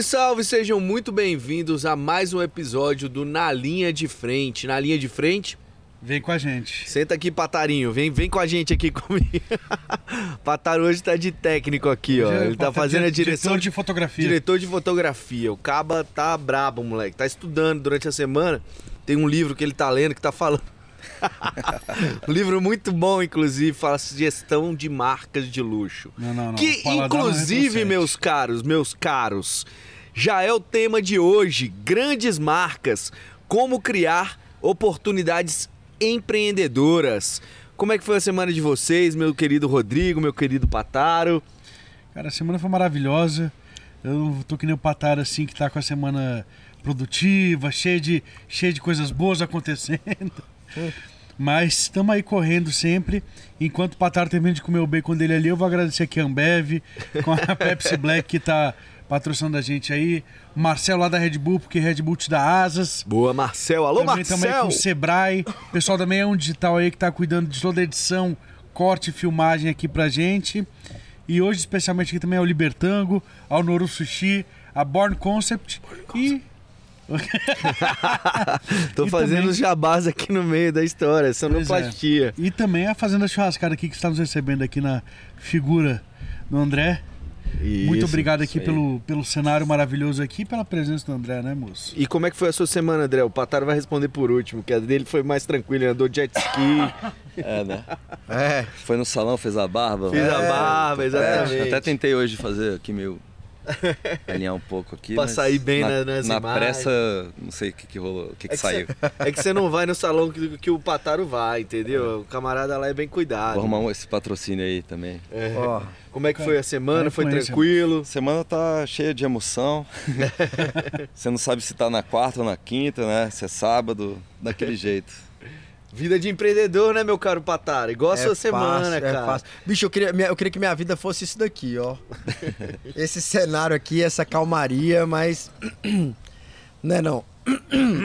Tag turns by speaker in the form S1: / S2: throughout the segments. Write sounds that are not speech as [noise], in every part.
S1: Salve, salve! Sejam muito bem-vindos a mais um episódio do Na Linha de Frente. Na Linha de Frente,
S2: Vem com a gente.
S1: senta aqui, Patarinho. Vem, vem com a gente aqui comigo. [laughs] Pataro hoje tá de técnico aqui, ó. Ele tá fazendo a direção
S2: Diretor de fotografia.
S1: Diretor de fotografia. O Caba tá brabo, moleque. Tá estudando durante a semana. Tem um livro que ele tá lendo que tá falando. [laughs] um livro muito bom, inclusive, fala gestão de marcas de luxo.
S2: Não, não, não.
S1: Que, inclusive, meus caros, meus caros, já é o tema de hoje. Grandes marcas. Como criar oportunidades empreendedoras. Como é que foi a semana de vocês, meu querido Rodrigo, meu querido Pataro?
S2: Cara, a semana foi maravilhosa. Eu tô que nem o Patara, assim, que tá com a semana produtiva, cheia de, cheia de coisas boas acontecendo. [laughs] Mas estamos aí correndo sempre. Enquanto o Patara termina de comer o bacon dele ali, eu vou agradecer aqui a Ambev, com a [laughs] Pepsi Black que tá patrocinando a gente aí. O Marcel lá da Red Bull, porque Red Bull te dá asas.
S1: Boa, Marcel. Alô,
S2: também, também
S1: Marcel!
S2: com o Sebrae. O pessoal da Meião Digital aí que tá cuidando de toda a edição, corte e filmagem aqui pra gente. E hoje, especialmente aqui também é o Libertango, a Noru Sushi, a Born Concept e. [laughs]
S1: Tô
S2: E
S1: fazendo
S2: também-
S1: jabás aqui no meio da história, sonoplastia.
S2: E também a Fazenda Churrascada aqui que está nos recebendo aqui na figura do André. Muito
S1: Isso.
S2: obrigado aqui pelo, pelo cenário maravilhoso aqui e pela presença do André, né, moço?
S1: E como é que foi a sua semana, André? O Pataro vai responder por último, que a dele foi mais tranquilo, ele andou jet ski, [laughs]
S3: É, né?
S4: É,
S3: Foi no salão, fez a barba.
S1: fez a
S4: É,
S1: barba, exatamente.
S3: Até tentei hoje fazer aqui meio. [laughs] alinhar um pouco aqui.
S1: Pra sair bem
S3: na,
S1: na- nas
S3: Na
S1: imagens.
S3: pressa, não sei o que, que rolou, o que, que,
S1: É que,
S3: saiu.
S1: cê, [laughs] é que você não vai no salão que, que o Pataro vai, entendeu? O camarada lá é bem cuidado.
S3: Vou arrumar um- esse patrocínio aí também.
S1: É.
S4: ó.
S1: Como é que foi a semana?
S2: Cara,
S1: Foi tranquilo?
S3: Semana tá cheia de emoção. [laughs] Você não sabe se tá na quarta ou na quinta, né? Se é sábado, daquele jeito.
S1: Vida de empreendedor, né, meu caro Pataro? Igual a sua semana,
S4: fácil,
S1: cara.
S4: É fácil. Bicho, eu queria, eu queria que minha vida fosse isso daqui, ó. [laughs] Esse cenário aqui, essa calmaria, mas. [clears throat] Né, não.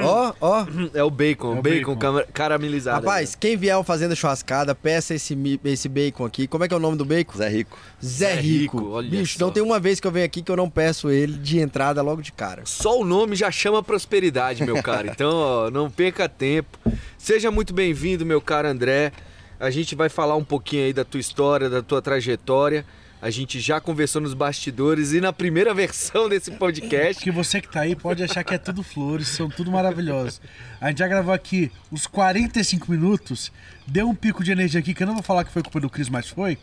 S4: Ó, ó.
S1: É o bacon,
S2: É o
S1: bacon,
S2: bacon.
S1: caramelizado.
S4: Rapaz, quem vier ao Fazenda Churrascada, peça esse, esse bacon aqui. Como é que é o nome do bacon?
S3: Zé Rico.
S4: Zé
S1: Zé
S4: Rico.
S1: Rico, olha
S4: Bicho,
S1: só.
S4: não tem uma vez que eu venho aqui que eu não peço ele de entrada logo de cara.
S1: Só o nome já chama prosperidade, meu cara. [laughs] Então, ó, não perca tempo. Seja muito bem-vindo, meu caro André. A gente vai falar um pouquinho aí da tua história, da tua trajetória. A gente já conversou nos bastidores e na primeira versão desse podcast.
S2: Que você que tá aí pode achar que é tudo flores, são tudo maravilhosos. A gente já gravou aqui os 45 minutos, deu um pico de energia aqui, que eu não vou falar que foi culpa do Cris, mas foi.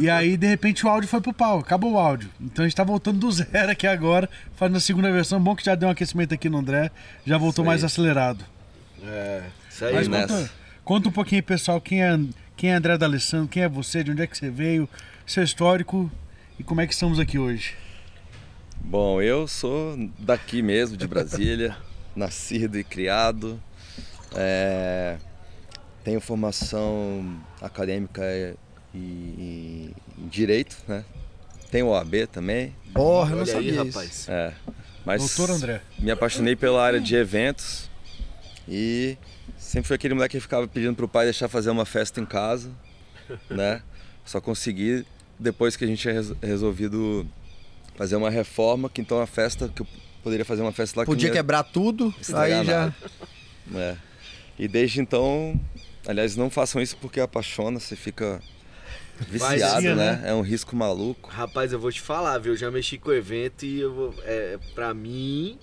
S2: E aí, de repente, o áudio foi pro pau, acabou o áudio. Então a gente tá voltando do zero aqui agora, fazendo a segunda versão. Bom que já deu um aquecimento aqui no André, já voltou mais acelerado.
S1: É, isso aí,
S2: Mas
S1: né?
S3: nessa.
S2: conta, conta um pouquinho, pessoal, quem é, quem é André D'Alessandro, quem é você, de onde é que você veio, seu histórico e como é que estamos aqui hoje.
S3: Bom, eu sou daqui mesmo, de Brasília, [laughs] nascido e criado. É, tenho formação acadêmica e, e em direito, né? Tenho OAB também,
S4: Porra, eu não
S1: aí,
S4: sabia isso.
S1: rapaz.
S3: é, mas
S2: Doutor André.
S3: me apaixonei pela área de eventos e sempre fui aquele moleque que ficava pedindo pro pai deixar fazer uma festa em casa, né? Só consegui depois que a gente tinha res- resolvido fazer uma reforma, que então a festa que eu poderia fazer uma festa lá que
S4: Podia
S3: não ia-
S4: quebrar tudo, aí já.
S3: É. E desde então, aliás, não façam isso porque apasiona, você fica viciado,
S2: Vicia,
S3: né?
S2: né?
S3: É um risco maluco.
S1: Rapaz, eu vou te falar, viu? Eu já mexi com o evento e eu vou, é, pra mim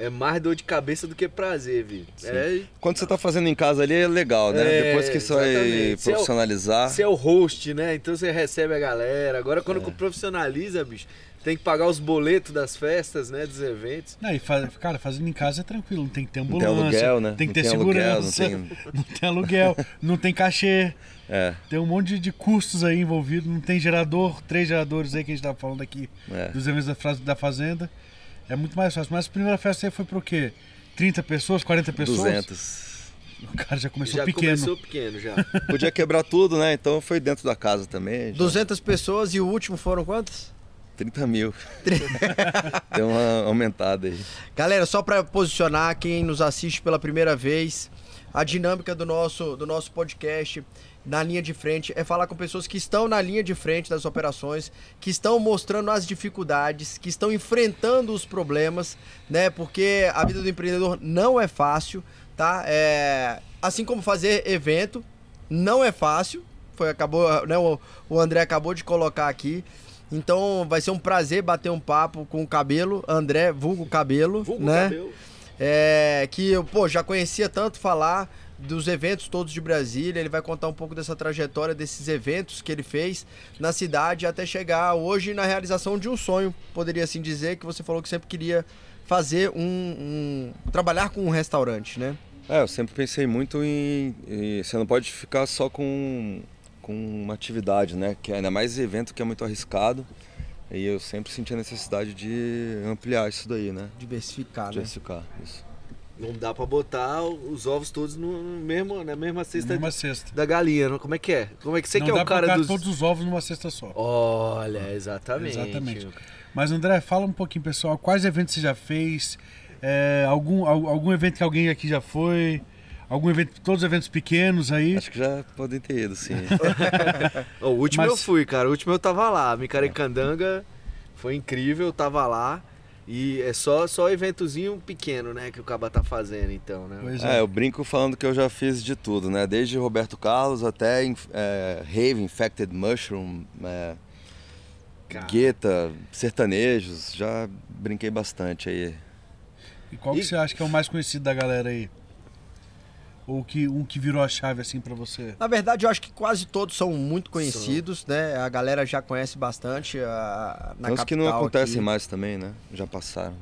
S1: é mais dor de cabeça do que prazer, viu? É,
S3: Quando você tá fazendo em casa ali é legal, né?
S1: É,
S3: Depois que você vai
S1: exatamente. Se é o-
S3: profissionalizar.
S1: Você é o host, né? Então você recebe a galera. Agora, quando
S3: É.
S1: profissionaliza, bicho, tem que pagar os boletos das festas, né? Dos eventos.
S2: Não, e fa- cara, fazendo em casa é tranquilo, não tem que ter
S3: Não tem
S2: ambulância,
S3: aluguel, né?
S2: tem que
S3: Não
S2: ter
S3: tem aluguel, não
S2: segurança,
S3: tem- [laughs]
S2: não tem aluguel, não tem cachê, [laughs]
S3: É,
S2: tem um monte de, custos aí envolvidos, não tem gerador, três geradores aí que a gente tava falando aqui
S3: é.
S2: dos eventos da, da Fazenda. É muito mais fácil. Mas a primeira festa aí foi pro quê? 30 pessoas, 40 pessoas?
S3: 200.
S2: O cara já começou
S1: já
S2: pequeno.
S1: começou pequeno já. [laughs]
S3: Podia quebrar tudo, né? Então foi dentro da casa também. já.
S4: 200 pessoas e o último foram quantas?
S3: 30 mil. [laughs] Deu uma aumentada aí.
S4: Galera, só pra posicionar quem nos assiste pela primeira vez, a dinâmica do nosso, do nosso podcast na linha de frente é falar com pessoas que estão na linha de frente das operações, que estão mostrando as dificuldades, que estão enfrentando os problemas, né? Porque a vida do empreendedor não é fácil, tá? É, assim como fazer evento, não é fácil. Foi acabou, né? O, o André acabou de colocar aqui. Então vai ser um prazer bater um papo com o Cabelo, André, vulgo Cabelo,
S1: Vulgo
S4: né?
S1: cabelo.
S4: É, que eu, pô, já conhecia tanto falar dos eventos todos de Brasília. Ele vai contar um pouco dessa trajetória, desses eventos que ele fez na cidade até chegar hoje na realização de um sonho, poderia assim dizer, que você falou que sempre queria fazer um, um- trabalhar com um restaurante, né?
S3: É, eu sempre pensei muito em, em- Você não pode ficar só com, com uma atividade, né? Que ainda mais evento que é muito arriscado. E eu sempre senti a necessidade de ampliar isso daí, né?
S4: Diversificar, né?
S3: Diversificar, isso.
S1: Não dá pra botar os ovos todos no mesmo, na mesma cesta
S2: Numa cesta.
S1: da galinha. não? Como é que é? Como é que você
S2: não
S1: que é
S2: dá
S1: o
S2: pra
S1: cara dos...
S2: todos os ovos numa cesta só.
S1: Olha, exatamente.
S2: Exatamente. Mas André, fala um pouquinho, pessoal. Quais eventos você já fez? É, algum, al- algum evento que alguém aqui já foi? Algum evento, todos os eventos pequenos aí?
S3: Acho que já podem ter ido, sim. [laughs]
S1: O último
S2: Mas-
S1: eu fui, cara. O último eu tava lá. Micaricandanga foi incrível, eu tava lá. E é só, só eventozinho pequeno, né, que o Caba tá fazendo, então, né?
S2: Pois
S3: É,
S2: é.
S3: eu brinco falando que eu já fiz de tudo, né? Desde Roberto Carlos até é, Rave, Infected Mushroom, é. Guetta, sertanejos, já brinquei bastante aí.
S2: E qual que
S1: E-
S2: você acha que é o mais conhecido da galera aí? Ou que, um que virou a chave assim pra você?
S4: Na verdade, eu acho que quase todos são muito conhecidos, né? A galera já conhece bastante a, na
S3: Tem uns que não acontecem
S4: aqui.
S3: mais também, né? Já passaram.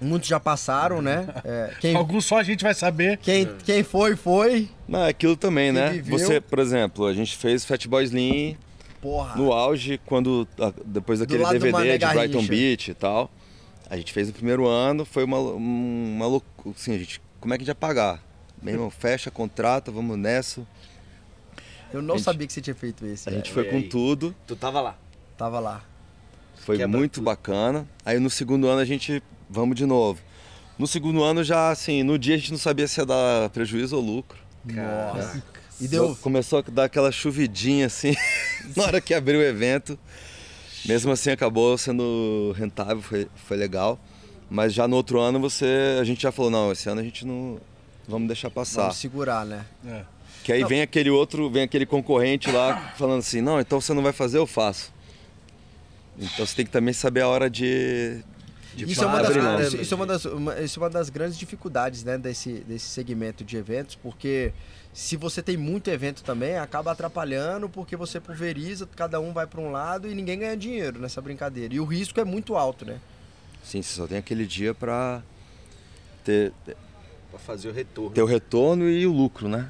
S4: Muitos já passaram, né? [laughs] É, quem,
S2: Alguns só a gente vai saber.
S4: quem, quem foi, foi.
S3: Não, é aquilo também,
S4: Quem
S3: né?
S4: viveu-
S3: Você, por exemplo, a gente fez Fatboy Slim
S4: Porra.
S3: no auge, quando depois daquele DVD de Brighton. Beach e tal. A gente fez no primeiro ano, foi uma, uma loucura. Assim, a gente, como é que a gente ia pagar? Meu irmão, fecha, contrata, vamos nessa.
S4: Eu não
S3: gente-
S4: sabia que você tinha feito esse.
S3: A
S4: é.
S3: gente foi
S1: e
S3: com
S1: aí?
S3: tudo,
S1: Tu tava lá.
S4: Tava lá.
S3: foi
S1: Quebra
S3: muito
S1: tudo.
S3: bacana. Aí no segundo ano a gente, vamos de novo. No segundo ano já, assim, no dia a gente não sabia se ia dar prejuízo ou lucro.
S4: Nossa. E deu.
S3: Começou a dar aquela chuvidinha assim, [laughs] na hora que abriu o evento. Mesmo assim acabou sendo rentável, foi, foi legal. Mas já no outro ano você, a gente já falou, não, esse ano a gente não vamos deixar passar.
S4: Vamos segurar, né?
S2: É.
S3: Que aí
S4: Não.
S3: vem aquele outro, vem aquele concorrente lá falando assim, não, então você não vai fazer, eu faço. Então você tem que também saber a hora de. de
S4: Isso é, uma das, isso, isso é uma das, uma- isso é uma das grandes dificuldades né, desse, desse segmento de eventos, porque se você tem muito evento também, acaba atrapalhando, porque você pulveriza, cada um vai para um lado e ninguém ganha dinheiro nessa brincadeira. E o risco é muito alto, né?
S3: Sim, você só tem aquele dia pra ter,
S1: Pra fazer o retorno.
S3: ter o retorno e o lucro, né?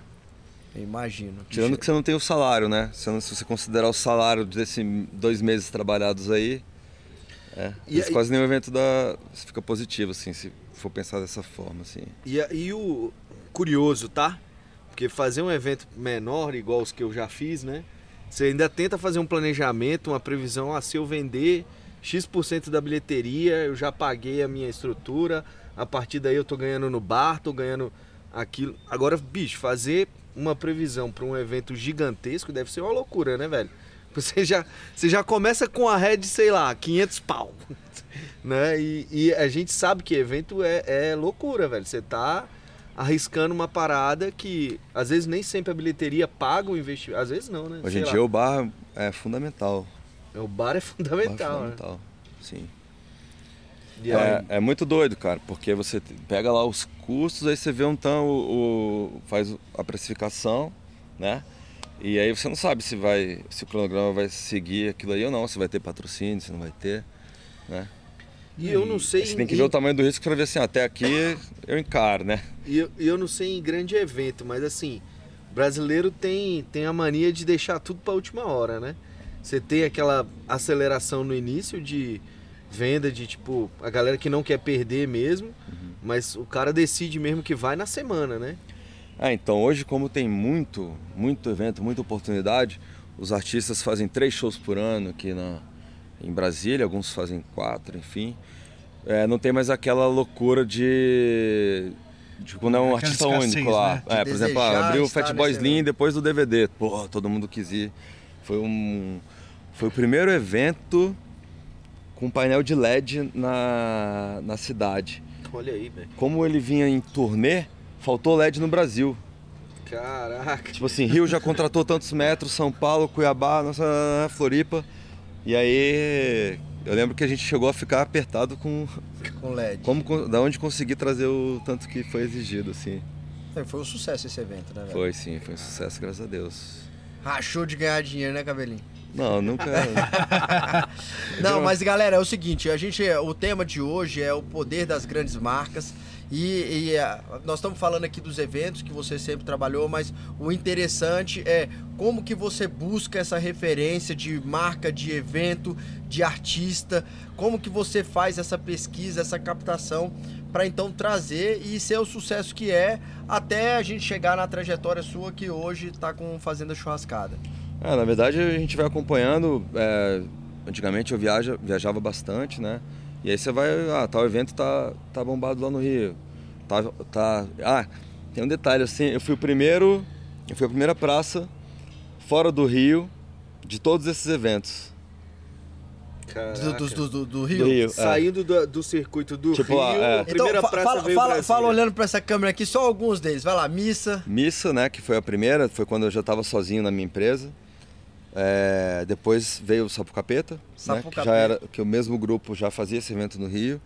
S4: Eu imagino.
S3: Tirando que você não tem o salário, né? Se você considerar o salário desses dois meses trabalhados aí, é,
S1: E
S3: mas quase nenhum evento dá, fica positivo, assim, se for pensar dessa forma, assim.
S1: E, e o curioso, tá? Porque fazer um evento menor, igual os que eu já fiz, né? Você ainda tenta fazer um planejamento, uma previsão, ah, se eu vender X% da bilheteria, eu já paguei a minha estrutura, a partir daí eu tô ganhando no bar, tô ganhando aquilo. Agora, bicho, fazer uma previsão para um evento gigantesco deve ser uma loucura, né, velho? [laughs] Você já, você já começa com a rede, sei lá, 500 pau. [laughs] né? E, e a gente sabe que evento é, é loucura, velho. Você tá arriscando uma parada que às vezes nem sempre a bilheteria paga o investimento. Às vezes não, né?
S3: Hoje em
S1: lá.
S3: dia o bar é fundamental.
S1: O bar é
S3: O bar é
S1: fundamental, né?
S3: fundamental, sim. É, é muito doido, cara, porque você pega lá os custos, aí você vê um tão, o, o- faz a precificação, né? E aí você não sabe se vai, se o cronograma vai seguir aquilo aí ou não, se vai ter patrocínio, se não vai ter, né?
S1: e eu não sei.
S3: Você tem que
S1: em-
S3: ver o tamanho do risco para ver assim, até aqui eu encaro, né?
S1: E eu, eu não sei em grande evento, mas assim, brasileiro tem, tem a mania de deixar tudo pra última hora, né? Você tem aquela aceleração no início de venda de tipo, a galera que não quer perder mesmo, mas o cara decide mesmo que vai na semana, né?
S3: Ah, então hoje como tem muito, muito evento, muita oportunidade, os artistas fazem três shows por ano aqui na, em Brasília, alguns fazem quatro, enfim. É, não tem mais aquela loucura de de quando é um artista
S2: escassez,
S3: único lá.
S2: né?
S3: É, por exemplo, ah, abriu o Fat Boy
S4: nesse
S3: Slim
S4: evento.
S3: depois do DVD. Pô, todo mundo quis ir. Foi um. Foi o primeiro evento com painel de LED na, na cidade.
S1: Olha aí, velho.
S3: Como ele vinha em turnê, faltou LED no Brasil.
S1: Caraca.
S3: Tipo assim, Rio já contratou tantos metros, São Paulo, Cuiabá, nossa Floripa. E aí eu lembro que a gente chegou a ficar apertado com
S4: Com LED.
S3: como da onde conseguir trazer o tanto que foi exigido, assim.
S4: É, Foi um sucesso esse evento, né, velho?
S3: Foi sim, foi um sucesso, graças a Deus.
S4: Rachou de ganhar dinheiro, né, cabelinho?
S3: Não, [laughs] nunca.
S4: Não, mas galera, é o seguinte, a gente, o tema de hoje é o poder das grandes marcas e, e, é, nós estamos falando aqui dos eventos que você sempre trabalhou, mas o interessante é como que você busca essa referência de marca, de evento, de artista, como que você faz essa pesquisa, essa captação para então trazer e ser o sucesso que é até a gente chegar na trajetória sua que hoje está com Fazenda Churrascada.
S3: É, na verdade a gente vai acompanhando. é, antigamente eu viaja, viajava bastante, né? E aí você vai, ah, tal evento tá, tá bombado lá no Rio. Tá, tá. Ah, tem um detalhe assim, eu fui o primeiro. Eu fui a primeira praça fora do Rio de todos esses eventos.
S4: Do, do, do, do- do Rio.
S3: Do Rio. é.
S1: Saindo do, do circuito do
S3: Tipo
S1: Rio,
S3: lá, é.
S1: a primeira
S4: fa-
S1: praça
S4: fala,
S1: veio
S4: fala, fala olhando pra essa câmera aqui, só alguns deles. Vai lá, missa.
S3: Missa, né, que foi a primeira, foi quando eu já estava sozinho na minha empresa. É, depois veio o Sapo Capeta,
S4: Sapo
S3: né, que
S4: Capeta.
S3: já era que o mesmo grupo já fazia esse evento no Rio.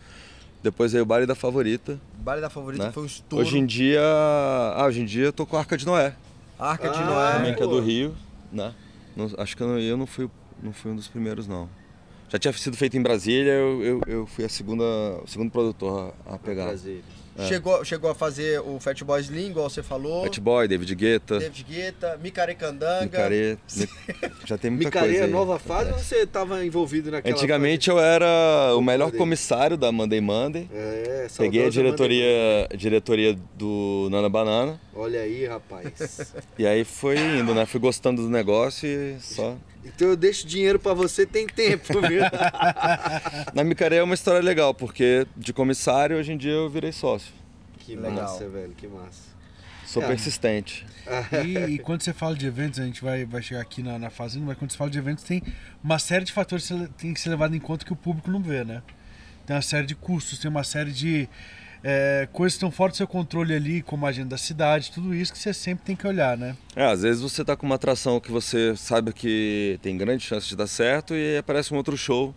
S3: Depois veio o Baile da Favorita.
S4: O baile da favorita
S3: Né?
S4: foi um estouro.
S3: Hoje em dia, ah, hoje em dia eu tô com a Arca de Noé,
S4: Arca de
S1: Ah,
S4: Noé.
S3: também que é do Rio, né? Não- acho que eu não, eu não fui, não fui um dos primeiros não. Já tinha sido feito em Brasília, eu, eu, eu fui a segunda, o segundo produtor a, a pegar.
S1: Brasília.
S4: Chegou, chegou a fazer o Fat Boys Slim, igual você falou.
S3: Fat Boy, David Guetta,
S4: David Guetta, Micarecandanga.
S3: Micaré, [laughs] Mi- já tem muita coisa
S1: é
S3: aí.
S1: nova fase ou você tava envolvido naquela
S3: Antigamente eu era o melhor comissário da Monday Monday.
S1: fase? É,
S3: Peguei a diretoria, diretoria do Nana Banana.
S1: Olha aí, rapaz. [laughs]
S3: E aí foi indo, né? Fui gostando do negócio e só.
S1: Então eu deixo dinheiro pra você, tem tempo, viu? [laughs]
S3: Na Micaré é uma história legal, porque de comissário hoje em dia eu virei sócio.
S1: que
S4: Legal.
S1: massa, velho, que massa.
S3: Sou
S1: É.
S3: persistente. [laughs]
S2: E, e quando você fala de eventos, a gente vai, vai chegar aqui na, na fazenda, mas quando você fala de eventos, tem uma série de fatores que tem que ser levado em conta que o público não vê, né? Tem uma série de custos, tem uma série de é, coisas que estão fora do seu controle ali, como a agenda da cidade, tudo isso que você sempre tem que olhar, né?
S3: É, às vezes você tá com uma atração que você sabe que tem grande chance de dar certo e aparece um outro show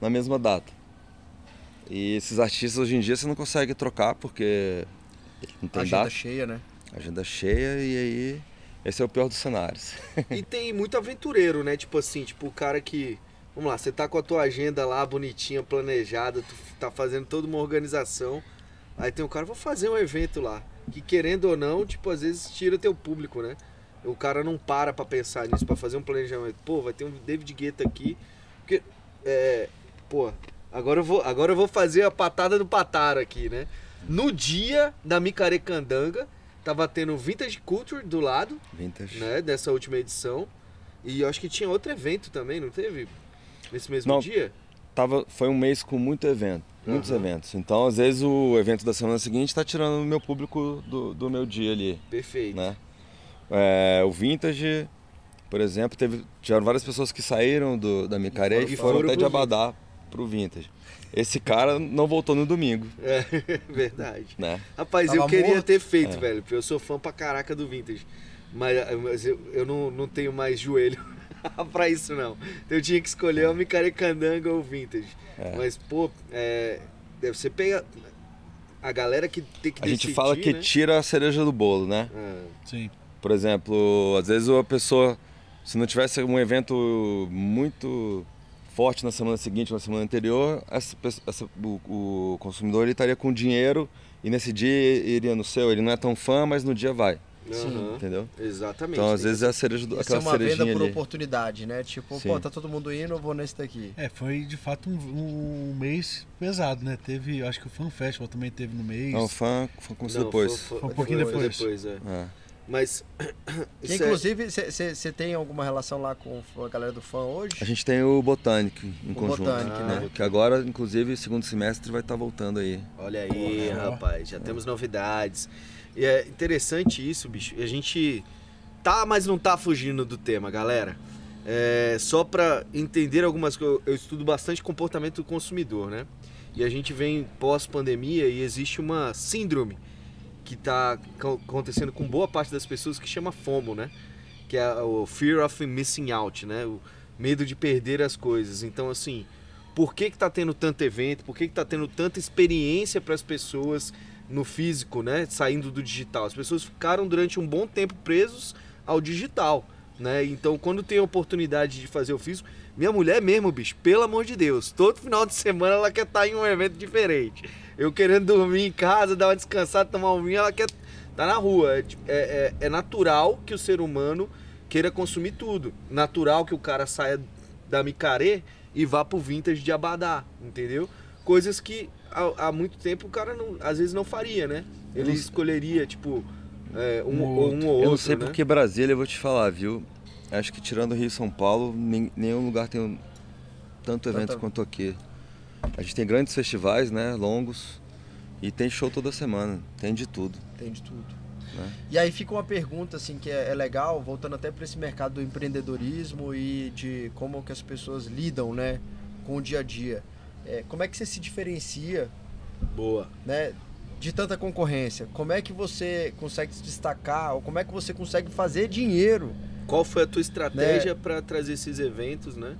S3: na mesma data. E esses artistas hoje em dia você não consegue trocar porque não tem
S4: Agenda
S3: data,
S4: cheia, né?
S3: agenda cheia e aí esse é o pior dos cenários.
S1: E [laughs] tem muito aventureiro, né? Tipo assim, tipo o cara que. Vamos lá, você tá com a tua agenda lá bonitinha, planejada, tu tá fazendo toda uma organização. Aí tem um cara, vou fazer um evento lá. Que querendo ou não, tipo, às vezes tira teu público, né? O cara não para pra pensar nisso, pra fazer um planejamento. Pô, vai ter um David Guetta aqui. Porque, é. Pô, agora eu vou, agora eu vou fazer a patada do Pataro aqui, né? No dia da Micarecandanga, tava tendo Vintage Culture do lado
S3: Vintage.
S1: né, dessa última edição. E eu acho que tinha outro evento também, não teve? Nesse mesmo
S3: Não.
S1: dia?
S3: Tava, foi um mês com muito evento, muitos
S1: Aham.
S3: eventos. Então, às vezes, o evento da semana seguinte está tirando o meu público do, do meu dia ali,
S1: Perfeito.
S3: né? É, o Vintage, por exemplo, teve, tiveram várias pessoas que saíram do, da Micaré
S1: E
S3: e
S1: foram
S3: até de Abadá pro Vintage. Esse cara não voltou no domingo,
S1: É, [laughs] verdade.
S3: né?
S1: Rapaz,
S4: Tava
S1: eu queria
S4: morto.
S1: ter feito,
S3: É.
S1: velho, porque eu sou fã pra caraca do Vintage. Mas, mas eu, eu não, não tenho mais joelho [laughs] pra isso, não. Então eu tinha que escolher o Micarecandanga ou o Vintage.
S3: É.
S1: Mas, pô, é, deve ser pega a galera que tem que
S3: A gente fala que
S1: né?
S3: tira a cereja do bolo, né?
S1: Ah,
S2: Sim.
S3: Por exemplo, às vezes a pessoa, se não tivesse um evento muito forte na semana seguinte, na semana anterior, essa, pessoa- essa- o, o consumidor ele estaria com dinheiro e nesse dia iria no seu. Ele não é tão fã, mas no dia vai,
S1: aham.
S3: entendeu?
S1: Exatamente.
S3: Então, às vezes é a cereja do,
S4: ser
S3: aquela
S4: uma venda por
S3: ali.
S4: oportunidade, né? Tipo,
S3: Sim.
S4: pô, tá todo mundo indo, eu vou nesse daqui.
S2: É, foi de fato um, um mês pesado, né? Teve, acho que o Fan Festival também teve no mês.
S3: Não, fã, fã começou
S1: Não,
S3: depois.
S2: Foi um pouquinho depois.
S1: depois é.
S3: É.
S1: Mas. [clears throat]
S4: Que,
S1: é-
S4: inclusive, você tem alguma relação lá com a galera do fã hoje?
S3: A gente tem o Botânico em
S4: O
S3: conjunto.
S4: Botânico,
S1: né?
S3: Que agora, inclusive, segundo semestre vai estar voltando aí.
S1: Olha aí,
S2: Porra.
S1: rapaz, já temos novidades. E é interessante isso, bicho. A gente tá, mas não tá fugindo do tema, galera. É, só pra entender algumas coisas, eu estudo bastante comportamento do consumidor, né? E a gente vem pós-pandemia e existe uma síndrome que tá co- acontecendo com boa parte das pessoas que chama FOMO, né? Que é o Fear of Missing Out, né? O medo de perder as coisas. Então, assim, por que que tá tendo tanto evento? Por que que tá tendo tanta experiência para as pessoas no físico, né? Saindo do digital. As pessoas ficaram durante um bom tempo presos ao digital, né? Então, quando tem a oportunidade de fazer o físico, minha mulher mesmo, bicho, pelo amor de Deus, todo final de semana ela quer estar em um evento diferente. Eu querendo dormir em casa, dar uma descansada, tomar um vinho, ela quer estar na rua. É, tipo- é- é- é natural que o ser humano queira consumir tudo. Natural que o cara saia da micaré e vá pro vintage de Abadá, entendeu? Coisas que há, há muito tempo o cara não, às vezes não faria, né? Ele
S3: não-
S1: escolheria, tipo, é, um,
S2: Um
S1: ou
S2: ou
S1: um ou
S2: outro.
S1: outro,
S3: eu não sei
S1: né?
S3: porque Brasília, eu vou te falar, viu? Acho que tirando Rio e São Paulo, nem- nenhum lugar tem um- tanto evento
S4: Tanta-
S3: quanto aqui. A gente tem grandes festivais, né? Longos. E tem show toda semana. Tem de tudo.
S4: Tem de tudo.
S3: Né?
S4: E aí fica uma pergunta assim que é, é legal, voltando até para esse mercado do empreendedorismo e de como que as pessoas lidam, né, com o dia a dia. É, como é que você se diferencia,
S1: Boa.
S4: né, de tanta concorrência? Como é que você consegue se destacar? Ou como é que você consegue fazer dinheiro
S1: Qual foi a tua
S3: Né?
S1: estratégia para trazer esses eventos, né?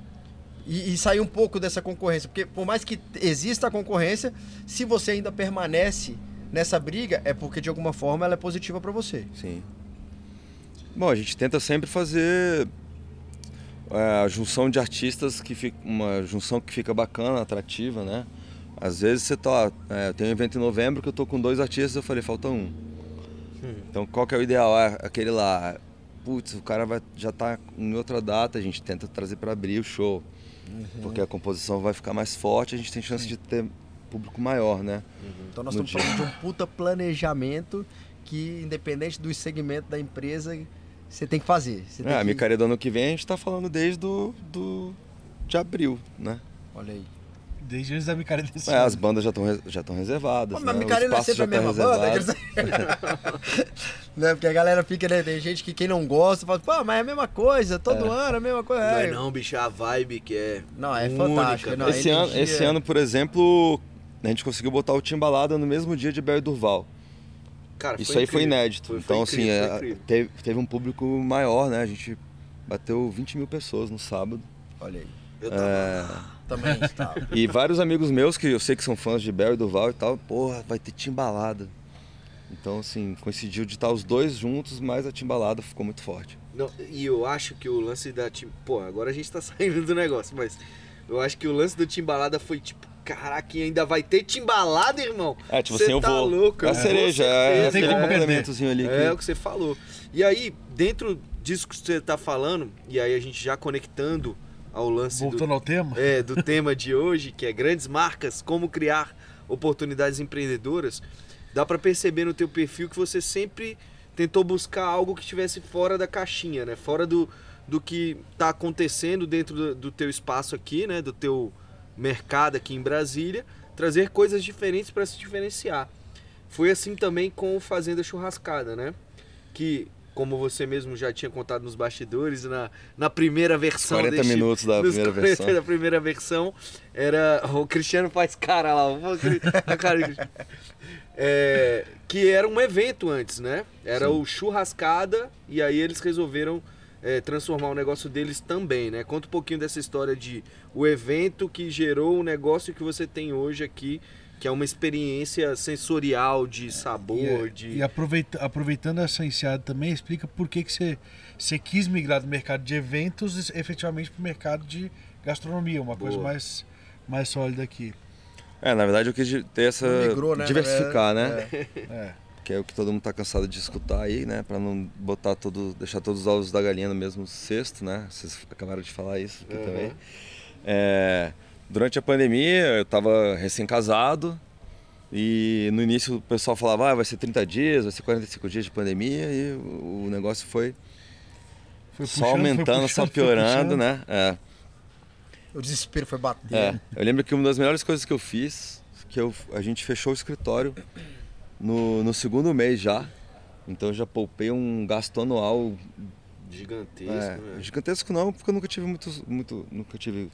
S4: e, e sair um pouco dessa concorrência? Porque por mais que exista a concorrência, se você ainda permanece nessa briga, é porque de alguma forma ela é positiva para você.
S3: Sim. Bom, a gente tenta sempre fazer a junção de artistas que fica uma junção que fica bacana, atrativa, né? Às vezes você tá, é, tem um evento em novembro que eu tô com dois artistas, eu falei, falta um. Então qual que é o ideal? É aquele lá, putz, o cara vai, já tá em outra data, a gente tenta trazer para abrir o show. Porque a composição vai ficar mais forte, a gente tem chance de ter público maior, né?
S4: Então nós
S3: No
S4: estamos falando de um puta planejamento que, independente do segmento da empresa, você tem que fazer. Você
S3: É, a
S4: que...
S3: micaria do ano que vem a gente tá falando desde do, do de abril, né?
S4: Olha aí.
S2: Desde antes da micareta desse
S3: É, as bandas já estão já estão reservadas,
S4: Pô,
S3: né?
S4: mas
S3: Os
S4: Micaria não é sempre a
S3: já
S4: mesma banda?
S3: reservados. [laughs]
S4: né? Porque a galera fica, né? Tem gente que quem não gosta fala, pô, mas é a mesma coisa, todo ano é a mesma coisa.
S1: Não
S4: É.
S1: é não, bicho, é a vibe que é
S4: Não, é
S1: única.
S4: fantástico. Não, a
S3: esse, ano, esse ano, por exemplo, a gente conseguiu botar o Timbalada no mesmo dia de Bel Durval.
S1: Cara,
S3: Isso aí foi
S1: incrível.
S3: inédito.
S1: Foi- foi
S3: então,
S1: incrível,
S3: assim,
S1: foi
S3: teve, teve um público maior, né? A gente bateu 20 mil pessoas no sábado.
S4: Olha aí.
S1: Eu tava...
S3: É,
S4: Também estava.
S3: e vários amigos meus que eu sei que são fãs de Bel e Durval e tal, porra, vai ter Timbalada. Então, assim, coincidiu de estar os dois juntos, mas a Timbalada ficou muito forte.
S1: Não, e eu acho que o lance da Tim... Pô, agora a gente tá [laughs] saindo do negócio, mas eu acho que o lance do Timbalada foi tipo, caraca, e ainda vai ter Timbalada, irmão?
S3: É, tipo
S1: Cê
S3: assim, eu
S1: tá
S3: vou.
S1: louco,
S3: é a cereja, é aquele complementozinho ali.
S1: É
S3: que-
S1: o que você falou. E aí, dentro disso que você tá falando, e aí a gente já conectando ao lance do,
S2: Voltando ao tema.
S1: é, do tema de hoje, que é grandes marcas, como criar oportunidades empreendedoras, dá pra perceber no teu perfil que você sempre tentou buscar algo que estivesse fora da caixinha, né? Fora do, do que tá acontecendo dentro do, do teu espaço aqui, né? Do teu mercado aqui em Brasília, trazer coisas diferentes para se diferenciar. Foi assim também com o Fazenda Churrascada, né? Que, como você mesmo já tinha contado nos bastidores, na, na primeira versão
S3: 40
S1: deste-
S3: minutos da primeira
S1: 40
S3: versão.
S1: da primeira versão era o Cristiano faz cara lá, [laughs] a cara. É, que era um evento antes, né? Era
S3: Sim.
S1: o churrascada e aí eles resolveram é, transformar o negócio deles também, né? Conta um pouquinho dessa história de o evento que gerou o negócio que você tem hoje aqui, que é uma experiência sensorial de sabor, de
S2: E aproveita- aproveitando essa enseada também, explica por que, que você, você quis migrar do mercado de eventos efetivamente para o mercado de gastronomia, uma coisa
S1: Boa.
S2: mais, mais sólida aqui.
S3: É, na verdade eu quis ter essa.
S4: Migrou, né?
S3: diversificar,
S4: É,
S3: né?
S2: É. [laughs]
S3: Que é o que todo mundo tá cansado de escutar aí, né? Pra não botar todo. deixar todos os ovos da galinha no mesmo cesto, né? Vocês acabaram de falar isso aqui
S1: Uhum.
S3: também. É, durante a pandemia, eu tava recém-casado E no início o pessoal falava, ah, vai ser 30 dias, vai ser 45 dias de pandemia, e o negócio foi,
S2: Foi
S3: só
S2: puxando, foi
S3: aumentando, só
S2: puxando, foi
S3: piorando, né? É.
S4: O desespero foi bater.
S3: É, eu lembro que uma das melhores coisas que eu fiz, que eu, a gente fechou o escritório no, no segundo mês já. Então eu já poupei um gasto anual
S1: Gigantesco,
S3: é,
S1: né?
S3: gigantesco não, porque eu nunca tive muito, muito nunca tive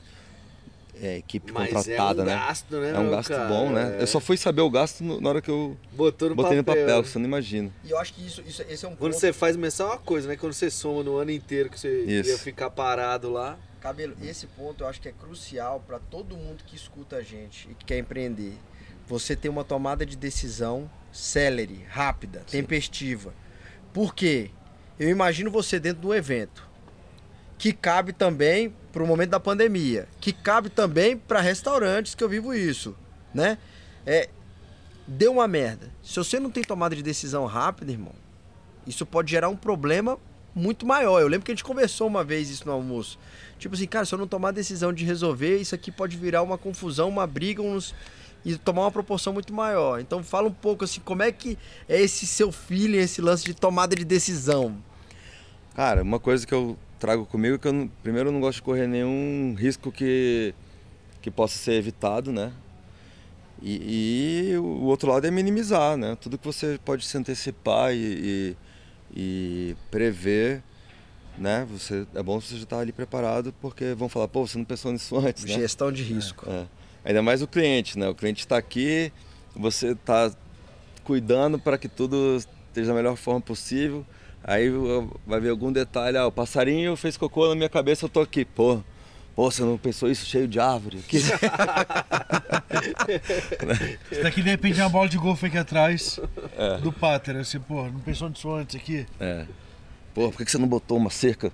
S3: é, equipe
S1: Mas
S3: contratada,
S1: é um
S3: né?
S1: gasto, né?
S3: É um gasto
S1: cara?
S3: bom, né?
S1: É.
S3: Eu só fui saber o gasto no- na hora que eu
S1: Botou no
S3: botei
S1: papel.
S3: no papel, você não imagina.
S4: E eu acho que isso, isso esse é um
S1: Quando
S4: ponto.
S1: você faz mensal é uma coisa, né? Quando você soma no ano inteiro que você
S3: Isso.
S1: ia ficar parado lá.
S4: Cabelo, esse ponto eu acho que é crucial para todo mundo que escuta a gente e que quer empreender. Você ter uma tomada de decisão célere, rápida, tempestiva. Por quê? Eu imagino você dentro de um evento que cabe também para o momento da pandemia, que cabe também para restaurantes que eu vivo isso, né? É deu uma merda. Se você não tem tomada de decisão rápida, irmão, isso pode gerar um problema muito maior. Eu lembro que a gente conversou uma vez isso no almoço. Tipo assim, cara, se eu não tomar a decisão de resolver, isso aqui pode virar uma confusão, uma briga, uns e tomar uma proporção muito maior. Então fala um pouco assim, como é que é esse seu feeling, esse lance de tomada de decisão?
S3: Cara, uma coisa que eu trago comigo é que eu, não- primeiro, eu não gosto de correr nenhum risco que, que possa ser evitado, né? E, e o outro lado é minimizar, né? Tudo que você pode se antecipar e, e, e prever, né? Você, é bom você já estar ali preparado, porque vão falar, pô, você não pensou nisso antes, né?
S4: Gestão de risco.
S3: É. Ainda mais o cliente, né? O cliente está aqui, você está cuidando para que tudo esteja da melhor forma possível. Aí vai ver algum detalhe, ah, o passarinho fez cocô na minha cabeça, eu tô aqui. Pô, pô, você não pensou isso cheio de árvore? aqui?" [laughs]
S2: Isso daqui de repente é uma bola de golfe aqui atrás
S3: É.
S2: do Pater. Assim, pô, não pensou nisso antes aqui?
S3: É. Pô, por que que você não botou uma cerca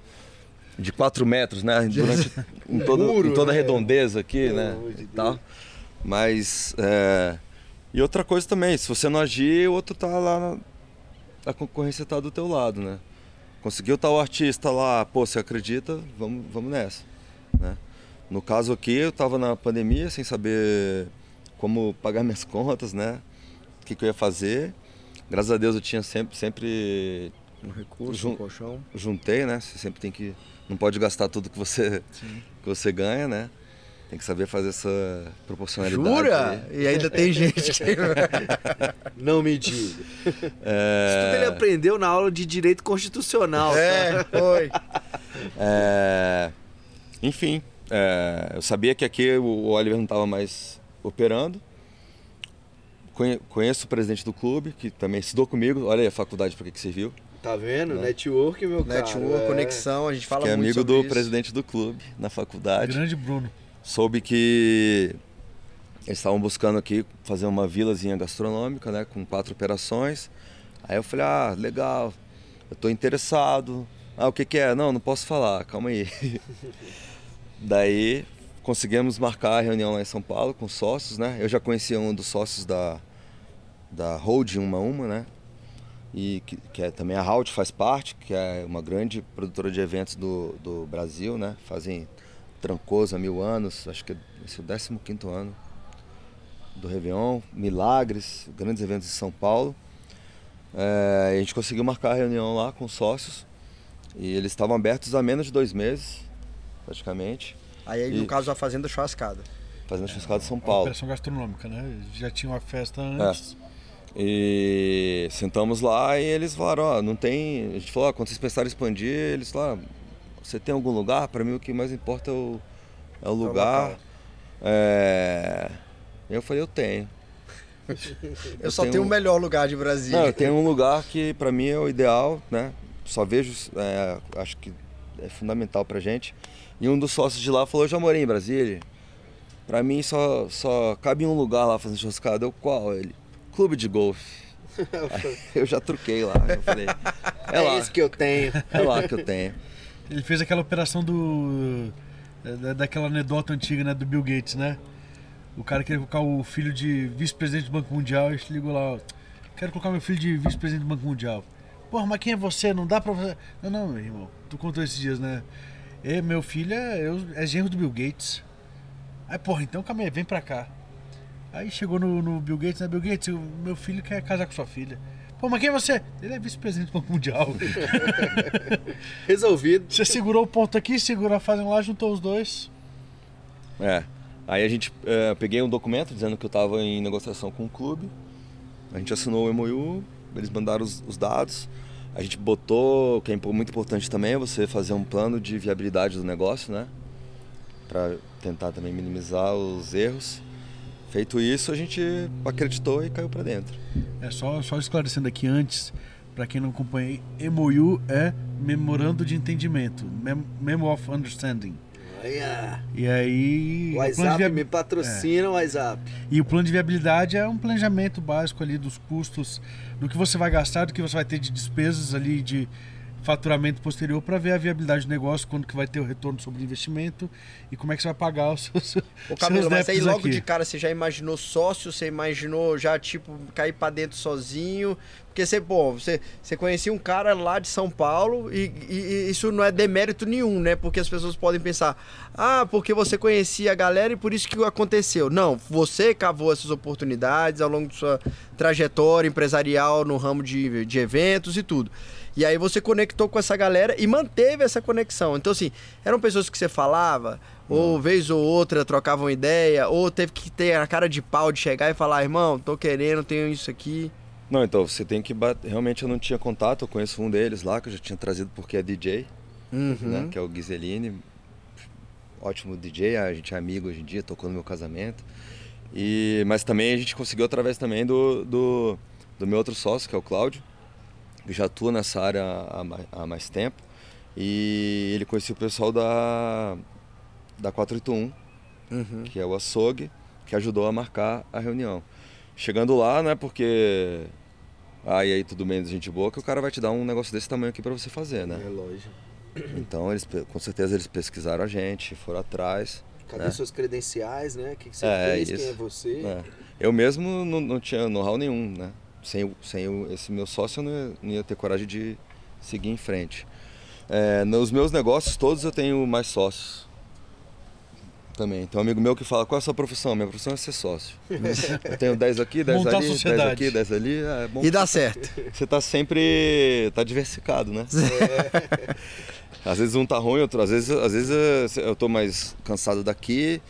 S3: de 4 metros, né? Durante, [laughs] em, todo-
S1: Muro,
S3: em toda a
S1: né?
S3: redondeza aqui, né?
S1: de
S3: E tal. Mas. é, E outra coisa também, se você não agir, o outro tá lá. na- A concorrência tá do teu lado, né? Conseguiu tal artista lá, pô, você acredita? Vamos, vamos nessa. Né? No caso aqui, eu tava na pandemia sem saber como pagar [laughs] minhas contas, né? O que, que eu ia fazer. Graças a Deus eu tinha sempre, sempre
S4: Um recurso,
S3: Jun-
S4: um colchão.
S3: juntei, né? Você sempre tem que. Não pode gastar tudo que você, que você ganha, né? Tem que saber fazer essa proporcionalidade.
S4: Jura?
S3: aí.
S4: E ainda tem gente que. [laughs]
S1: Não me diga. Isso
S3: É,
S1: tudo ele aprendeu na aula de direito constitucional.
S4: é, foi.
S3: é, enfim, é, eu sabia que aqui o Oliver não estava mais operando. Conhe- Conheço o presidente do clube, que também estudou comigo. Olha aí a faculdade para que, que serviu.
S1: Tá vendo?
S3: Né?
S1: Network, meu cara.
S4: Network,
S1: é.
S4: conexão, a gente fala
S3: que é
S4: muito
S3: amigo
S4: sobre
S3: do
S4: isso.
S3: presidente do clube na faculdade.
S2: Grande Bruno.
S3: Soube que eles estavam buscando aqui fazer uma vilazinha gastronômica, né, com quatro operações. Aí eu falei, ah, legal, eu tô interessado. Ah, o que que é? Não, não posso falar, calma aí. [laughs] Daí conseguimos marcar a reunião lá em São Paulo com os sócios, né? Eu já conhecia um dos sócios da, da Holding Uma Uma, né? E que, que é, também a Halt faz parte, que é uma grande produtora de eventos do, do Brasil, né? Fazem Trancoso há mil anos, acho que esse é o 15 ano do Réveillon, Milagres, grandes eventos em São Paulo. É, a gente conseguiu marcar a reunião lá com os sócios e eles estavam abertos há menos de dois meses, praticamente,
S4: Aí, no
S3: E-
S4: caso, a Fazenda Churrascada.
S3: fazendo churrascada em São
S2: Uma
S3: Paulo.
S2: operação gastronômica, né? Já tinha uma festa
S3: É. E sentamos lá e eles falaram, ó, não tem. A gente falou, ó, quando vocês pensaram em expandir, eles falaram, você tem algum lugar? Para mim o que mais importa é o, é o lugar.
S4: local.
S3: É... Eu falei, eu tenho. [laughs]
S4: Eu, só tenho o melhor lugar de Brasília.
S3: Não, eu tenho um lugar que para mim é o ideal, né? Só vejo, é, acho que é fundamental pra gente. E um dos sócios de lá falou, eu já morei em Brasília. Pra mim só, só cabe um lugar lá fazendo churrascada. Eu, qual? Ele, clube de golfe. [laughs] Eu já truquei lá. Eu falei, é,
S1: É,
S3: lá,
S1: isso que eu tenho.
S3: é lá que eu tenho.
S2: Ele fez aquela operação do. da- daquela anedota antiga, né? Do Bill Gates, né? O cara queria colocar o filho de vice-presidente do Banco Mundial e ligou lá, quero colocar meu filho de vice-presidente do Banco Mundial. Porra, mas quem é você? Não dá pra você. Não, não, meu irmão. Tu contou esses dias, né? E meu filho é, eu, é genro do Bill Gates. Aí, porra, então calma aí, vem pra cá. Aí chegou no, no Bill Gates, né? Bill Gates, o meu filho quer casar com sua filha. Pô, mas quem é você? Ele é vice-presidente do Banco Mundial. [laughs]
S1: Resolvido.
S2: Você segurou o ponto aqui, segurou a fase lá, juntou os dois.
S3: É. Aí a gente é, peguei um documento dizendo que eu estava em negociação com o clube. A gente assinou o MOU, eles mandaram os, os dados. A gente botou, o que é muito importante também é você fazer um plano de viabilidade do negócio, né? Para tentar também minimizar os erros. Feito isso, a gente acreditou e caiu para dentro.
S2: É só, só esclarecendo aqui antes, para quem não acompanha, MOU é Memorando de Entendimento, Mem Memo of Understanding.
S1: Olha.
S2: E aí.
S1: WhatsApp
S2: viab-
S1: me patrocina, o WhatsApp.
S2: E o plano de viabilidade é um planejamento básico ali dos custos, do que você vai gastar, do que você vai ter de despesas ali de faturamento posterior para ver a viabilidade do negócio, quando que vai ter o retorno sobre o investimento e como é que você vai pagar os seus,
S4: Ô, Camilo, mas aí logo
S2: aqui.
S4: de cara você já imaginou sócio, você imaginou já, tipo, cair pra dentro sozinho. Porque você, pô, você, você conhecia um cara lá de São Paulo e, e- e isso não é demérito nenhum, né? Porque as pessoas podem pensar, ah, porque você conhecia a galera e por isso que aconteceu. Não, você cavou essas oportunidades ao longo de sua trajetória empresarial no ramo de, de eventos e tudo. E aí você conectou com essa galera e manteve essa conexão. Então, assim, eram pessoas que você falava, ou vez ou outra trocavam ideia, ou teve que ter a cara de pau de chegar e falar, irmão, tô querendo, tenho isso aqui.
S3: Não, então você tem que bater. Realmente eu não tinha contato, eu conheço um deles lá que eu já tinha trazido porque é DJ,
S4: Uhum.
S3: né? Que é o Ghiseline. Ótimo DJ, a gente é amigo hoje em dia, tocou no meu casamento. E, mas também a gente conseguiu através também do, do, do meu outro sócio, que é o Cláudio, que já atua nessa área há, há mais tempo. E ele conhecia o pessoal da, da 481,
S4: Uhum.
S3: que é o açougue, que ajudou a marcar a reunião. Chegando lá, não é porque. Ah, e aí tudo bem, gente boa, que o cara vai te dar um negócio desse tamanho aqui pra você fazer, né?
S1: É lógico. [coughs]
S3: Então, eles, com certeza, eles pesquisaram a gente, foram atrás.
S1: Cadê
S3: né?
S1: suas credenciais, né? O que, que você
S3: É,
S1: fez? Quem
S3: isso.
S1: é você?
S3: né? Eu mesmo não, não tinha know-how nenhum, né? Sem, sem esse meu sócio, eu não ia, não ia ter coragem de seguir em frente. É, nos meus negócios todos eu tenho mais sócios. Também. Tem um amigo meu que fala, qual é a sua profissão? Minha profissão é ser sócio. [laughs] eu tenho 10 aqui, 10
S2: Montar
S3: ali, 10
S2: sociedade.
S3: aqui, 10 ali. É bom
S4: E dá certo.
S3: você tá sempre. tá diversificado, né? Às vezes um tá ruim, outro. Às vezes, às vezes eu tô mais cansado daqui,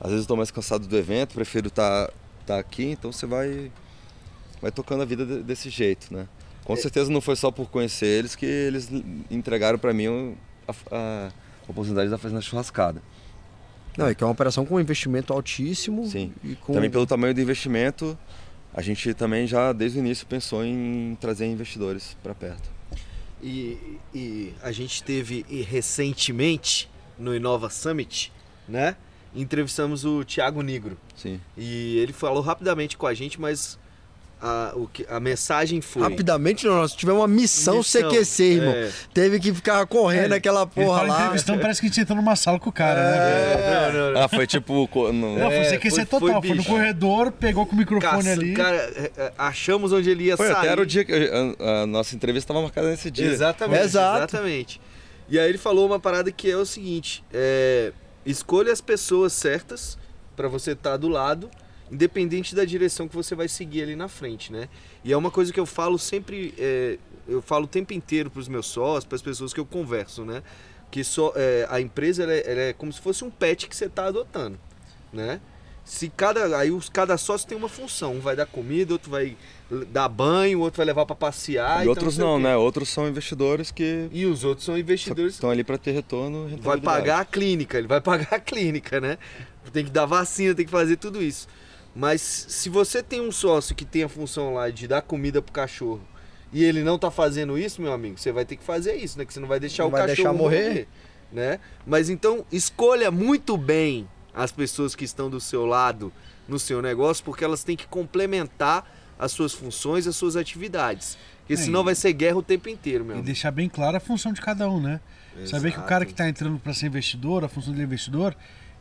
S3: às vezes eu tô mais cansado do evento, prefiro estar tá, tá aqui, então você vai. Vai tocando a vida de- desse jeito, né? Com certeza não foi só por conhecer eles que eles entregaram para mim a, a oportunidade da Fazenda Churrascada.
S4: Não, é que é uma operação com investimento altíssimo.
S3: Sim.
S4: E com...
S3: Também pelo tamanho do investimento, a gente também já desde o início pensou em trazer investidores para perto.
S1: E, e a gente teve e, recentemente no Inova Summit, né? Entrevistamos o Thiago Negro.
S3: Sim.
S1: E ele falou rapidamente com a gente, mas a, o que, a mensagem foi.
S4: Rapidamente, não, nós tivemos uma missão,
S1: Missão,
S4: CQC, irmão.
S1: é.
S4: Teve que ficar correndo
S2: É,
S4: aquela
S2: Ele
S4: porra
S2: fala
S4: lá.
S2: entrevistão, parece que a gente entrou numa sala com o cara, né?
S1: É, não, não, não.
S3: Ah, foi tipo. no-
S2: Não, foi
S1: É,
S2: CQC
S1: foi-
S2: total.
S1: foi
S2: Foi, no corredor, pegou com o microfone
S1: Caça-
S2: ali.
S1: Cara, é, é, achamos onde ele ia
S3: Foi
S1: sair.
S3: até era o dia que a, a nossa entrevista estava marcada nesse dia.
S1: Exatamente,
S4: Exato.
S1: exatamente. E aí ele falou uma parada que é o seguinte: é, escolha as pessoas certas pra você estar do lado, independente da direção que você vai seguir ali na frente, né? E é uma coisa que eu falo sempre, é, eu falo o tempo inteiro pros meus sócios, para as pessoas que eu converso, né? Que só, é, a empresa ela é, ela é como se fosse um pet que você está adotando, né? Se cada aí os cada sócio tem uma função, um vai dar comida, outro vai dar banho, outro vai levar para passear,
S3: e
S1: então
S3: outros não,
S1: quê.
S3: né? Outros são investidores que
S1: E os outros são investidores
S3: estão ali para ter retorno.
S1: vai pagar a clínica, ele vai [laughs] pagar a clínica, né? Tem que dar vacina, tem que fazer tudo isso. Mas se você tem um sócio que tem a função lá de dar comida pro cachorro e ele não tá fazendo isso, meu amigo, você vai ter que fazer isso, né? Que você não vai deixar
S4: Não
S1: o
S4: vai
S1: cachorro
S4: deixar morrer.
S1: né? Mas então escolha muito bem as pessoas que estão do seu lado no seu negócio, porque elas têm que complementar as suas funções, as suas atividades. Porque
S2: É,
S1: senão vai ser guerra o tempo inteiro, meu
S2: E
S1: amigo.
S2: deixar bem clara a função de cada um, né? Saber que o cara
S1: Exato.
S2: que está entrando para ser investidor, a função dele é investidor,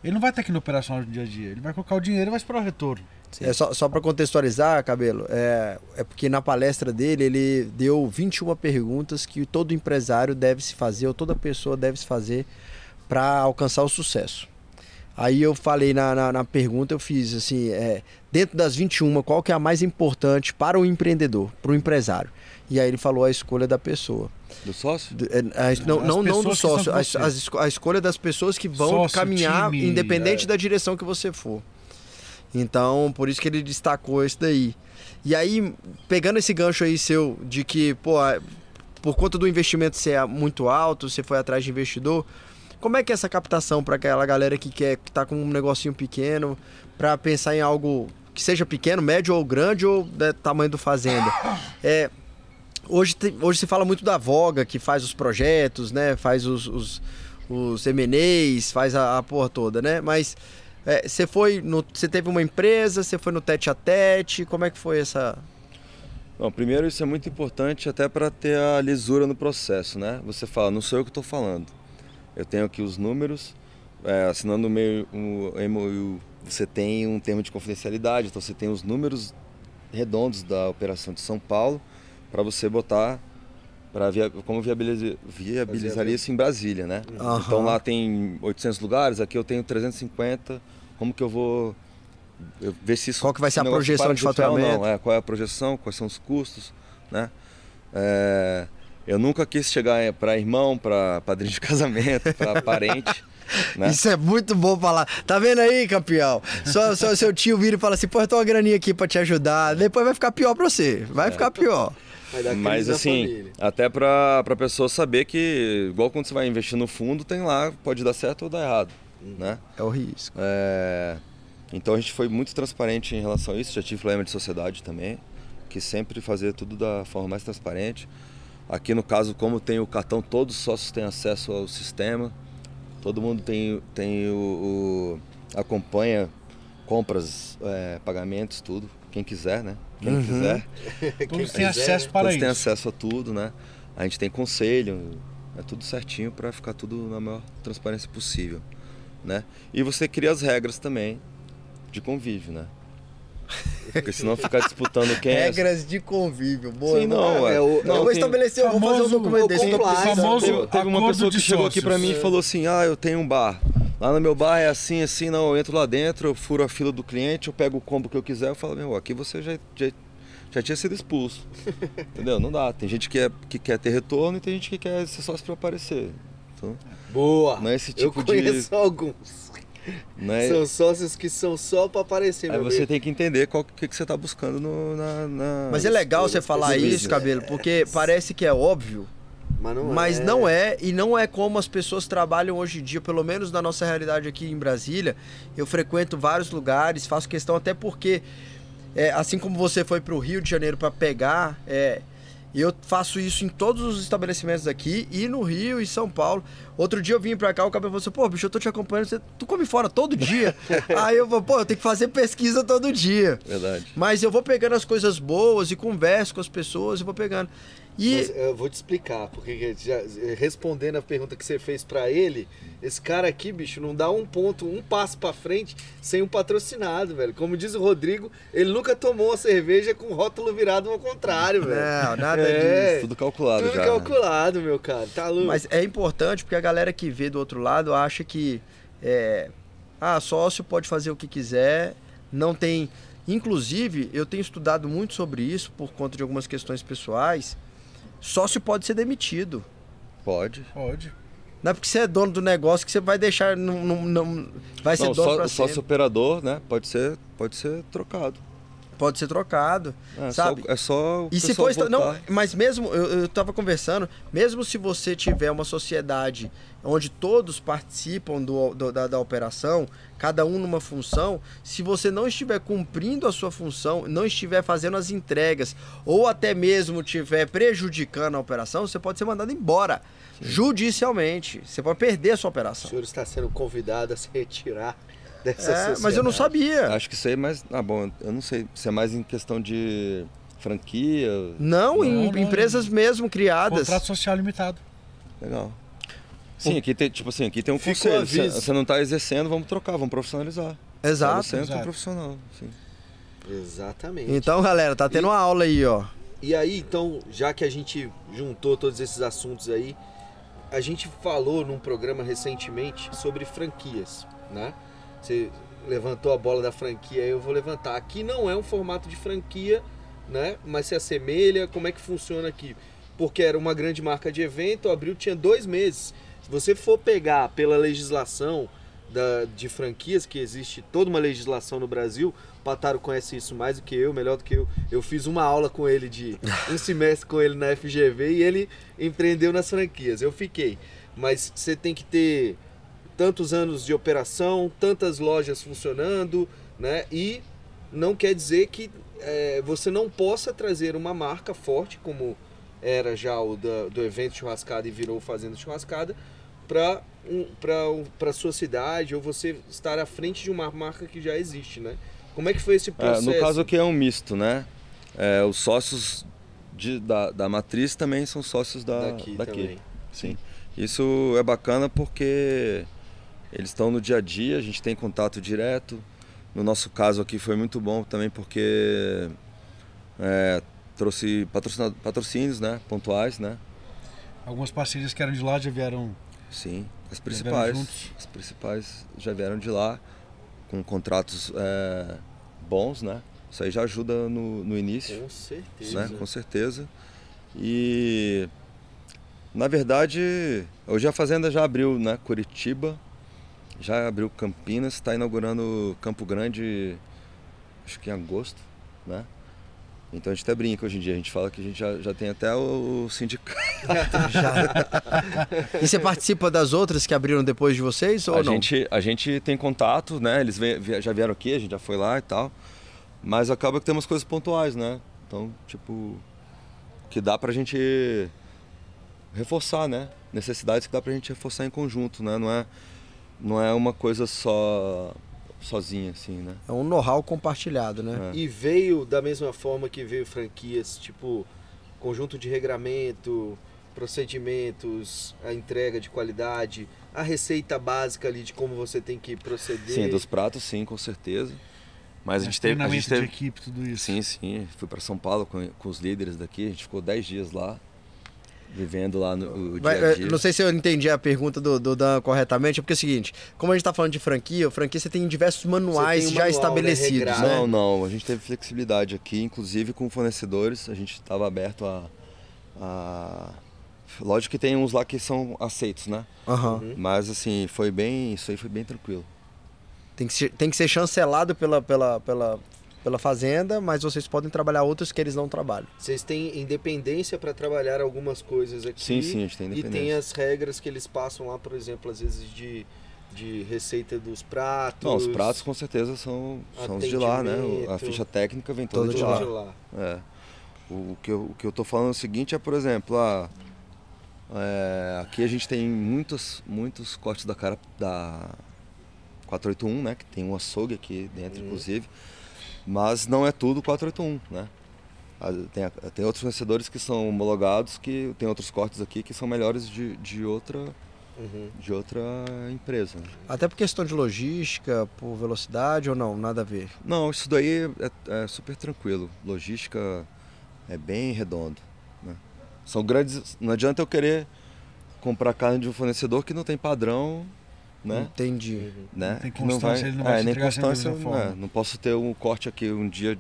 S2: ele não vai estar aqui no operacional do dia a dia. Ele vai colocar o dinheiro e vai esperar o retorno.
S4: É só, só para contextualizar, Cabelo, é, é porque na palestra dele ele deu 21 perguntas que todo empresário deve se fazer, ou toda pessoa deve se fazer para alcançar o sucesso. Aí eu falei na, na, na pergunta, eu fiz assim, é, dentro das 21, qual que é a mais importante para o empreendedor, para o empresário? E aí ele falou a escolha da pessoa.
S3: Do sócio?
S4: Do- é, a- não,
S2: As
S4: não, não do sócio, a, a escolha das pessoas que vão
S2: Sócio,
S4: caminhar,
S2: time,
S4: independente
S3: é.
S4: da direção que você for. Então, por isso que ele destacou isso daí. E aí, pegando esse gancho aí seu de que, pô, por conta do investimento ser muito alto, você foi atrás de investidor, como é que é essa captação para aquela galera que quer que tá com um negocinho pequeno, para pensar em algo que seja pequeno, médio ou grande ou do tamanho do fazenda? É, Hoje, tem- hoje se fala muito da Voga, que faz os projetos, né? Faz os, os, os M&As, faz a, a porra toda, né? Mas é, você foi no. Você teve uma empresa, você foi no tete a tete, como é que foi essa.
S3: Bom, primeiro isso é muito importante até para ter a lisura no processo, né? Você fala, não sou eu que estou falando. Eu tenho aqui os números, é, assinando o meio o MOU, você tem um termo de confidencialidade, então você tem os números redondos da operação de São Paulo para você botar para via, como viabiliza, viabilizaria isso em Brasília, né?
S4: Aham.
S3: Então lá tem 800 lugares, aqui eu tenho 350. Como que eu vou eu- ver se isso
S4: Qual que vai ser a projeção de faturamento?
S3: Não, é, qual é a projeção, quais são os custos, né? É, eu nunca quis chegar para irmão, para padrinho de [laughs] casamento, para parente, né?
S4: Isso é muito bom falar. Tá vendo aí, campeão? Só, só seu tio vira e fala assim: pô, eu tenho uma graninha aqui pra te ajudar. Depois vai ficar pior pra você. Vai
S3: É.
S4: ficar pior.
S3: Mas assim,
S1: família.
S3: até para a pessoa saber que, igual quando você vai investir no fundo, tem lá, pode dar certo ou dar errado, né?
S4: É o risco.
S3: É, Então a gente foi muito transparente em relação a isso. Já tive problema de sociedade também, que sempre fazer tudo da forma mais transparente. Aqui no caso, como tem o cartão, todos os sócios têm acesso ao sistema. Todo mundo tem, tem o, o- acompanha compras, é, pagamentos, tudo. Quem quiser, né? Quem
S4: Uhum.
S3: quiser.
S2: Todos
S1: Quem
S2: têm
S1: quiser,
S2: acesso para
S3: Todos têm
S2: isso.
S3: acesso a tudo, né? A gente tem conselho, é tudo certinho para ficar tudo na maior transparência possível, né? E você cria as regras também de convívio, né? Porque senão ficar disputando quem é.
S4: Regras de convívio. Boa,
S3: Sim,
S4: eu vou-
S3: não, é.
S4: Eu
S3: não,
S4: vou
S3: tem-
S4: estabelecer, eu vou fazer um
S2: famoso-
S4: documento desse.
S2: famoso
S3: Teve, teve uma pessoa que chegou aqui pra
S2: sócios.
S3: mim e falou assim: Ah, eu tenho um bar. Lá no meu bar é assim, assim, não. Eu entro lá dentro, eu furo a fila do cliente, eu pego o combo que eu quiser. Eu falo, meu, aqui você já, já, já tinha sido expulso. [laughs] Entendeu? Não dá. Tem gente que, é, que quer ter retorno e tem gente que quer ser sócio pra aparecer. Então,
S1: Boa!
S3: não é esse
S1: eu
S3: tipo de.
S1: conheço alguns.
S3: Não é,
S1: São sócios que são só pra aparecer,
S3: aí você
S1: amigo.
S3: tem que entender qual que, que você tá buscando no, na, na-
S4: Mas é legal você falar isso,
S3: business.
S4: cabelo, porque parece que é óbvio,
S1: Mas não
S4: mas
S1: é.
S4: não é, e não é como as pessoas trabalham hoje em dia, pelo menos na nossa realidade aqui em Brasília. Eu frequento vários lugares, faço questão até porque, é, assim como você foi para o Rio de Janeiro para pegar, é, eu faço isso em todos os estabelecimentos aqui e no Rio e São Paulo. Outro dia eu vim pra cá, o cabelo falou assim: pô, bicho, eu tô te acompanhando, você, tu come fora todo dia. [laughs] Aí eu vou, pô, eu tenho que fazer pesquisa todo dia.
S3: Verdade.
S4: Mas eu vou pegando as coisas boas e converso com as pessoas e vou pegando. E
S1: Mas eu vou te explicar, porque já, respondendo a pergunta que você fez pra ele, esse cara aqui, bicho, não dá um ponto, um passo pra frente sem um patrocinado, velho. Como diz o Rodrigo, ele nunca tomou uma cerveja com rótulo virado ao contrário, velho.
S4: não, nada
S1: É,
S4: disso.
S3: Tudo calculado
S1: Tudo
S3: já. né?
S1: calculado, meu cara. Tá louco.
S4: Mas é importante porque a galera que vê do outro lado acha que é, ah, sócio pode fazer o que quiser, não tem. Inclusive, eu tenho estudado muito sobre isso por conta de algumas questões pessoais. Sócio pode ser demitido.
S3: Pode.
S2: Pode.
S4: Não é porque você é dono do negócio que você vai deixar. Não, não, não- vai ser
S3: Não,
S4: dono
S3: só,
S4: pra
S3: o sócio
S4: sempre.
S3: operador, né? Pode ser, pode ser trocado.
S4: Pode ser trocado.
S3: É
S4: sabe?
S3: Só, é só o
S4: E se for. Não, mas mesmo, eu, eu tava conversando, mesmo se você tiver uma sociedade onde todos participam do, do- da, da operação, cada um numa função, se você não estiver cumprindo a sua função, não estiver fazendo as entregas, ou até mesmo estiver prejudicando a operação, você pode ser mandado embora. Judicialmente. Você pode perder a sua
S1: O
S4: operação.
S1: senhor está sendo convidado a se retirar dessa
S4: É, mas eu não
S1: sociedade.
S4: sabia.
S3: Acho que isso aí é mais. Ah, bom, eu não sei se é mais em questão de franquia.
S4: Não, em
S2: Não, não,
S4: empresas mesmo criadas.
S2: Contrato social limitado.
S3: Legal. Sim, aqui tem, tipo assim, aqui tem um
S1: Fica o
S3: conselho. Você, não está exercendo, vamos trocar, vamos profissionalizar.
S4: Exato.
S3: Você entra
S2: exato.
S3: profissional, sim.
S1: Exatamente.
S4: Então, galera, tá tendo uma aula aí, ó.
S1: E aí, então, já que a gente juntou todos esses assuntos aí, a gente falou num programa recentemente sobre franquias, né? Você levantou a bola da franquia, eu vou levantar. Aqui não é um formato de franquia, né? Mas se assemelha, como é que funciona aqui? Porque era uma grande marca de evento, abril tinha dois meses. Se você for pegar pela legislação da, de franquias, que existe toda uma legislação no Brasil, o Pataro conhece isso mais do que eu, melhor do que eu. Eu fiz uma aula com ele de um [laughs] semestre com ele na FGV e ele empreendeu nas franquias. Eu fiquei. Mas você tem que ter tantos anos de operação, tantas lojas funcionando, né? E não quer dizer que é, você não possa trazer uma marca forte, como era já o da, do evento churrascada e virou fazenda churrascada, para um, para sua cidade ou você estar à frente de uma marca que já existe, né? Como é que foi esse processo?
S3: É, no caso aqui é um misto, né? É, os sócios de, da, da matriz também são sócios da,
S1: daqui.
S3: daqui. Sim. Isso é bacana porque eles estão no dia a dia, a gente tem contato direto. No nosso caso aqui foi muito bom também porque é, trouxe patrocínios né, pontuais, né?
S2: Algumas parcerias que eram de lá já vieram.
S3: Sim, as principais. As principais já vieram de lá com contratos é, bons, né? Isso aí já ajuda no, no início.
S1: Com certeza.
S3: Né? Com certeza. E na verdade, hoje a fazenda já abriu, né? Curitiba, já abriu Campinas, está inaugurando Campo Grande, acho que em agosto, né? Então a gente até brinca hoje em dia, a gente fala que a gente já, já tem até o, sindicato. [laughs]
S4: e você participa das outras que abriram depois de vocês ou
S3: a
S4: não?
S3: Gente, a gente tem contato, né? Eles já vieram aqui, a gente já foi lá e tal. Mas acaba que temos coisas pontuais, né? Então, tipo, que dá pra gente reforçar, né? Necessidades que dá pra gente reforçar em conjunto, né? Não é, não é uma coisa só sozinha, assim, né?
S4: É um know-how compartilhado, né?
S1: É. E veio da mesma forma que veio franquias, tipo conjunto de regramento, procedimentos, a entrega de qualidade, a receita básica ali de como você tem que proceder.
S3: Sim, dos pratos, sim, com certeza. Mas a gente teve. A gente teve...
S2: de equipe, tudo isso.
S3: Sim, sim. Fui para São Paulo com, com os líderes daqui, a gente ficou 10 dias lá vivendo lá no dia a dia.
S4: Não sei se eu entendi a pergunta do, do Dan corretamente, porque é o seguinte, como a gente está falando de franquia, franquia você tem diversos manuais um já manual, né, estabelecidos, né?
S3: Não, não, a gente teve flexibilidade aqui, inclusive com fornecedores, a gente estava aberto a, a... Lógico que tem uns lá que são aceitos, né?
S4: Uhum.
S3: Mas assim, foi bem, isso aí foi bem tranquilo.
S4: Tem que ser, tem que ser chancelado pela, pela, pela pela fazenda, mas vocês podem trabalhar outros que eles não trabalham.
S1: Vocês têm independência para trabalhar algumas coisas aqui.
S3: Sim, sim, a gente tem
S1: independência. E tem as regras que eles passam lá, por exemplo, às vezes de, de receita dos pratos.
S3: Não, os pratos com certeza são, são os de lá, né? A ficha técnica vem toda, de, lá. de, lá. É. O, que eu, o que eu tô falando é o seguinte é, por exemplo, a, é, aqui a gente tem muitos, muitos cortes da cara da 481, né? Que tem um açougue aqui dentro, uhum. inclusive. Mas não é tudo 481, né? Tem, tem outros fornecedores que são homologados, que tem outros cortes aqui que são melhores de, de outra uhum. de outra empresa.
S4: Até por questão de logística, por velocidade ou não, nada a ver?
S3: Não, isso daí é, é super tranquilo. Logística é bem redondo. Né? São grandes. Não adianta eu querer comprar carne de um fornecedor que não tem padrão né?
S4: Entendi.
S3: Né?
S2: Não tem constância, ele não vai é, nem constância,
S3: é, não posso ter um corte aqui um dia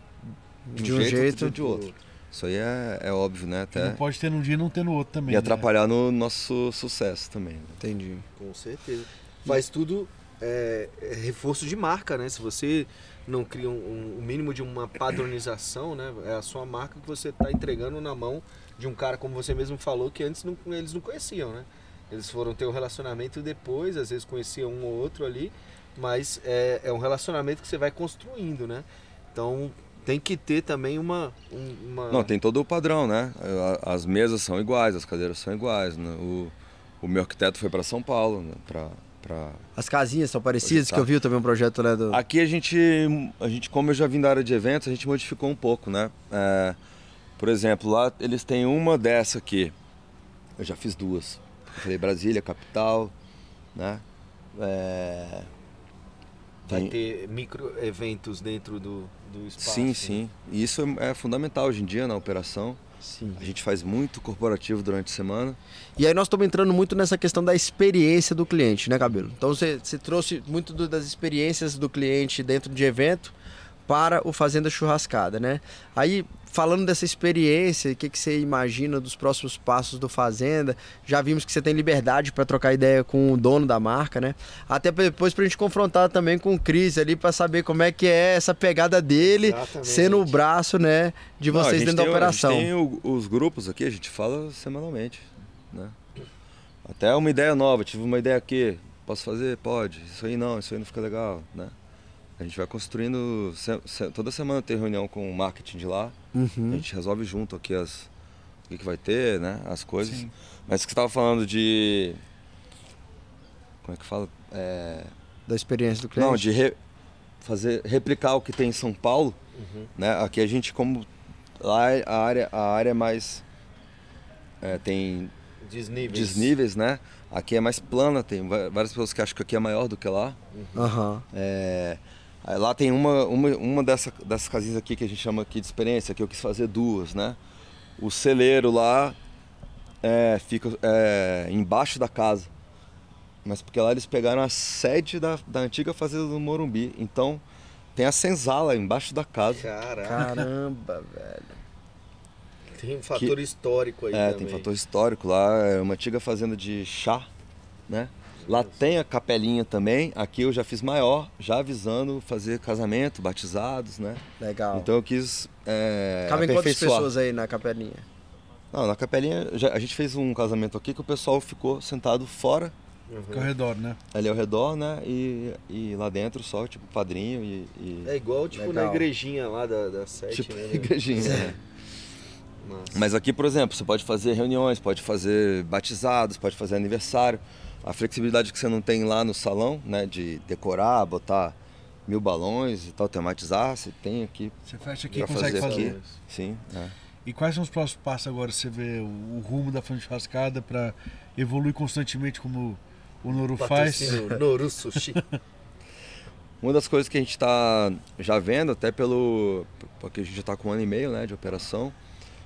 S3: de, de um, jeito, jeito, outro dia de outro. Isso aí é, é óbvio, né? Até...
S2: Não pode ter num dia e não ter no outro também.
S3: E né? atrapalhar no nosso sucesso também. Né?
S4: Entendi.
S1: Com certeza. Faz tudo é, é, reforço de marca, né? Se você não cria um, um, um, mínimo de uma padronização, né? É a sua marca que você está entregando na mão de um cara, como você mesmo falou, que antes não, eles não conheciam, né? Eles foram ter um relacionamento depois, às vezes conheciam um ou outro ali, mas é, é um relacionamento que você vai construindo, né? Então tem que ter também uma, uma.
S3: Não, tem todo o padrão, né? As mesas são iguais, as cadeiras são iguais. Né? O, o meu arquiteto foi para São Paulo, né? para Pra...
S4: As casinhas são parecidas, que eu vi também um projeto né, do...
S3: Aqui a gente, a gente, como eu já vim da área de eventos, a gente modificou um pouco, né? É, por exemplo, lá eles têm uma dessa aqui. Eu já fiz duas. Eu falei Brasília, capital, né? É...
S1: Vai ter micro eventos dentro do, do espaço.
S3: Sim, né? sim. E isso é, é fundamental hoje em dia na operação.
S4: Sim.
S3: A gente faz muito corporativo durante a semana.
S4: E aí nós estamos entrando muito nessa questão da experiência do cliente, né, Cabelo? Então você, você trouxe muito do- das experiências do cliente dentro de evento para o Fazenda Churrascada, né? Aí, falando dessa experiência, o que, que você imagina dos próximos passos do Fazenda? Já vimos que você tem liberdade para trocar ideia com o dono da marca, né? Até depois para a gente confrontar também com o Cris ali para saber como é que é essa pegada dele
S1: Exatamente.
S4: sendo o braço, né, de
S3: Não,
S4: vocês
S3: gente
S4: dentro da
S3: tem o-
S4: operação.
S3: A gente tem o- os grupos aqui, a gente fala semanalmente, né? Até uma ideia nova, tive uma ideia aqui, posso fazer? Pode. Isso aí não, isso aí não fica legal, né? A gente vai construindo, toda semana tem reunião com o marketing de lá, a
S4: Uhum.
S3: gente resolve junto aqui as, o que, que vai ter, né? As coisas.
S2: Sim.
S3: Mas que você estava falando de. Como é que fala? É,
S4: Da experiência do cliente.
S3: não, de re- fazer, replicar o que tem em São Paulo. Né? Aqui a gente, como lá a área, a área é mais. é, tem
S1: Desníveis.
S3: desníveis, né? Aqui é mais plana, tem várias pessoas que acham que aqui é maior do que lá.
S4: Aham.
S3: É, aí lá tem uma, uma, uma dessa, dessas casinhas aqui que a gente chama aqui de experiência, que eu quis fazer duas, né? O celeiro lá é, fica é, embaixo da casa. Mas porque lá eles pegaram a sede da, da antiga fazenda do Morumbi. Então tem a senzala embaixo da casa.
S1: Caraca,
S4: Caramba, velho.
S1: tem um fator histórico aí
S3: É,
S1: também.
S3: tem fator histórico lá, é uma antiga fazenda de chá, né? Lá tem a capelinha também, aqui eu já fiz maior, já avisando fazer casamento, batizados, né?
S4: Legal.
S3: Então eu quis é,
S4: Cabem quantas pessoas aí na capelinha?
S3: Não, na capelinha, já- a gente fez um casamento aqui que o pessoal ficou sentado fora,
S2: Fica ao redor, né?
S3: ali ao redor, né? E, e lá dentro só, tipo, padrinho e... e-
S1: É igual, tipo, na
S4: Legal.
S1: igrejinha lá da, da sete,
S3: tipo,
S1: né? [laughs]
S3: igrejinha, né?
S1: Massa.
S3: Mas aqui, por exemplo, você pode fazer reuniões, pode fazer batizados, pode fazer aniversário. A flexibilidade que você não tem lá no salão, né, de decorar, botar mil balões e tal, tematizar, você tem aqui.
S2: Você fecha aqui e consegue
S3: fazer
S2: fazer.
S3: aqui. Sim, é.
S2: E quais são os próximos passos agora? Você vê o, o rumo da Fã Churrascada para evoluir constantemente como o Noru faz?
S1: Noru Sushi. [laughs]
S3: Uma das coisas que a gente está já vendo, até pelo. porque a gente já está com um ano e meio né, de operação,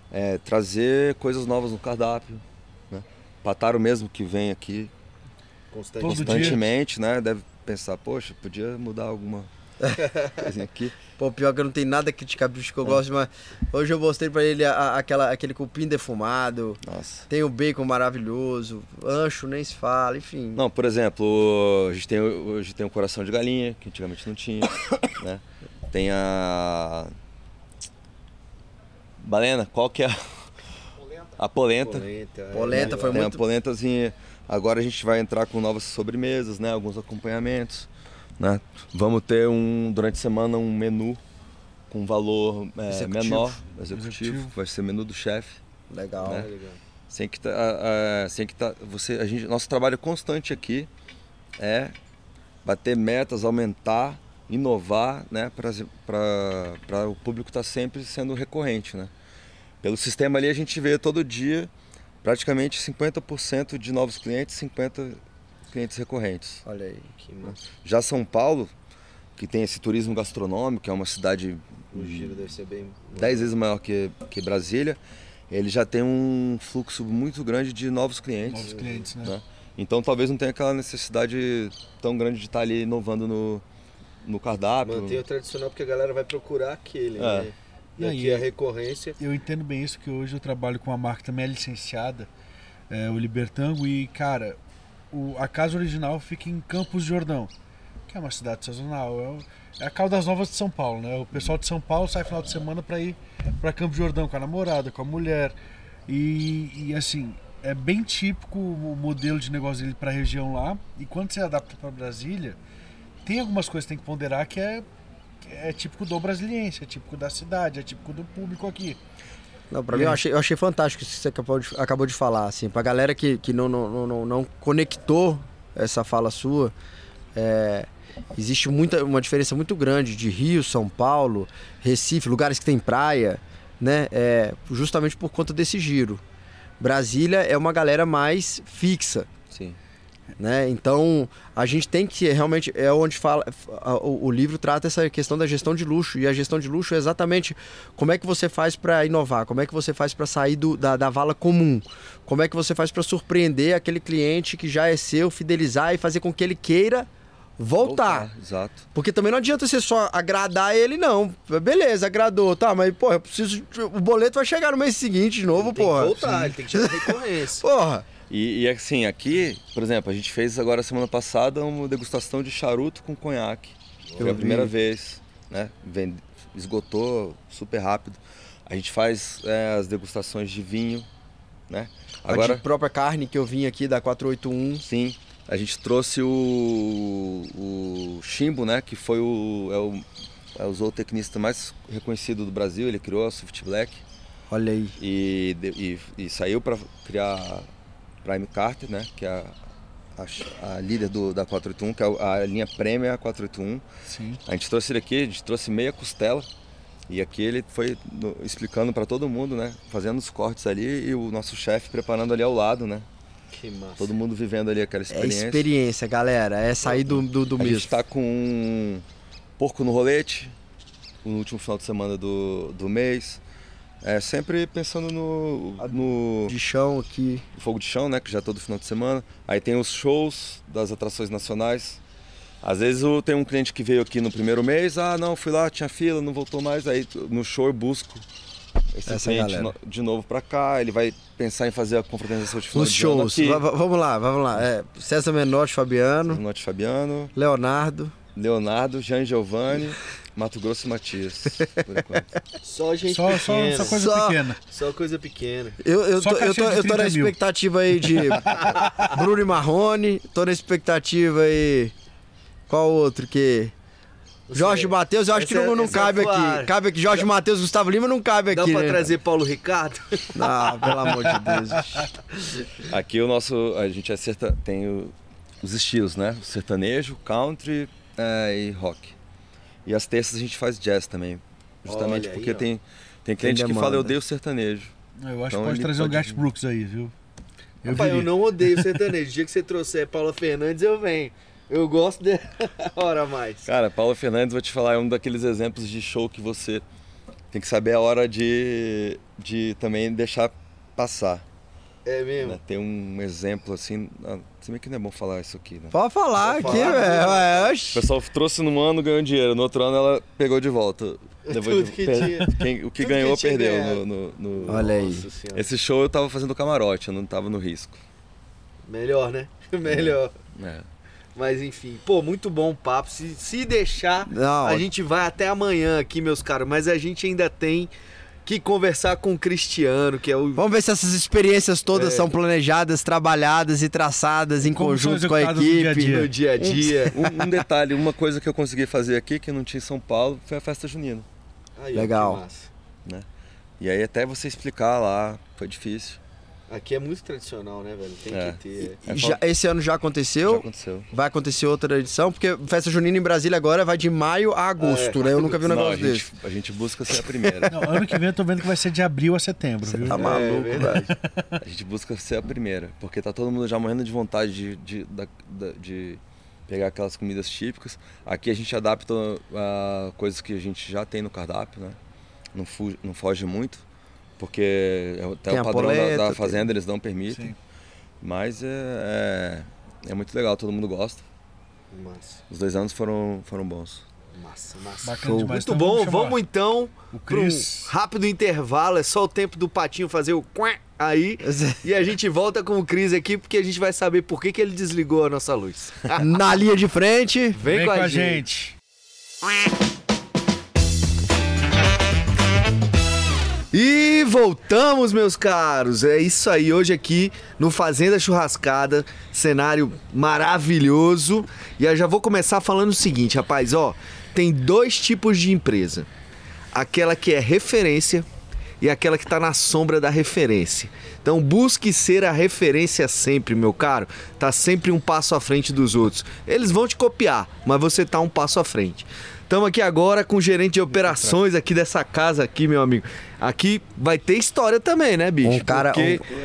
S3: é trazer coisas novas no cardápio. Né? Pataro mesmo que vem aqui
S1: Constante.
S3: Constantemente, né? Deve pensar, poxa, podia mudar alguma [laughs] coisinha aqui.
S4: Pô, pior que eu não tenho nada a criticar bicho que eu gosto, mas hoje eu mostrei pra ele a- a- aquela, aquele cupim defumado,
S3: Nossa.
S4: tem o bacon maravilhoso, ancho nem se fala, enfim.
S3: Não, por exemplo, a gente tem, hoje tem o coração de galinha, que antigamente não tinha, [coughs] né? Tem a balena, qual que é a, a polenta?
S1: Polenta. é.
S4: Polenta foi
S3: tem
S4: muito-
S3: a polentazinha. Agora a gente vai entrar com novas sobremesas, né? Alguns acompanhamentos, né? Vamos ter um durante a semana um menu com valor é,
S4: Executivo.
S3: menor, executivo.
S2: Executivo.
S3: Vai ser menu do chefe.
S4: Legal.
S3: né?
S1: Legal.
S3: Sem que tá, a- a- sem que tá, você, a gente, nosso trabalho constante aqui é bater metas, aumentar, inovar, né, para o público estar sempre sendo recorrente, né? Pelo sistema ali a gente vê todo dia praticamente 50% de novos clientes, 50 clientes recorrentes.
S4: Olha aí.
S1: Que massa.
S3: Já São Paulo, que tem esse turismo gastronômico, é uma cidade
S1: O giro deve ser bem.
S3: 10 vezes maior que, que Brasília, ele já tem um fluxo muito grande de novos clientes.
S2: Novos clientes, né?
S3: né? Então talvez não tenha aquela necessidade tão grande de estar ali inovando no, no cardápio.
S1: Mantém o tradicional porque a galera vai procurar aquele,
S3: É.
S1: né?
S2: E aí?
S1: aqui a recorrência.
S2: Eu entendo bem isso, que hoje eu trabalho com uma marca também é licenciada, é, o Libertango, e, cara, o- a casa original fica em Campos de Jordão, que é uma cidade sazonal. É, o- é a Caldas Novas de São Paulo, né? O pessoal de São Paulo sai final de semana para ir para Campos de Jordão com a namorada, com a mulher. E, e, assim, é bem típico o modelo de negócio dele para a região lá. E quando você adapta para Brasília, tem algumas coisas que tem que ponderar que é, é típico do brasiliense, é típico da cidade, é típico do público aqui.
S4: Não, pra
S2: E
S4: mim eu achei, eu achei fantástico isso que você acabou de, acabou de falar, assim, pra galera que, que não, não, não- não, conectou essa fala sua, é, existe muita, uma diferença muito grande de Rio, São Paulo, Recife, lugares que tem praia, né, é, justamente por conta desse giro. Brasília é uma galera mais fixa. Né? Então, a gente tem que realmente. É onde fala. O, o livro trata essa questão da gestão de luxo. E a gestão de luxo é exatamente como é que você faz para inovar, como é que você faz para sair do, da, da vala comum, como é que você faz para surpreender aquele cliente que já é seu, fidelizar e fazer com que ele queira voltar. voltar.
S3: Exato.
S4: Porque também não adianta você só agradar ele, não. Beleza, agradou, tá, mas, porra, eu preciso. O boleto vai chegar no mês seguinte de novo,
S1: ele
S4: porra.
S1: Tem que voltar, ele tem que tirar recorrência. [laughs]
S4: porra.
S3: E, e, assim, aqui, por exemplo, a gente fez agora semana passada uma degustação de charuto com conhaque. Foi a primeira vez, né? Vende, esgotou super rápido. A gente faz é, as degustações de vinho, né?
S4: Agora, a própria carne que eu vim aqui da 481.
S3: Sim, a gente trouxe o, o Chimbo, né? Que foi o, é o, é o zootecnista mais reconhecido do Brasil. Ele criou a Swift Black.
S4: Olha aí.
S3: E, e, e saiu para criar Prime Carter, né? Que é a, a, a líder do, da 481, que é a, a linha Premium é 481.
S2: Sim.
S3: A gente trouxe ele aqui, a gente trouxe meia costela. E aqui ele foi no, explicando para todo mundo, né? Fazendo os cortes ali e o nosso chefe preparando ali ao lado, né?
S1: Que massa.
S3: Todo mundo vivendo ali aquela experiência.
S4: É experiência, galera. É sair do, do, do
S3: A gente tá com um porco no rolete, no último final de semana do, do mês. É, sempre pensando no, no.
S4: De chão aqui.
S3: Fogo de chão, né? Que já é todo final de semana. Aí tem os shows das atrações nacionais. Às vezes eu tenho um cliente que veio aqui no primeiro mês, ah não, fui lá, tinha fila, não voltou mais. Aí no show eu busco esse Essa cliente galera. de novo para cá, ele vai pensar em fazer a confraternização de final
S4: Os shows, vamos lá, vamos lá. É, César Menotti Fabiano.
S3: Menotti Fabiano.
S4: Leonardo.
S3: Leonardo, Jean Giovanni. Mato Grosso e Matias, por [laughs] enquanto.
S1: Só gente
S2: só,
S1: pequena.
S2: Só, só coisa
S1: só,
S2: pequena.
S1: Só coisa pequena.
S4: Eu, eu, tô, eu, tô, eu tô na expectativa aí de [laughs] Bruno e Marrone, tô na expectativa aí... Qual outro que... Jorge Matheus, eu acho que não, é- não cabe é aqui. Cabe aqui. Jorge Matheus, Gustavo Lima não cabe aqui.
S1: Dá pra
S4: né?
S1: trazer Paulo Ricardo?
S4: Não, pelo amor de Deus. [laughs]
S3: Aqui o nosso. A gente é serta, tem o, os estilos, né? Sertanejo, country é, e rock. E as terças a gente faz jazz também. Justamente porque tem, tem cliente que fala, eu odeio sertanejo.
S2: Eu acho então, que pode trazer pode... o Gart Brooks aí, viu?
S1: Eu, Rapaz, eu não odeio sertanejo. O dia que você trouxer Paula Fernandes, eu venho. Eu gosto de [laughs] hora mais.
S3: Cara, Paula Fernandes, vou te falar, é um daqueles exemplos de show que você tem que saber a hora de, de também deixar passar.
S1: É mesmo?
S3: Né? Tem um exemplo assim. Ah, se bem que não é bom falar isso aqui, né?
S4: Pode falar Pode aqui, velho.
S3: O pessoal trouxe num ano, ganhou dinheiro. No outro ano ela pegou de volta.
S1: Tudo de... que tinha.
S3: Quem, o que Tudo ganhou, que perdeu. No, no, no...
S4: Olha aí.
S3: Esse show eu tava fazendo camarote, eu não tava no risco.
S1: Melhor, né? [laughs] Melhor.
S3: É.
S1: Mas enfim, pô, muito bom o papo. Se, se deixar,
S4: Não.
S1: a gente vai até amanhã aqui, meus caros. Mas a gente ainda tem que conversar com o Cristiano, que é o.
S4: Vamos ver se essas experiências todas é. são planejadas, trabalhadas e traçadas em Como conjunto com a equipe.
S1: No dia a dia. [laughs]
S3: Um, um, detalhe, uma coisa que eu consegui fazer aqui, que não tinha em São Paulo, foi a festa junina.
S4: Aí, Legal.
S3: Né? E aí até você explicar lá, foi difícil.
S1: Aqui é muito tradicional, né, velho? Tem é. que ter. É
S4: já, esse ano já aconteceu?
S3: Já aconteceu.
S4: Vai acontecer outra edição? Porque Festa Junina em Brasília agora vai de maio a agosto, é. né? Eu nunca vi um negócio
S3: Não, a
S4: desse.
S3: Gente, a gente busca ser a primeira. [laughs]
S2: Não, ano que vem eu tô vendo que vai ser de abril a setembro, Você viu?
S4: Tá maluco, é, velho.
S3: A gente busca ser a primeira, porque tá todo mundo já morrendo de vontade de, de, de, de pegar aquelas comidas típicas. Aqui a gente adapta a coisas que a gente já tem no cardápio, né? Não, fuge, não foge muito porque até tem o padrão poleta, da, da, fazenda eles não permitem. Sim. Mas é, é, é, muito legal, todo mundo gosta.
S1: Massa.
S3: Os dois anos foram, foram bons.
S1: Massa, massa.
S2: Bacana demais.
S1: Muito então, bom, vamos, vamos então para um rápido intervalo. É só o tempo do patinho fazer o aí [laughs] e a gente volta com o Cris aqui porque a gente vai saber por que, que ele desligou a nossa luz. [laughs]
S4: Na linha de frente,
S2: vem, vem com, a, a gente. gente.
S1: E voltamos, meus caros. É isso aí, hoje aqui no Fazenda Churrascada, cenário maravilhoso. E eu já vou começar falando o seguinte, rapaz, ó, tem dois tipos de empresa. Aquela que é referência e aquela que está na sombra da referência. Então busque ser a referência sempre, meu caro. Tá sempre um passo à frente dos outros. Eles vão te copiar, mas você tá um passo à frente. Estamos aqui agora com o gerente de operações aqui dessa casa aqui, meu amigo. Aqui vai ter história também, né, bicho?
S4: Um cara,
S1: Porque um...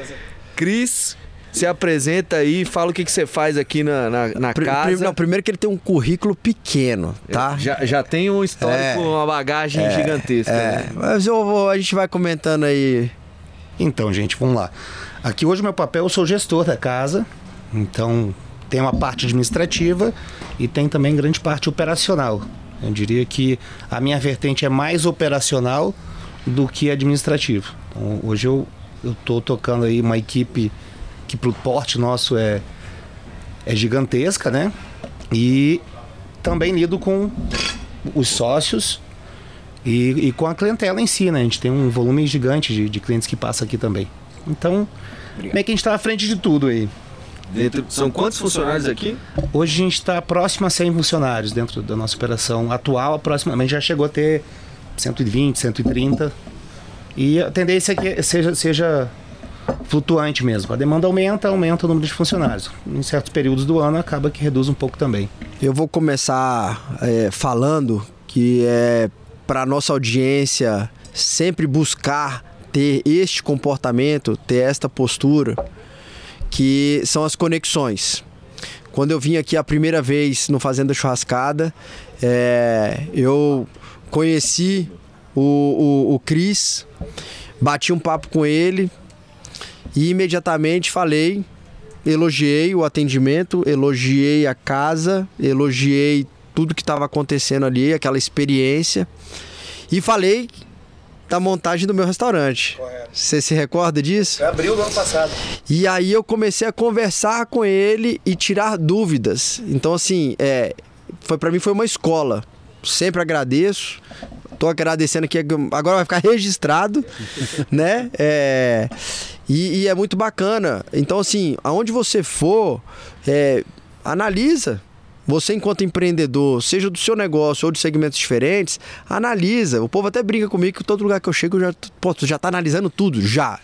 S1: Cris Se apresenta aí, fala o que, que você faz aqui na, na, na
S4: Pri-
S1: casa.
S4: não, primeiro que ele tem um currículo pequeno, tá?
S1: Já, já tem um histórico,
S4: É.
S1: uma bagagem gigantesca.
S4: É,
S1: né?
S4: mas eu vou, a gente vai comentando aí.
S5: Então, gente, vamos lá. Aqui hoje meu papel, eu sou gestor da casa, então tem uma parte administrativa e tem também grande parte operacional. Eu diria que a minha vertente é mais operacional do que administrativa. Então, hoje eu estou tocando aí uma equipe que pro porte nosso é, é gigantesca, né? E também lido com os sócios e, e com a clientela em si, né? A gente tem um volume gigante de, de clientes que passa aqui também. Então, meio que a gente está à frente de tudo aí.
S1: Dentro- são quantos funcionários aqui?
S5: Hoje a gente está próximo a 100 funcionários dentro da nossa operação atual. Aproximadamente já chegou a ter 120, 130. E a tendência é que seja, seja flutuante mesmo. A demanda aumenta, aumenta o número de funcionários. Em certos períodos do ano acaba que reduz um pouco também.
S4: Eu vou começar é, falando que é para nossa audiência sempre buscar ter este comportamento, ter esta postura, que são as conexões. Quando eu vim aqui a primeira vez no Fazenda Churrascada, é, eu conheci o, o, o Cris, bati um papo com ele e imediatamente falei elogiei o atendimento, elogiei a casa, elogiei tudo que estava acontecendo ali, aquela experiência. E falei da montagem do meu restaurante. Você se recorda disso?
S5: Abril do ano passado.
S4: E aí eu comecei a conversar com ele e tirar dúvidas. Então assim, é, foi para mim foi uma escola. Sempre agradeço. Tô agradecendo aqui, agora vai ficar [laughs] registrado, né? É, e, e é muito bacana. Então assim, aonde você for, é, analisa. Você, enquanto empreendedor, seja do seu negócio ou de segmentos diferentes, analisa. O povo até brinca comigo que todo lugar que eu chego, eu já, pô, já tá analisando tudo, já.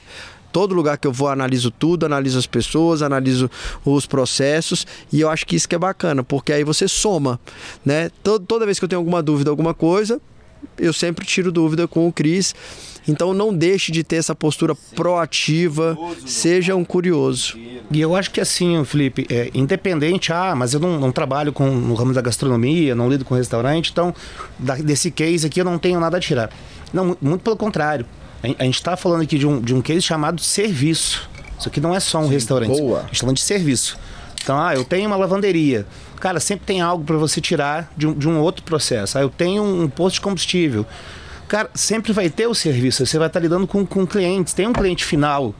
S4: Todo lugar que eu vou, analiso tudo, analiso as pessoas, analiso os processos e eu acho que isso que é bacana, porque aí você soma, né? Toda vez que eu tenho alguma dúvida, alguma coisa, eu sempre tiro dúvida com o Cris. Então não deixe de ter essa postura proativa, seja um curioso.
S5: E eu acho que assim, Felipe, é, independente, ah, mas eu não, não trabalho com, no ramo da gastronomia, não lido com restaurante, então da- desse case aqui eu não tenho nada a tirar. Não, mu- muito pelo contrário. A, a gente está falando aqui de um, de um case chamado serviço. Isso aqui não é só um restaurante.
S4: boa.
S5: A gente está falando de serviço. Então, ah, eu tenho uma lavanderia. Cara, sempre tem algo para você tirar de um, de um outro processo. Ah, eu tenho um posto de combustível. Cara, sempre vai ter o serviço. Você vai estar lidando com, com clientes. Tem um cliente final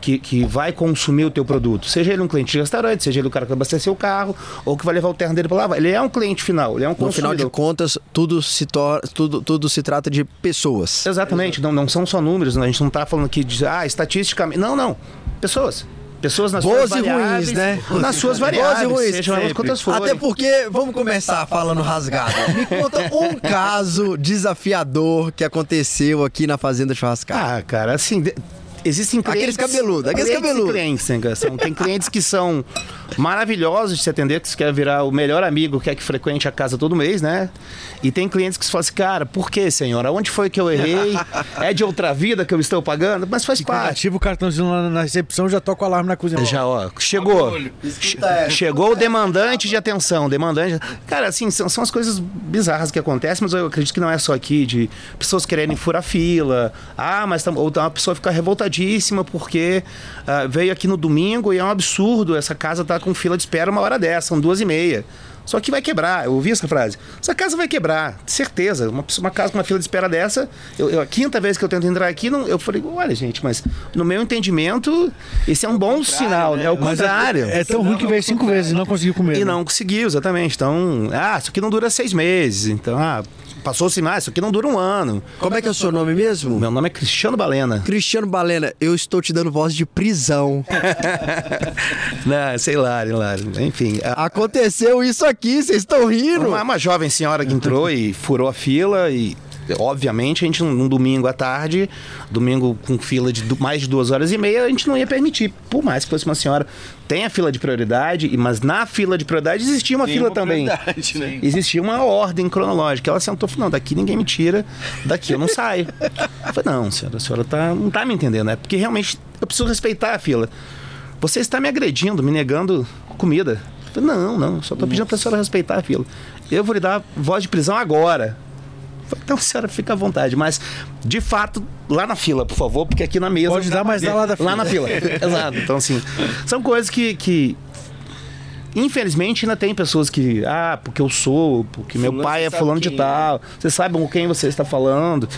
S5: que, que vai consumir o teu produto. Seja ele um cliente de restaurante, seja ele o cara que vai abastecer o carro, ou que vai levar o terno dele para lavar. Ele é um cliente final, ele é um
S4: No
S5: consumidor.
S4: final de contas, tudo se, tor tudo, tudo se trata de pessoas.
S5: Exatamente, não, não são só números, né? a gente não está falando aqui de, ah, estatisticamente. Não, não. Pessoas. Pessoas nas
S4: Boas
S5: suas
S4: e
S5: variáveis,
S4: ruins, né?
S5: Nas suas
S4: Boas e
S5: variáveis,
S4: ruins,
S5: sejam elas quantas forem.
S4: Até porque, vamos começar falando rasgado. Me conta um [laughs] caso desafiador que aconteceu aqui na Fazenda Churrascada.
S5: Ah, cara, assim, existem clientes...
S4: Aqueles cabeludos, aqueles
S5: clientes
S4: cabeludos.
S5: clientes, cara? São- tem clientes que são maravilhosos de se atender, que você quer virar o melhor amigo, quer que frequente a casa todo mês, né? E tem clientes que falam assim, cara, por que, senhora? Onde foi que eu errei? É de outra vida que eu estou pagando? Mas faz parte.
S2: Ativa o cartãozinho lá na recepção, já toca o alarme na cozinha.
S5: Já, ó, chegou. Che- Chegou o demandante de atenção, demandante. Cara, assim, são, são as coisas bizarras que acontecem, mas eu acredito que não é só aqui, de pessoas quererem furar fila. Ah, mas tam- ou uma pessoa fica revoltadíssima porque ah, veio aqui no domingo e é um absurdo. Essa casa tá com fila de espera uma hora dessa, são duas e meia. Só que vai quebrar, eu ouvi essa frase. Essa casa vai quebrar, certeza. Uma, uma casa com uma fila de espera dessa, eu, eu- a quinta vez que eu tento entrar aqui, não, eu falei, olha, gente, mas no meu entendimento, esse é um bom sinal, né? É o
S2: é-
S5: contrário.
S2: É, tão ruim que veio cinco vezes e não conseguiu comer.
S5: E
S2: né?
S5: não conseguiu, exatamente. Então, ah, isso aqui não dura seis meses. Então, ah, passou-se mais, isso aqui não dura um ano.
S4: Como é que é o seu nome mesmo?
S5: Meu nome é Cristiano Balena.
S4: Cristiano Balena, eu estou te dando voz de prisão. [laughs]
S5: não, sei lá, lá. Enfim. a-
S4: Aconteceu isso aqui, vocês estão rindo.
S5: Uma, uma jovem senhora que entrou e furou a fila e. Obviamente, a gente, num domingo à tarde, domingo com fila de mais de duas horas e meia, a gente não ia permitir. Por mais que fosse uma senhora, tem a fila de prioridade, mas na fila de prioridade existia uma fila também.
S1: né?
S5: Existia uma ordem cronológica. Ela sentou e falou: não, daqui ninguém me tira, daqui eu não saio. Eu falei, não, senhora, a senhora tá, não tá me entendendo, é porque realmente eu preciso respeitar a fila. Você está me agredindo, me negando comida. Eu falei, não, não, só estou pedindo para a senhora respeitar a fila. Eu vou lhe dar voz de prisão agora. Então, senhora, fica à vontade. Mas, de fato, lá na fila, por favor, porque aqui na mesa.
S2: Pode dar, mas dá lá da fila.
S5: Lá na fila. [laughs] Exato. Então, assim, são coisas que, que. Infelizmente ainda tem pessoas que, ah, porque eu sou, porque meu
S3: Fulano,
S5: pai
S3: você
S5: é fulano de
S3: quem
S5: tal, você sabe com quem você está falando.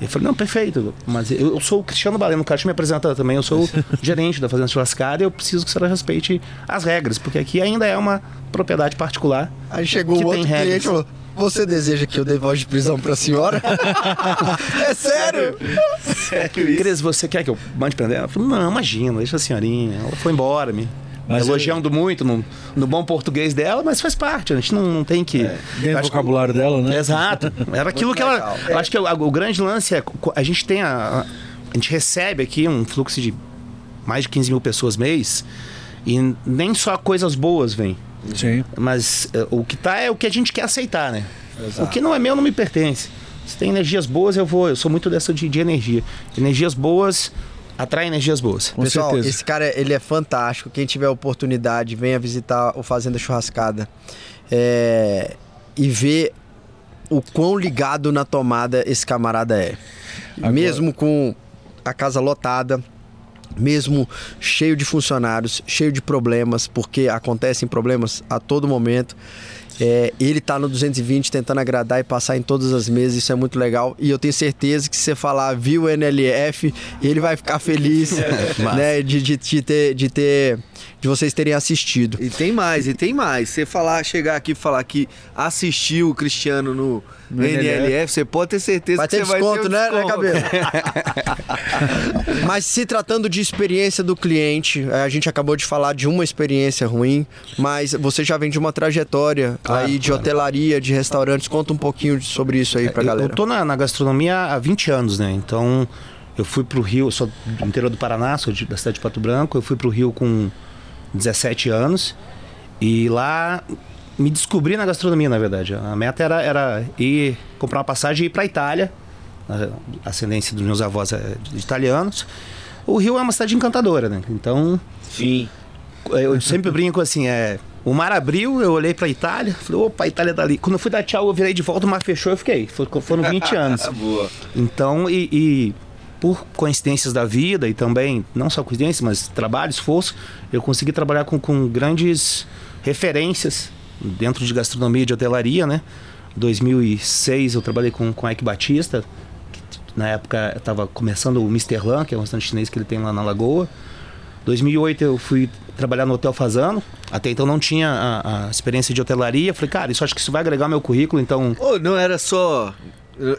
S5: Eu falei, não, perfeito, mas eu, eu sou o Cristiano Baleno, o cara me apresenta também, eu sou o [laughs] gerente da Fazenda Churrascada e eu preciso que a senhora respeite as regras, porque aqui ainda é uma propriedade particular.
S4: Aí chegou
S5: Que
S4: o
S5: tem
S4: outro cliente
S5: regras.
S4: e falou: Você deseja que eu dê voz de prisão pra senhora? é sério?
S5: Cris, você quer que eu mande prender? Ela falou, não, imagina, deixa a senhorinha. Ela foi embora, me
S2: Mas
S5: elogiando muito no, no bom português dela, mas faz parte, a gente não, não tem que... Eu
S2: o
S5: acho que-
S2: vocabulário dela, né?
S5: Exato. Era aquilo que ela. Eu acho que o, o grande lance é. A gente tem a. A gente recebe aqui um fluxo de mais de 15 mil pessoas mês e nem só coisas boas vêm.
S2: Sim.
S5: Mas eh, o que tá é o que a gente quer aceitar, né? O que não é meu não me pertence. Se tem energias boas, eu vou. Eu sou muito dessa de, de energia. Energias boas atraem energias boas.
S2: Com
S4: Pessoal,
S2: certeza.
S4: esse cara ele é fantástico. Quem tiver oportunidade, venha visitar o Fazenda Churrascada é, e ver o quão ligado na tomada esse camarada é.
S2: Agora-
S4: Mesmo com a casa lotada, mesmo cheio de funcionários, cheio de problemas, porque acontecem problemas a todo momento. É, ele tá no 220 tentando agradar e passar em todas as mesas, isso é muito legal. E eu tenho certeza que se você falar viu NLF, ele vai ficar feliz [laughs] né, de, de, de ter, de ter. De vocês terem assistido.
S1: E tem mais, e tem mais. Você falar, chegar aqui e falar que assistiu o Cristiano no,
S2: No
S1: NLF,
S2: NLF,
S1: você pode ter certeza
S4: Vai
S1: que
S4: ter
S1: você
S4: desconto,
S1: vai ter
S4: né,
S1: um
S4: né,
S1: desconto.
S4: Cabelo? [laughs] Mas se tratando de experiência do cliente, eh, a gente acabou de falar de uma experiência ruim, mas você já vem de uma trajetória
S5: Claro,
S4: aí de
S5: claro.
S4: hotelaria, de restaurantes. Conta um pouquinho sobre isso aí pra
S5: eu,
S4: galera.
S5: eu tô na, na gastronomia há 20 anos, né? Então, eu fui pro Rio, eu sou do interior do Paraná, sou de- da cidade de Pato Branco. Eu fui pro Rio com 17 anos e lá me descobri na gastronomia, na verdade. A meta era, era ir comprar uma passagem e ir pra Itália. A ascendência dos meus avós é de italianos. O Rio é uma cidade encantadora, né? Então,
S3: Sim.
S5: eu sempre brinco assim, é. O mar abriu, eu olhei pra Itália, falei, opa, a Itália tá ali. Quando eu fui dar tchau, eu virei de volta, o mar fechou, eu fiquei. Foram 20 [laughs] anos.
S3: Boa.
S5: Então, e, e por coincidências da vida e também, não só coincidências, mas trabalho, esforço, eu consegui trabalhar com, com grandes referências dentro de gastronomia e de hotelaria, né? 2006 eu trabalhei com, com Ike Batista, que na época estava começando o Mr. Lan, que é um restaurante chinês que ele tem lá na Lagoa. 2008 eu fui trabalhar no Hotel Fazano. Até então não tinha a, a experiência de hotelaria. Falei, cara, isso acho que isso vai agregar meu currículo, então
S1: Ô, não era só.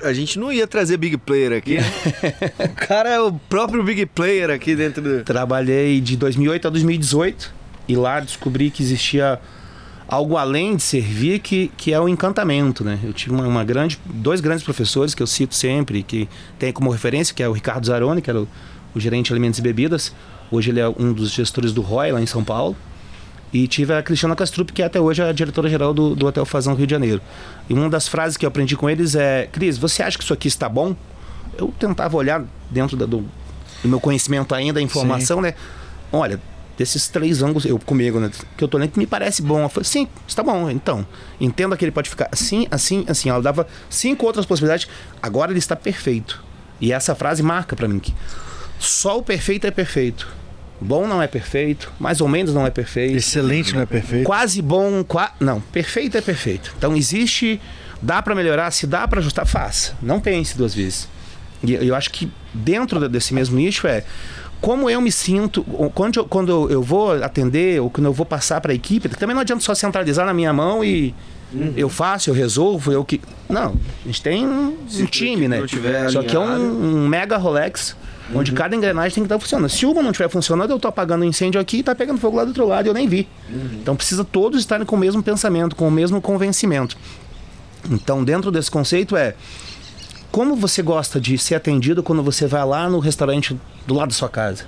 S1: A gente não ia trazer Big Player aqui. [laughs] o cara é o próprio Big Player aqui dentro do.
S5: Trabalhei de 2008 a 2018 e lá descobri que existia algo além de servir que, que é o encantamento, né? Eu tive uma, uma grande, dois grandes professores que eu cito sempre, que tem como referência, que é o Ricardo Zaroni, que era o, o gerente de alimentos e bebidas. Hoje ele é um dos gestores do ROI lá em São Paulo. E tive a Cristiana Castrup, que até hoje é a diretora-geral do, do Hotel Fazão Rio de Janeiro. E uma das frases que eu aprendi com eles é: Cris, você acha que isso aqui está bom? Eu tentava olhar dentro da- do, do meu conhecimento ainda, a informação, né? Olha, desses três ângulos, eu comigo, né? Que eu tô lendo, que me parece bom. Eu falei, sim, está bom. Então, entenda que ele pode ficar assim, assim, assim. Ela dava cinco outras possibilidades. Agora ele está perfeito. E essa frase marca para mim que só o perfeito é perfeito. Bom não é perfeito, mais ou menos não é perfeito.
S2: Excelente, não é perfeito?
S5: Quase bom, qua... não, perfeito é perfeito. Então existe, dá para melhorar, se dá para ajustar, faça. Não pense duas vezes. E eu acho que dentro de- desse mesmo nicho é como eu me sinto quando eu, quando eu- vou atender ou quando eu vou passar para a equipe, também não adianta só centralizar na minha mão e eu faço, eu resolvo, eu que não, a gente tem um, um time, né? Só que é um, um mega Rolex onde cada engrenagem tem que estar funcionando. Se uma não estiver funcionando, eu tô apagando um incêndio aqui e tá pegando fogo lá do outro lado e eu nem vi. Então precisa todos estarem com o mesmo pensamento, com o mesmo convencimento. Então, dentro desse conceito é como você gosta de ser atendido quando você vai lá no restaurante do lado da sua casa?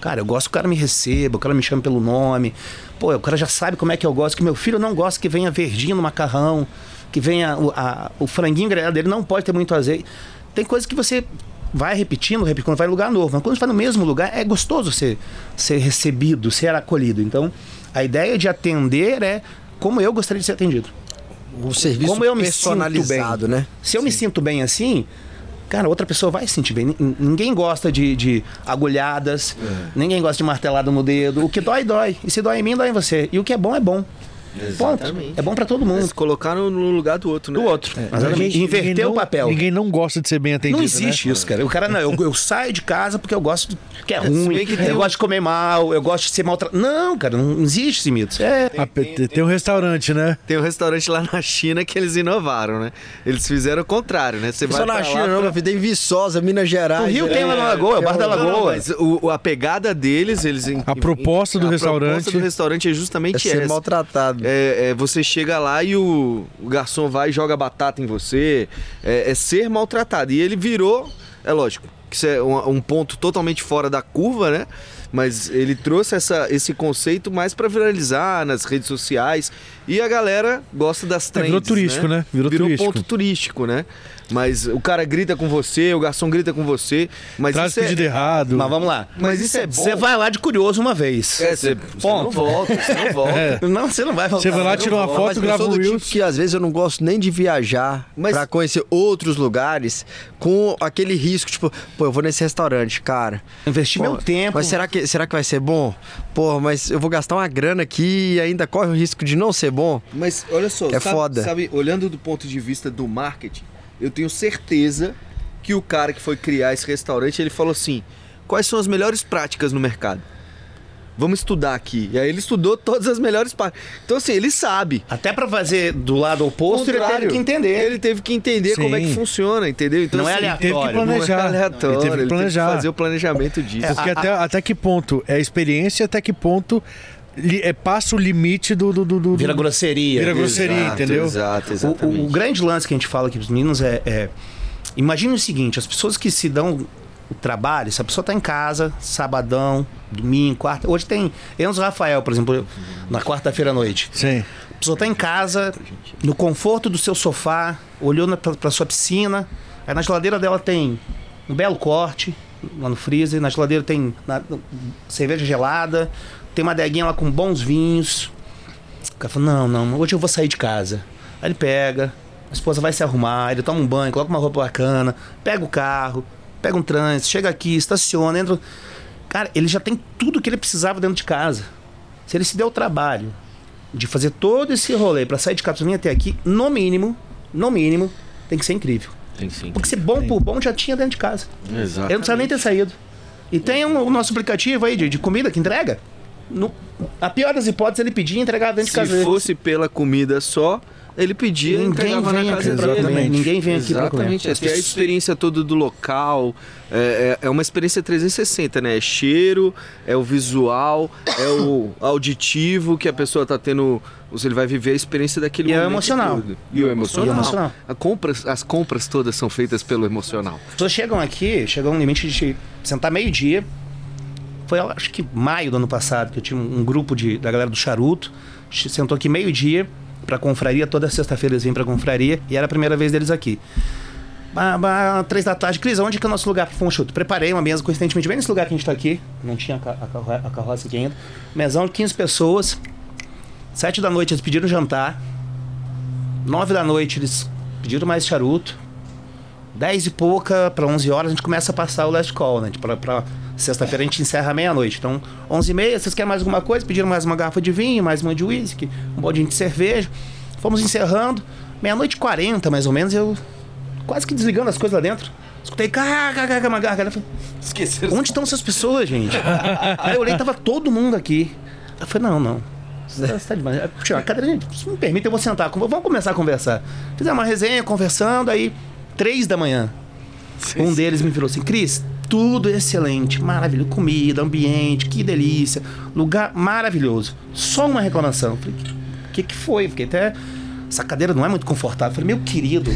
S5: Cara, eu gosto que o cara me receba, o cara me chame pelo nome. Pô, o cara já sabe como é que eu gosto, que meu filho não gosta que venha verdinho no macarrão, que venha o, a- o franguinho grelhado dele não pode ter muito azeite. Tem coisas que você vai repetindo, repetindo, quando vai em lugar novo. Mas quando vai no mesmo lugar, é gostoso ser, ser recebido, ser acolhido. Então, a ideia de atender é como eu gostaria de ser atendido.
S4: O serviço
S5: Como eu me
S4: personalizado,
S5: sinto bem.
S4: né?
S5: Se eu me sinto bem assim, cara, outra pessoa vai se sentir bem. Nin- Ninguém gosta de, de agulhadas, ninguém gosta de martelada no dedo. O que dói, dói. E se dói em mim, dói em você. E o que é bom, é bom. Ponto. É bom pra todo mundo.
S1: Colocar no, lugar do outro, né?
S5: Do outro. Exatamente.
S2: Ninguém-
S5: Inverter
S2: ninguém
S5: o papel.
S2: Ninguém não gosta de ser bem atendido.
S5: Não existe
S2: né?
S5: isso, cara. O cara, não, eu, eu saio de casa porque eu gosto do que é ruim,
S1: que tem
S5: eu
S1: um-
S5: gosto de comer mal, eu gosto de ser maltratado. Não, cara, não existe esse mito. É,
S2: Ah, tem, tem um restaurante, né?
S1: Tem um restaurante lá na China que eles inovaram, né? Eles fizeram o contrário, né? Você vai
S4: Só na China,
S1: lá
S4: não,
S1: pra-
S4: meu filho. Tem Viçosa, Minas Gerais.
S5: o Rio tem lá na Lagoa, o Bar da Lagoa.
S1: mas o- a pegada deles, eles.
S2: A proposta do
S1: a
S2: restaurante-
S1: proposta do restaurante é
S4: É
S1: justamente
S4: ser
S1: essa.
S4: maltratado.
S1: É, é, você chega lá e o, o garçom vai e joga batata em você. É, é ser maltratado. E ele virou, é lógico, que isso é um, um ponto totalmente fora da curva, né? Mas ele trouxe essa, esse conceito mais pra viralizar nas redes sociais. E a galera gosta das
S2: É,
S1: trends,
S2: virou turístico, né? Virou turístico.
S1: ponto turístico, né? Mas o cara grita com você, o garçom grita com você. Mas
S2: Traz
S1: isso é-
S2: pedido errado.
S5: Mas vamos lá.
S1: Mas isso é bom.
S5: Você vai lá de curioso uma vez.
S1: É, você, você não volta, você não volta. [laughs]
S2: É.
S5: Não, você não vai voltar.
S2: Você vai lá, tira uma
S4: Mas
S2: foto,
S4: eu
S2: grava um
S4: do tipo que às vezes eu não gosto nem de viajar
S1: Mas-
S4: pra conhecer outros lugares com aquele risco, tipo, pô, eu vou nesse restaurante, cara.
S5: Investir
S4: Pô,
S5: meu tempo.
S4: Mas será que, será que vai ser bom? Pô, mas eu vou gastar uma grana aqui e ainda corre o risco de não ser bom?
S1: Mas olha só,
S4: É
S1: sabe,
S4: foda.
S1: sabe, olhando do ponto de vista do marketing, eu tenho certeza que o cara que foi criar esse restaurante, ele falou assim: quais são as melhores práticas no mercado? Vamos estudar aqui. E aí ele estudou todas as melhores práticas. Então, assim, ele sabe.
S5: Até pra fazer do lado oposto, ele teve que entender.
S1: Ele teve que entender como é que
S2: Sim.
S1: funciona, entendeu? Então,
S5: Não é
S1: assim,
S5: aleatório.
S2: Teve que planejar.
S1: Não é aleatório.
S2: Ele teve que planejar.
S1: fazer o planejamento disso.
S2: Porque até, até que ponto é experiência, até que ponto li- é, passa o limite do. do, do, do-
S5: Vira grosseria.
S2: Vira grosseria,
S1: Exato,
S2: entendeu?
S1: Exato,
S5: O-
S1: exatamente.
S5: O, o grande lance que a gente fala aqui pros meninos é, é. Imagine o seguinte: as pessoas que se dão o trabalho, se a pessoa tá em casa, sabadão, domingo, quarta. Hoje tem Enzo Rafael, por exemplo, na quarta-feira à noite.
S2: Sim.
S5: A pessoa tá em casa, no conforto do seu sofá, olhou na, pra, pra sua piscina, aí na geladeira dela tem um belo corte, lá no freezer, na geladeira tem na- cerveja gelada, tem uma adeguinha lá com bons vinhos. O cara fala, não, não, hoje eu vou sair de casa. Aí ele pega, a esposa vai se arrumar, ele toma um banho, coloca uma roupa bacana, pega o carro, pega um trânsito, chega aqui, estaciona, entra. Cara, ele já tem tudo que ele precisava dentro de casa. Se ele se deu o trabalho de fazer todo esse rolê pra sair de casa vir até aqui, no mínimo, no mínimo, tem que ser incrível.
S1: Tem sim.
S5: Porque ser bom por bom já tinha dentro de casa.
S1: Exato.
S5: Ele não precisa nem ter saído. E tem um- o nosso aplicativo aí de, de comida que entrega. No, a pior das hipóteses, ele pedia e entregava dentro de casa
S1: Se fosse pela comida só, ele pedia e
S5: Ninguém
S1: entregava
S5: vem
S1: na
S5: aqui
S1: casa
S5: comer. Ninguém vem aqui pra comer.
S1: Exatamente. É a experiência toda do local. É, é- é uma experiência 360, né? É cheiro, é o visual, é o [coughs] auditivo que a pessoa tá tendo. ou seja, Ele vai viver a experiência daquele
S5: E é o
S1: momento
S5: emocional.
S1: todo. E o emocional.
S5: E o emocional.
S1: A compras, as compras todas são feitas pelo emocional.
S5: As pessoas chegam aqui, chegam no limite de sentar meio-dia. Foi, acho que maio do ano passado, que eu tinha um um grupo de, da galera do Charuto. Sentou aqui meio-dia pra confraria. Toda sexta-feira eles vêm pra confraria. E era a primeira vez deles aqui. Bah, três da tarde. Cris, onde que é o nosso lugar pro Fonchuto? Preparei uma mesa, coincidentemente, bem nesse lugar que a gente tá aqui. Não tinha a, ca- a carro- a carroça aqui ainda. Mesão de 15 pessoas. Sete da noite eles pediram jantar. Nove da noite eles pediram mais charuto. 10 e pouca para 11 horas a gente começa a passar o last call, né? Pra, pra sexta-feira a gente encerra meia-noite. Então, 11 e meia, vocês querem mais alguma coisa? Pediram mais uma garrafa de vinho, mais uma de uísque, um baldinho de cerveja. Fomos encerrando. Meia-noite e 40, mais ou menos, eu quase que desligando as coisas lá dentro. Escutei, caca, uma garganta. Eu falei,
S1: Esqueceram.
S5: Onde estão essas pessoas, gente? Aí eu olhei, tava todo mundo aqui. Eu falei, não, não. Você tá- demais. Tio, a cadeira, gente, se me permite, eu vou sentar. Vamos começar a conversar. Fizemos uma resenha, conversando, aí, três da manhã. Um deles me virou assim, Cris, tudo excelente, maravilhoso. Comida, ambiente, que delícia. Lugar maravilhoso. Só uma reclamação. Falei, o que, que foi? Fiquei até. Essa cadeira não é muito confortável. Eu Falei, meu querido,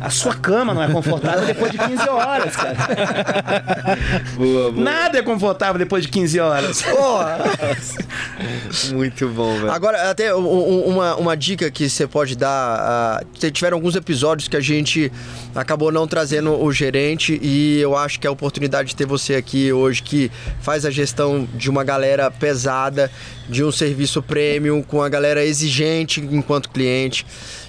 S5: a sua cama não é confortável depois de 15 horas, cara. [laughs]
S1: Boa, boa.
S5: Nada é confortável depois de 15 horas. [laughs]
S1: Muito bom, velho.
S4: Agora, até um- um- uma, uma dica que você pode dar. te- tiveram alguns episódios que a gente acabou não trazendo o gerente e eu acho que é a oportunidade de ter você aqui hoje que faz a gestão de uma galera pesada, de um serviço premium, com a galera exigente enquanto cliente.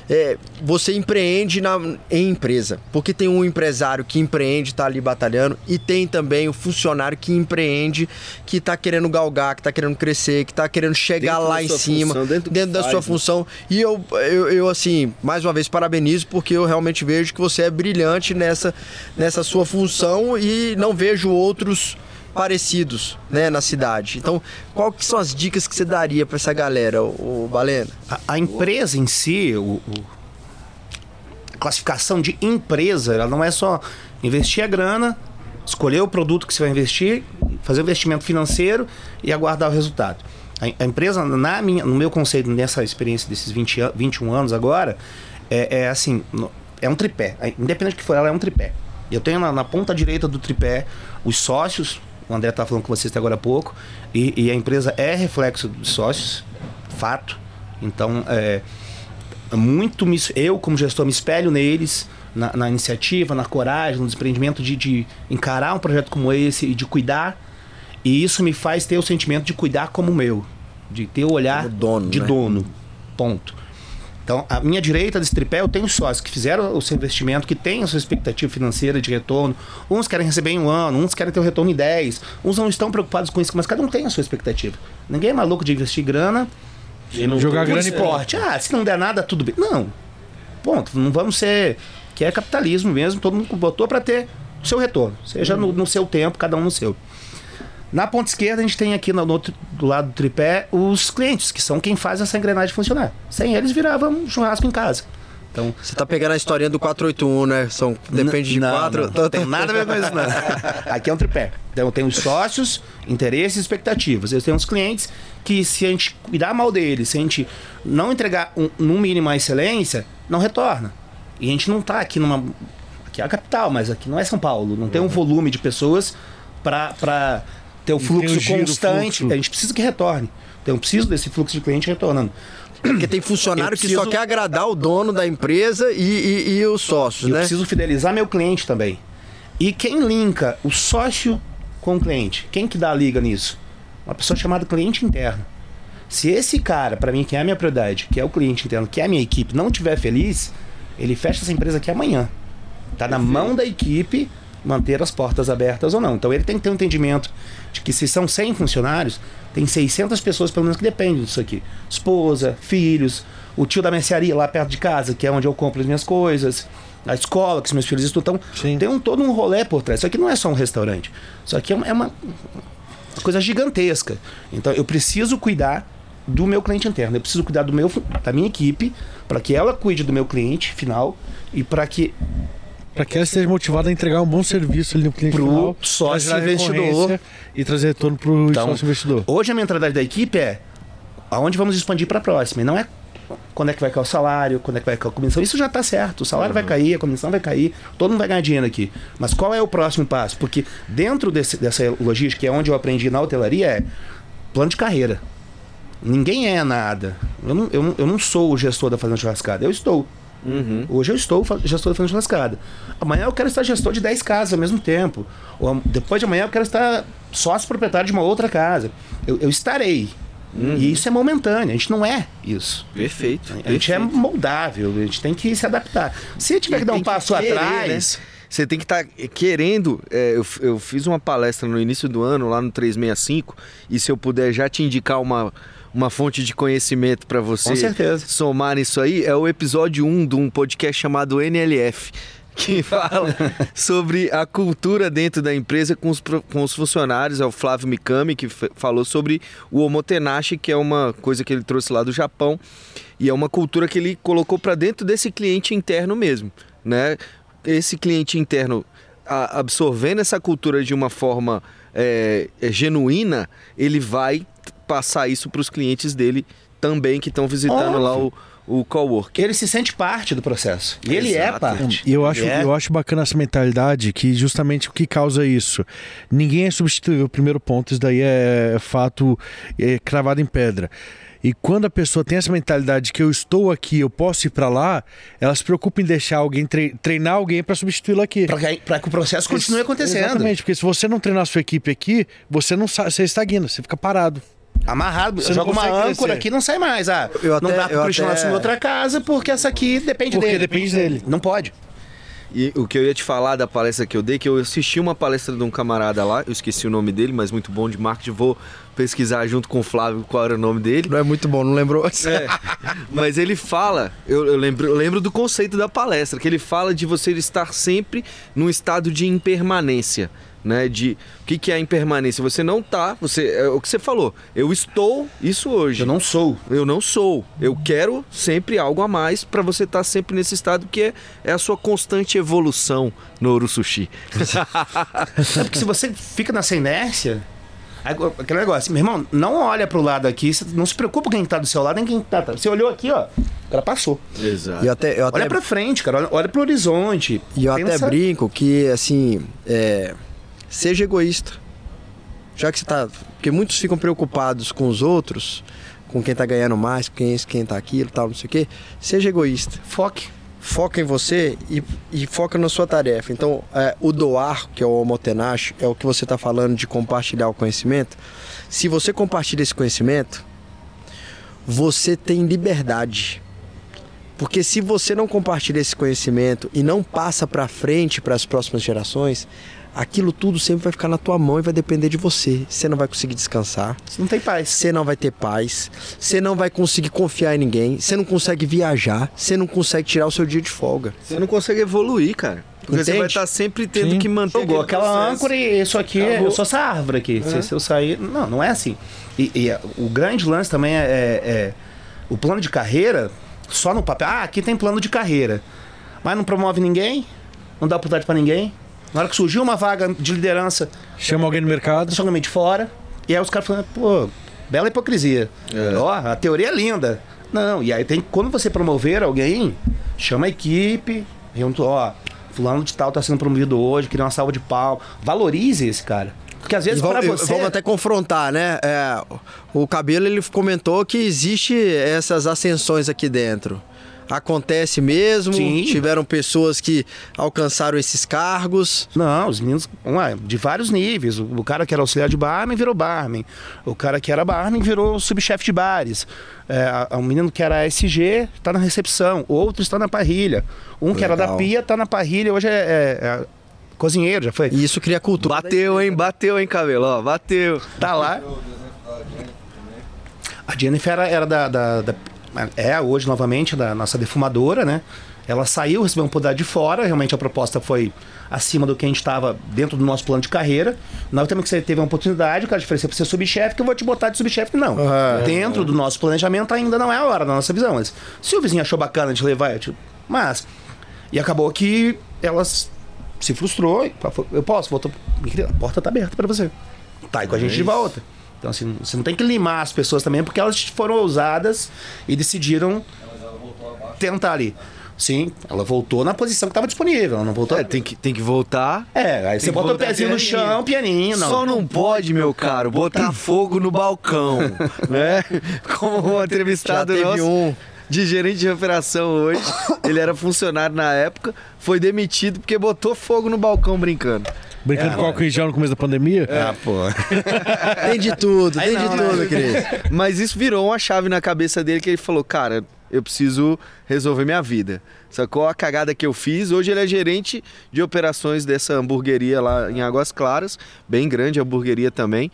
S4: É, você empreende na, em empresa, porque tem um empresário que empreende, tá ali batalhando, e tem também o funcionário que empreende, que tá querendo galgar, que tá querendo crescer, que tá querendo chegar
S1: Dentro
S4: lá em cima,
S1: função, dentro que
S4: da
S1: faz,
S4: sua
S1: né?
S4: função. E eu, eu, eu, assim, mais uma vez parabenizo, porque eu realmente vejo que você é brilhante nessa, nessa sua função e não vejo outros parecidos, né, na cidade. Então, qual que são as dicas que você daria para essa galera, o, o Balena?
S5: A, a empresa em si, o, o- a classificação de empresa, ela não é só investir a grana, escolher o produto que você vai investir, fazer o investimento financeiro e aguardar o resultado. A, a empresa, na minha, no meu conceito, nessa experiência desses 20, an- 21 anos agora, é, é assim, é um tripé. Independente do que for, ela é um tripé. Eu tenho na, na ponta direita do tripé os sócios, o André estava falando com vocês até agora há pouco, e, e a empresa é reflexo dos sócios, fato. Então, é, muito me, eu como gestor me espelho neles na, na iniciativa, na coragem, no desprendimento de, de encarar um projeto como esse e de cuidar. E isso me faz ter o sentimento de cuidar como meu, de ter o olhar
S4: dono,
S5: de
S4: né?
S5: dono. Ponto. Então, a minha direita desse tripé, eu tenho sócios que fizeram o seu investimento, que têm a sua expectativa financeira de retorno. Uns querem receber em um ano, uns querem ter o retorno em 10, uns não estão preocupados com isso, mas cada um tem a sua expectativa. Ninguém é maluco de investir grana
S2: E não jogar grana em
S5: esporte. Ah, se não der nada, tudo bem. Não. Ponto. Não vamos ser. Que é capitalismo mesmo, todo mundo botou para ter o seu retorno. Seja no, no seu tempo, cada um no seu. Na ponta esquerda, a gente tem aqui no, no outro- do lado do tripé os clientes, que são quem faz essa engrenagem funcionar. Sem eles, virava um churrasco em casa. Então,
S4: Você tá pegando a historinha do 481, né? São, depende de
S5: não,
S4: quatro.
S5: Não, não tem nada a ver com isso, não. [laughs] Aqui é um tripé. Então eu tenho os sócios, interesses e expectativas. Eu tenho os clientes que, se a gente cuidar mal deles, se a gente não entregar um, no mínimo a excelência, não retorna. E a gente não tá aqui numa. Aqui é a capital, mas aqui não é São Paulo. Não tem um volume de pessoas para ter o
S2: tem
S5: fluxo constante.
S2: fluxo.
S5: A gente precisa que retorne. Então eu preciso desse fluxo de cliente retornando.
S4: Porque tem funcionário
S5: Eu
S4: que só
S5: preciso-
S4: quer agradar o dono da empresa e, e- e os sócios,
S5: Eu
S4: né?
S5: preciso fidelizar meu cliente também. E quem linka o sócio com o cliente? Quem que dá a liga nisso? Uma pessoa chamada cliente interno. Se esse cara, para mim, que é a minha prioridade, que é o cliente interno, que é a minha equipe, não estiver feliz, ele fecha essa empresa aqui amanhã. Tá na mão da equipe manter as portas abertas ou não. Então ele tem que ter um entendimento de que se são 100 funcionários, tem 600 pessoas pelo menos que dependem disso aqui. Esposa, filhos, o tio da mercearia lá perto de casa, que é onde eu compro as minhas coisas, a escola que os meus filhos estudam. Então, tem um, todo um rolê por trás. Isso aqui não é só um restaurante. Isso aqui é uma, é uma coisa gigantesca. Então eu preciso cuidar do meu cliente interno. Eu preciso cuidar do meu, da minha equipe para que ela cuide do meu cliente final e para que
S2: Para que ela esteja motivada a entregar um bom serviço ali no cliente
S5: Pro
S2: final,
S5: sócio investidor.
S2: e trazer retorno para o
S5: Então,
S2: sócio investidor.
S5: Hoje a mentalidade da equipe é aonde vamos expandir para a próxima. E não é quando é que vai cair o salário, quando é que vai cair a comissão. Isso já está certo. O salário vai cair, a comissão vai cair, todo mundo vai ganhar dinheiro aqui. Mas qual é o próximo passo? Porque dentro desse, dessa logística, que é onde eu aprendi na hotelaria, é plano de carreira. Ninguém é nada. Eu não, eu, não- eu não sou o gestor da Fazenda Churrascada. Eu estou. Hoje eu estou gestor da Fazenda Churrascada. Amanhã eu quero estar gestor de 10 casas ao mesmo tempo. Ou depois de amanhã eu quero estar sócio proprietário de uma outra casa. Eu, eu estarei. E isso é momentâneo. A gente não é isso.
S1: Perfeito.
S5: A gente é moldável. A gente tem que se adaptar. Se tiver que dar um passo
S1: querer,
S5: atrás.
S1: né? Você tem que estar querendo. é, eu, eu fiz uma palestra no início do ano, lá no 365, e se eu puder já te indicar uma, uma fonte de conhecimento para você
S5: Com certeza.
S1: somar nisso aí, é o episódio 1 de um podcast chamado NLF. Que [laughs] fala sobre a cultura dentro da empresa com os, com os funcionários. É o Flávio Mikami que falou sobre o omotenashi, que é uma coisa que ele trouxe lá do Japão. E é uma cultura que ele colocou para dentro desse cliente interno mesmo, né? Esse cliente interno a- absorvendo essa cultura de uma forma é, é, genuína, ele vai passar isso para os clientes dele também que estão visitando lá o, o cowork.
S5: Ele se sente parte do processo. E ele é parte.
S2: E eu acho,
S5: é.
S2: eu acho bacana essa mentalidade que justamente o que causa isso. Ninguém é substituível, primeiro ponto, isso daí é fato é, cravado em pedra. E quando a pessoa tem essa mentalidade de que eu estou aqui, eu posso ir para lá, ela se preocupa em deixar alguém tre- treinar alguém para substituí-lo aqui.
S5: Pra que, o processo continue acontecendo.
S2: Exatamente, porque se você não treinar a sua equipe aqui, você não você estagna, você fica parado.
S5: Amarrado,
S2: Você não
S5: joga uma âncora
S2: crescer.
S5: aqui e não sai mais. Ah,
S4: Eu
S5: não
S4: até-
S5: dá pra
S4: eu
S5: continuar
S4: até-
S5: assumir outra casa porque essa aqui depende
S2: Porque
S5: dele.
S2: depende dele.
S5: Não pode.
S1: E o que eu ia te falar da palestra que eu dei, que eu assisti uma palestra de um camarada lá, eu esqueci o nome dele, mas muito bom de marketing, vou pesquisar junto com o Flávio qual era o nome dele.
S4: Não é muito bom, não lembrou?
S1: É, mas ele fala, eu, eu lembro, eu lembro do conceito da palestra, que ele fala de você estar sempre num estado de impermanência. Né, de o que, que é a impermanência? Você não tá, você é o que você falou. Eu estou isso hoje.
S5: Eu não sou.
S1: Eu não sou. Eu quero sempre algo a mais para você estar sempre nesse estado que é, é a sua constante evolução no Ouro Sushi. [laughs]
S5: É porque se você fica nessa inércia. aí, Aquele negócio, meu irmão, não olha pro lado aqui, não se preocupa com quem tá do seu lado, nem quem tá. tá. Você olhou aqui, ó, o cara passou.
S1: Exato.
S4: E eu até, eu até,
S5: Olha pra frente, cara, olha, olha pro horizonte.
S4: e eu até
S5: Pensa-
S4: brinco que, assim, é, seja egoísta. Já que você tá. Porque muitos ficam preocupados com os outros, com quem tá ganhando mais, com quem, quem tá aquilo tal, não sei o quê. Seja egoísta.
S5: Foque.
S4: foca em você e, e foca na sua tarefa. Então, é, o doar, que é o homotenache, é o que você está falando de compartilhar o conhecimento. Se você compartilha esse conhecimento, você tem liberdade. Porque se você não compartilha esse conhecimento e não passa para frente para as próximas gerações, aquilo tudo sempre vai ficar na tua mão e vai depender de você. Você não vai conseguir descansar.
S5: Você não tem paz.
S4: Você não vai ter paz, você não vai conseguir confiar em ninguém, você não consegue viajar, você não consegue tirar o seu dia de folga.
S1: Você não consegue evoluir, cara. Porque você
S4: Entende?
S1: vai estar sempre tendo
S2: Sim.
S1: que manter
S5: Jogou
S1: aquele
S5: aquela
S1: processo.
S5: âncora e isso aqui,
S1: Acabou.
S5: eu sou essa árvore aqui. Se, se eu sair. Não, não é assim. E, e o grande lance também é, é- é o plano de carreira, só no papel. Ah, aqui tem plano de carreira. Mas não promove ninguém, não dá oportunidade pra ninguém. Na hora que surgiu uma vaga de liderança,
S2: Chama alguém no mercado.
S5: nacionalmente fora, e aí os caras falam, pô, bela hipocrisia. Ó, a teoria é linda. Não, e aí tem quando você promover alguém, chama a equipe, junto, ó, fulano de tal tá sendo promovido hoje, queria uma salva de pau. Valorize esse cara. Porque às vezes
S4: vamos,
S5: pra você.
S4: vamos até confrontar, né? É, o Cabelo ele comentou que existe essas ascensões aqui dentro. Acontece mesmo,
S5: Sim.
S4: tiveram pessoas que alcançaram esses cargos.
S5: Não, os meninos, de vários níveis. O, o cara que era auxiliar de barman virou barman. O cara que era barman virou subchefe de bares. É, a- a- um menino que era SG está na recepção. Outro está na parrilha. Um que era da
S4: Legal.
S5: pia está na parrilha. Hoje é, é- é cozinheiro, já foi.
S4: E isso cria cultura.
S1: Bateu, hein? Bateu, hein, cabelo? Ó, bateu.
S5: Tá lá. A Jennifer era, era da, da- da- É hoje novamente da nossa defumadora, né? Ela saiu, recebeu uma oportunidade de fora. Realmente a proposta foi acima do que a gente estava dentro do nosso plano de carreira. Nós também que você teve uma oportunidade, o cara ofereceu para ser subchefe, que eu vou te botar de subchefe. Não.
S4: Aham.
S5: dentro do nosso planejamento ainda não é a hora, na nossa visão. Mas se o vizinho achou bacana de levar, eu te... mas. E acabou que elas se frustrou. e falou, Eu posso, voltou. A porta tá aberta para você. Tá aí com a gente de volta. Então, assim, você não tem que limar as pessoas também, porque elas foram ousadas e decidiram tentar ali. Sim, ela voltou na posição que estava disponível, ela não voltou.
S1: É, tem que, tem que voltar.
S5: É, aí você bota o pezinho no chão, pianinho, não.
S1: Só não pode, meu caro, botar fogo no balcão, [laughs] né? Como um entrevistado
S4: Já
S1: nosso
S4: um.
S1: de gerente de operação hoje, ele era funcionário na época, foi demitido porque botou fogo no balcão brincando.
S2: Brincando com álcool em gel no começo da pandemia.
S5: Ah, pô. [laughs]
S4: Tem de tudo,
S5: Aí
S4: tem
S5: não,
S4: de
S5: né?
S4: tudo, querido.
S1: Mas isso virou uma chave na cabeça dele que ele falou, cara, eu preciso resolver minha vida. Sacou a cagada que eu fiz? Hoje ele é gerente de operações dessa hamburgueria lá em Águas Claras, bem grande a hamburgueria também.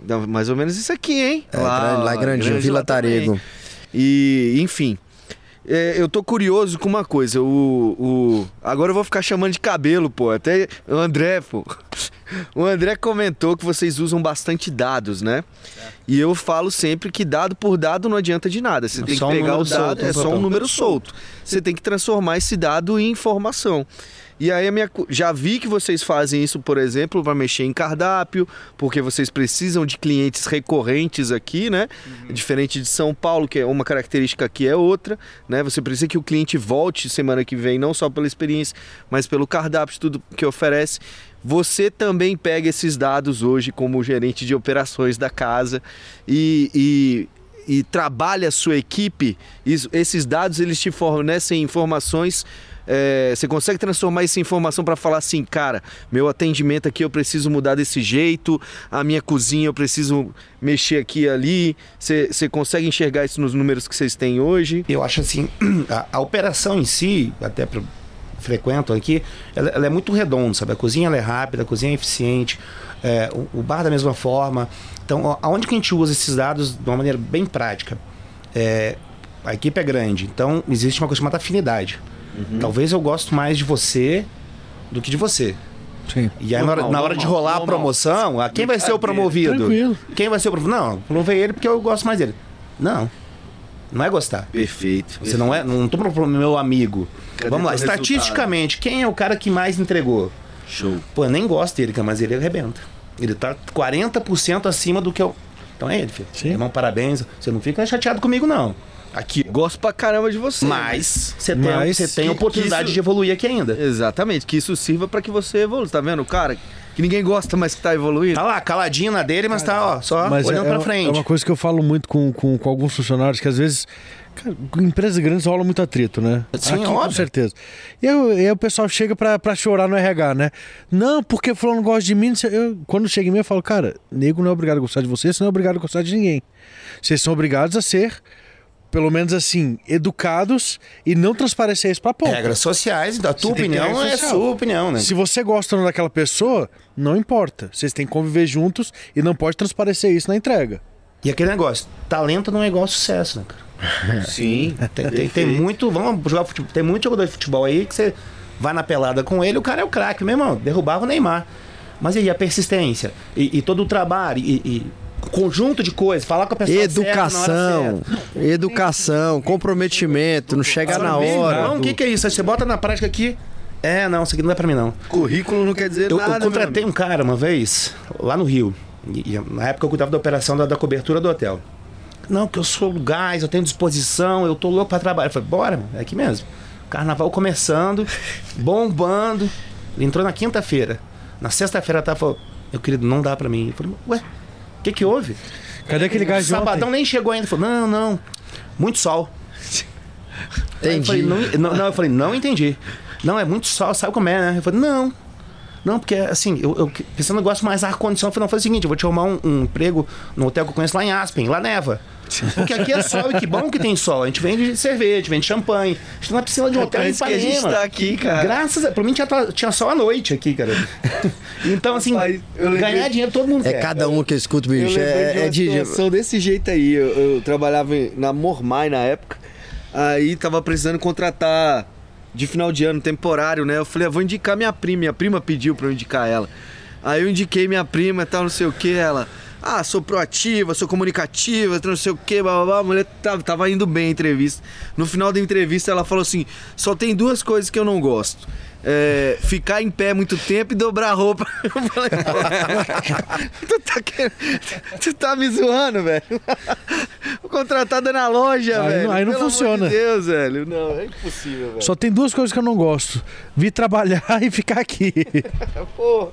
S1: Dá Mais ou menos isso aqui, hein?
S4: É, grande- lá em Grandinho,
S1: grande
S4: Vila
S1: lá também.
S4: Tarego.
S1: E, enfim. É, eu tô curioso com uma coisa. O, o- Agora eu vou ficar chamando de cabelo, pô. Até o André, pô. O André comentou que vocês usam bastante dados, né? E eu falo sempre que dado por dado não adianta de nada. Você
S5: É
S1: tem que
S5: só um
S1: pegar o dado,
S5: solto
S1: é só um número solto. Você tem que transformar esse dado em informação. E aí a minha já vi que vocês fazem isso, por exemplo, para mexer em cardápio, porque vocês precisam de clientes recorrentes aqui, né? Diferente de São Paulo, que é uma característica aqui é outra, né? Você precisa que o cliente volte semana que vem, não só pela experiência, mas pelo cardápio, tudo que oferece. Você também pega esses dados hoje como gerente de operações da casa e, e e trabalha a sua equipe, isso- esses dados eles te fornecem informações. É, você consegue transformar essa informação para falar assim, cara, meu atendimento aqui eu preciso mudar desse jeito, a minha cozinha eu preciso mexer aqui e ali. Você, você consegue enxergar isso nos números que vocês têm hoje?
S5: Eu acho assim, [clears throat] a, a operação em si, até pro frequento aqui, ela, ela é muito redonda, sabe? A cozinha é rápida, a cozinha é eficiente, é, o, o bar da mesma forma. Então, aonde que a gente usa esses dados de uma maneira bem prática? É, a equipe é grande, então existe uma coisa chamada afinidade. Talvez eu gosto mais de você do que de você.
S2: Sim.
S5: E aí, na hora,
S1: Normal,
S5: na hora de
S1: normal,
S5: rolar a
S1: normal.
S5: promoção, ah, quem vai ser o promovido?
S2: Tranquilo.
S5: Quem vai ser o promovido? Não, promovei ele porque eu gosto mais dele. Não. Não é gostar.
S1: Perfeito.
S5: Você não é, não tô pro meu amigo.
S1: Cadê
S5: Vamos lá,
S1: resultado?
S5: estatisticamente, quem é o cara que mais entregou?
S1: Show.
S5: Pô, eu nem gosto dele, mas ele arrebenta. Ele tá 40% acima do que eu. Então é ele, filho.
S2: Sim.
S5: Irmão, parabéns. Você não fica chateado comigo, não. Aqui.
S1: Gosto pra caramba de você.
S5: Mas você tem,
S2: Mas
S5: você tem
S1: que-
S5: oportunidade
S1: isso-
S5: de evoluir aqui ainda.
S1: Exatamente, que isso sirva para que você evolua. Tá vendo, cara? Que ninguém gosta, mas que tá evoluindo.
S5: Tá lá, caladinho na dele, mas tá, ó, só
S2: Mas
S5: olhando
S2: é,
S5: pra
S2: é
S5: frente.
S2: uma coisa que eu falo muito com, com, com alguns funcionários, que às vezes, cara, com empresas grandes rola muito atrito, né?
S5: Sim,
S2: Aqui, com
S5: óbvio.
S2: certeza. E aí, aí o pessoal chega pra, pra chorar no RH, né? Não, porque fulano gosta de mim. não Eu, quando chega em mim, eu falo, cara, nego não é obrigado a gostar de você, você não é obrigado a gostar de ninguém. Vocês são obrigados a ser, pelo menos assim, educados e não transparecer isso pra ponta.
S5: Regras sociais, a tua
S2: Você tem que ter
S5: opinião é
S2: social.
S5: sua opinião, né?
S2: Se você gosta ou não daquela pessoa, não importa. Vocês têm que conviver juntos e não pode transparecer isso na entrega.
S5: E aquele negócio, talento não é igual sucesso, né, cara? [laughs]
S1: Sim.
S5: Tem, tem, tem muito, vamos jogar futebol, tem muito jogador de futebol aí que você vai na pelada com ele, o cara é o craque, meu irmão, derrubava o Neymar. Mas e aí a persistência? E, e todo o trabalho, e, e conjunto de coisas, falar com a pessoa
S4: Educação,
S5: certa.
S4: educação, comprometimento, não chega na hora.
S5: Não, o que, que é isso? Aí você bota na prática aqui. É, não, isso aqui não é pra mim, não.
S1: Currículo não quer dizer
S5: Eu,
S1: nada.
S5: eu contratei um cara uma vez, lá no Rio. E, e na época eu cuidava da operação da, da cobertura do hotel. Não, que eu sou do gás, eu tenho disposição, eu tô louco pra trabalhar. Eu falei, bora, mano, é aqui mesmo. Carnaval começando, [laughs] bombando. Ele entrou na quinta-feira. Na sexta-feira tava falou, meu querido, não dá pra mim. Eu falei, ué, que que houve?
S2: Cadê aquele gás de
S5: Sabadão
S2: ontem?
S5: nem chegou ainda. Ele falou, não, não, muito sol. Eu falei,
S4: Entendi.
S5: não, não, não, eu falei, não entendi. Não, é muito sol, sabe como é, né? Eu falei, não. Não, porque assim, eu, eu pensando, eu gosto mais ar-condicionado. Eu falei, não, foi o seguinte, eu vou te arrumar um, um emprego no hotel que eu conheço lá em Aspen, lá neva. [laughs] Porque aqui é sol e que bom que tem sol. A gente vende cerveja, vende champanhe. A gente tá na piscina de um hotel
S1: É
S5: em
S1: isso que a gente
S5: Ipanema.
S1: tá aqui, cara.
S5: Graças a... Pra mim tinha, tinha sol à noite aqui, cara. [laughs] Então, assim,
S1: eu lembrei-
S5: ganhar dinheiro todo mundo
S4: É
S5: quer.
S4: cada um que eu escuto,
S1: Eu
S4: bicho.
S1: lembrei
S4: É, é
S1: de
S4: de.
S1: uma situação desse jeito aí. Eu, eu trabalhava na Mormai na época. Aí tava precisando contratar de final de ano, temporário, né? Eu falei, ah, vou indicar minha prima. Minha prima pediu pra eu indicar ela. Aí eu indiquei minha prima e tal, não sei o que. Ela, ah, sou proativa, sou comunicativa, não sei o que, blá blá blá. A mulher tava, tava indo bem a entrevista. No final da entrevista ela falou assim: só tem duas coisas que eu não gosto. É, ficar em pé muito tempo e dobrar a roupa. [laughs] Eu falei, "Pô, tu, tá querendo- tu tá me zoando, velho. Contratada na loja,
S2: Aí
S1: velho.
S2: aí não
S1: Pelo
S2: funciona.
S1: de Deus, velho. Não, é impossível, velho.
S2: Só tem duas coisas que eu não gosto: vir trabalhar [laughs] e ficar aqui.
S1: Pô,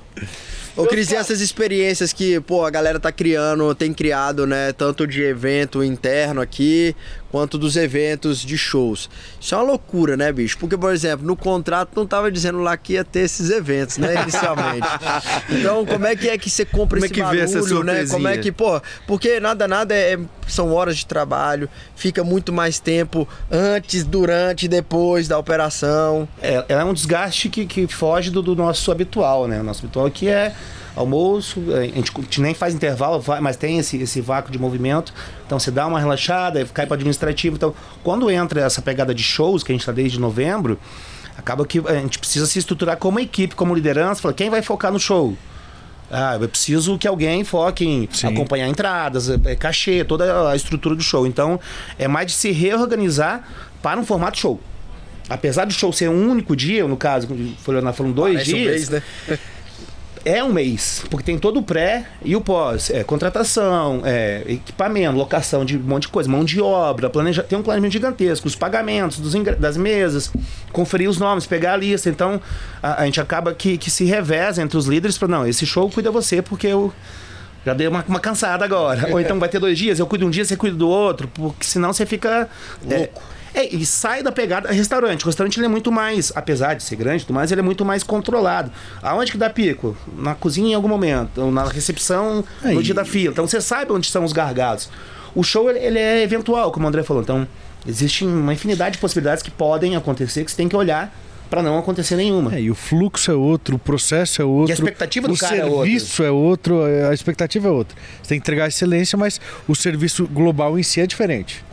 S4: Ô, Cris, e essas experiências que, pô, a galera tá criando, tem criado, né? Tanto de evento interno aqui, quanto dos eventos de shows. Isso é uma loucura, né, bicho? Porque, por exemplo, no contrato não tava dizendo lá que ia ter esses eventos, né, inicialmente. [laughs] então, como é que é que você compra
S1: Como é
S4: esse
S1: que vê essa
S4: barulho, né? Como é que, pô, porque nada, nada é, são horas de trabalho, fica muito mais tempo antes, durante e depois da operação.
S5: É, é um desgaste que, que foge do, do nosso habitual, né? O nosso habitual aqui é almoço, a gente, a gente nem faz intervalo, mas tem esse, esse vácuo de movimento. Então você dá uma relaxada, cai para administrativo. Então, quando entra essa pegada de shows, que a gente está desde novembro, acaba que a gente precisa se estruturar como equipe, como liderança, fala, quem vai focar no show? Ah, eu preciso que alguém foque em
S2: Sim.
S5: acompanhar entradas, é, cachê, toda a estrutura do show. Então, é mais de se reorganizar para um formato show. Apesar do show ser um único dia, no caso, foi falando dois
S4: Parece um
S5: dias,
S4: mês, né? [laughs]
S5: é um mês, porque tem todo o pré e o pós. É, contratação, é, equipamento, locação de um monte de coisa, mão de obra, planeja, tem um planejamento gigantesco, os pagamentos dos das mesas, conferir os nomes, pegar a lista. Então, a, a gente acaba que, que se reveza entre os líderes para não, esse show cuida você, porque eu já dei uma, uma cansada agora. [laughs] Ou então vai ter dois dias, eu cuido um dia, você cuida do outro, porque senão você fica louco. É, e sai da pegada restaurante. O restaurante ele é muito mais, apesar de ser grande, mais, ele é muito mais controlado. Aonde que dá pico? Na cozinha em algum momento, ou na recepção no
S2: Aí.
S5: dia da fila. Então você sabe onde são os gargalos. O show ele, ele é eventual, como o André falou. Então existe uma infinidade de possibilidades que podem acontecer que você tem que olhar para não acontecer nenhuma.
S2: É, e o fluxo é outro, o processo é outro.
S5: E a expectativa do
S2: o
S5: cara é
S2: serviço é outro, a expectativa é outra. Você tem que entregar excelência, mas o serviço global em si é diferente.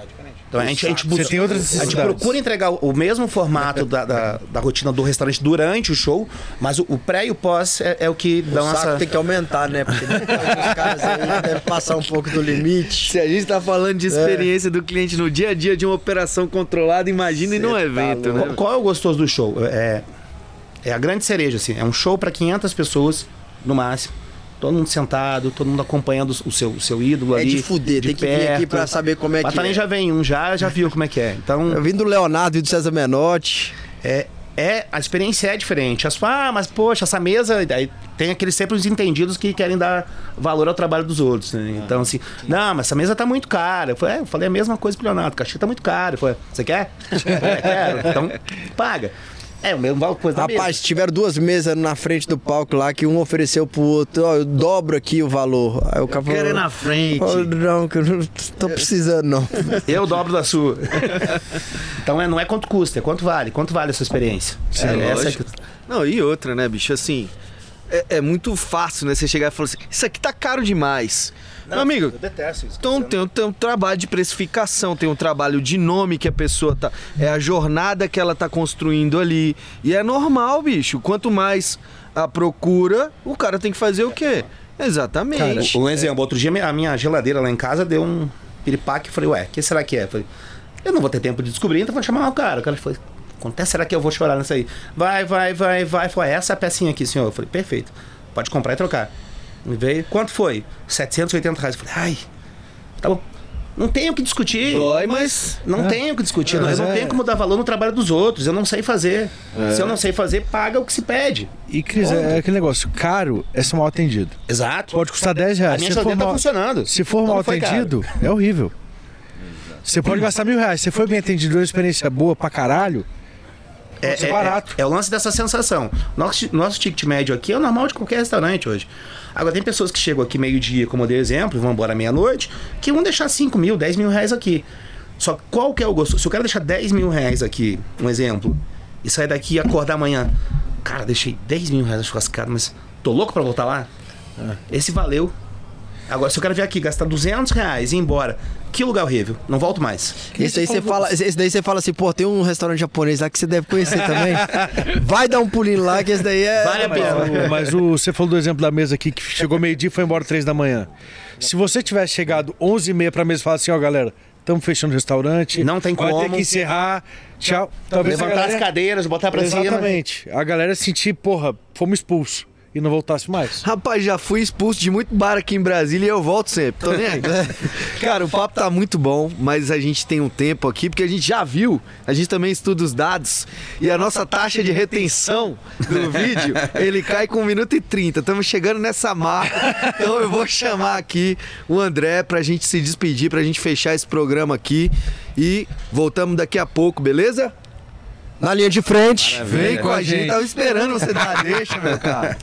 S5: Então a gente, a gente
S2: Você
S5: busca-
S2: tem outras
S5: A gente procura entregar o mesmo formato da, da, da rotina do restaurante durante o show, mas o, o pré e o pós é, é o que
S4: O
S5: dá
S4: saco
S5: nossa.
S4: tem que aumentar, né? Porque os caras aí devem passar um pouco do limite.
S1: Se a gente tá falando de experiência do cliente no dia a dia de uma operação controlada, imagina num evento, né?
S5: Qual, qual é o gostoso do show? É, é a grande cereja, assim. É um show para 500 pessoas, no máximo. Todo mundo sentado, todo mundo acompanhando o seu, o seu ídolo
S4: É
S5: ali.
S4: de fuder, tem que vir aqui
S5: perto.
S4: pra saber como é
S5: Mas
S4: que
S5: também
S4: é.
S5: já vem um, já, já viu como é que é. Então,
S4: Eu vim do Leonardo e do César Menotti.
S5: é, é, a experiência é diferente. As, ah, mas poxa, essa mesa. Aí tem aqueles sempre os entendidos que querem dar valor ao trabalho dos outros. né? Então, assim, não, mas essa mesa tá muito cara. Eu falei, é, eu falei a mesma coisa pro Leonardo, o cachê tá muito caro. Eu falei, você quer? Eu [laughs] falei, "É, quero. Então, paga. É, o mesmo valor coisa da
S4: Rapaz,
S5: mesa.
S4: tiveram duas mesas na frente do palco lá que um ofereceu pro outro, ó, eu dobro aqui o valor. Aí o cara falou,
S1: Quero ir na frente.
S4: "Oh, não, que eu não tô precisando não. [laughs]
S5: Eu dobro da sua. [laughs] então é, não é quanto custa, é quanto vale. Quanto vale a sua experiência?
S1: Sim,
S5: é, essa que-
S1: Não, e outra, né, bicho? Assim, é, é muito fácil, né? Você chegar e falar assim: Isso aqui tá caro demais. Meu amigo,
S5: Eu detesto isso.
S1: Então tem, um- tem um trabalho de precificação, tem um trabalho de nome que a pessoa tá. É a jornada que ela tá construindo ali. E é normal, bicho. Quanto mais a procura, o cara tem que fazer o quê? Exatamente.
S5: Um exemplo, outro dia a minha geladeira lá em casa deu um piripaque. Eu falei, ué, o que será que é? Eu falei, eu não vou ter tempo de descobrir, então vou chamar o cara. O cara falou, quanto é será que eu vou chorar nisso aí? Vai, vai, vai, vai. Foi essa é a pecinha aqui, senhor. Eu falei, perfeito. Pode comprar e trocar. Me veio, quanto foi? 780 reais. Eu falei, ai, tá bom. Não tenho o que discutir.
S1: Dói, mas.
S5: Não tenho o que discutir.
S2: Mas
S5: eu não
S2: é-
S5: tenho como dar valor no trabalho dos outros. Eu não sei fazer. Se eu não sei fazer, paga o que se pede.
S2: E, Cris, é aquele negócio, caro é ser mal atendido.
S5: Exato.
S2: Pode custar 10 reais.
S5: A minha
S2: Se for
S5: tá
S2: mal-
S5: funcionando.
S2: Se for
S5: Então
S2: mal atendido, é horrível. Você pode gastar mil reais. Se foi bem atendido, uma experiência boa pra caralho, pode ser barato.
S5: É, o lance dessa sensação. Nosso, nosso ticket médio aqui é o normal de qualquer restaurante hoje. Agora, tem pessoas que chegam aqui meio-dia, como eu dei exemplo, e vão embora meia-noite, que vão deixar 5 mil, 10 mil reais aqui. Só qual que é o gosto? Se eu quero deixar 10 mil reais aqui, um exemplo, e sair daqui e acordar amanhã, cara, deixei 10 mil reais na churrascada, mas tô louco pra voltar lá? Esse valeu. Agora, se eu quero vir aqui gastar 200 reais e ir embora, que lugar horrível, não volto mais.
S4: Esse aí você fala, esse daí você fala assim, pô, tem um restaurante japonês lá que você deve conhecer [laughs] também. Vai dar um pulinho lá, que esse daí é.
S5: Vale a pena.
S2: Mas o, você falou do exemplo da mesa aqui, que chegou meio-dia e foi embora 3 da manhã. Se você tivesse chegado 11h30 pra mesa e falar assim, ó, galera, estamos fechando o restaurante.
S5: Não tem
S2: Vai ter
S5: como.
S2: que encerrar. Tchau. Talvez
S5: Levantar
S2: galera-
S5: as cadeiras, botar pra cima.
S2: Exatamente. A galera sentir, porra, fomos expulsos e não voltasse mais.
S1: Rapaz, já fui expulso de muito bar aqui em Brasília e eu volto sempre. Tô nem aí. [laughs] Cara, o papo tá muito bom, mas a gente tem um tempo aqui, porque a gente já viu, a gente também estuda os dados, e a nossa taxa de retenção do [laughs] vídeo, ele cai com 1 minuto e 30. Estamos chegando nessa marca. Então eu vou chamar aqui o André pra gente se despedir, pra gente fechar esse programa aqui. E voltamos daqui a pouco, beleza?
S4: Na linha de frente.
S1: Vem com a gente. Tava esperando você dar a deixa, meu cara.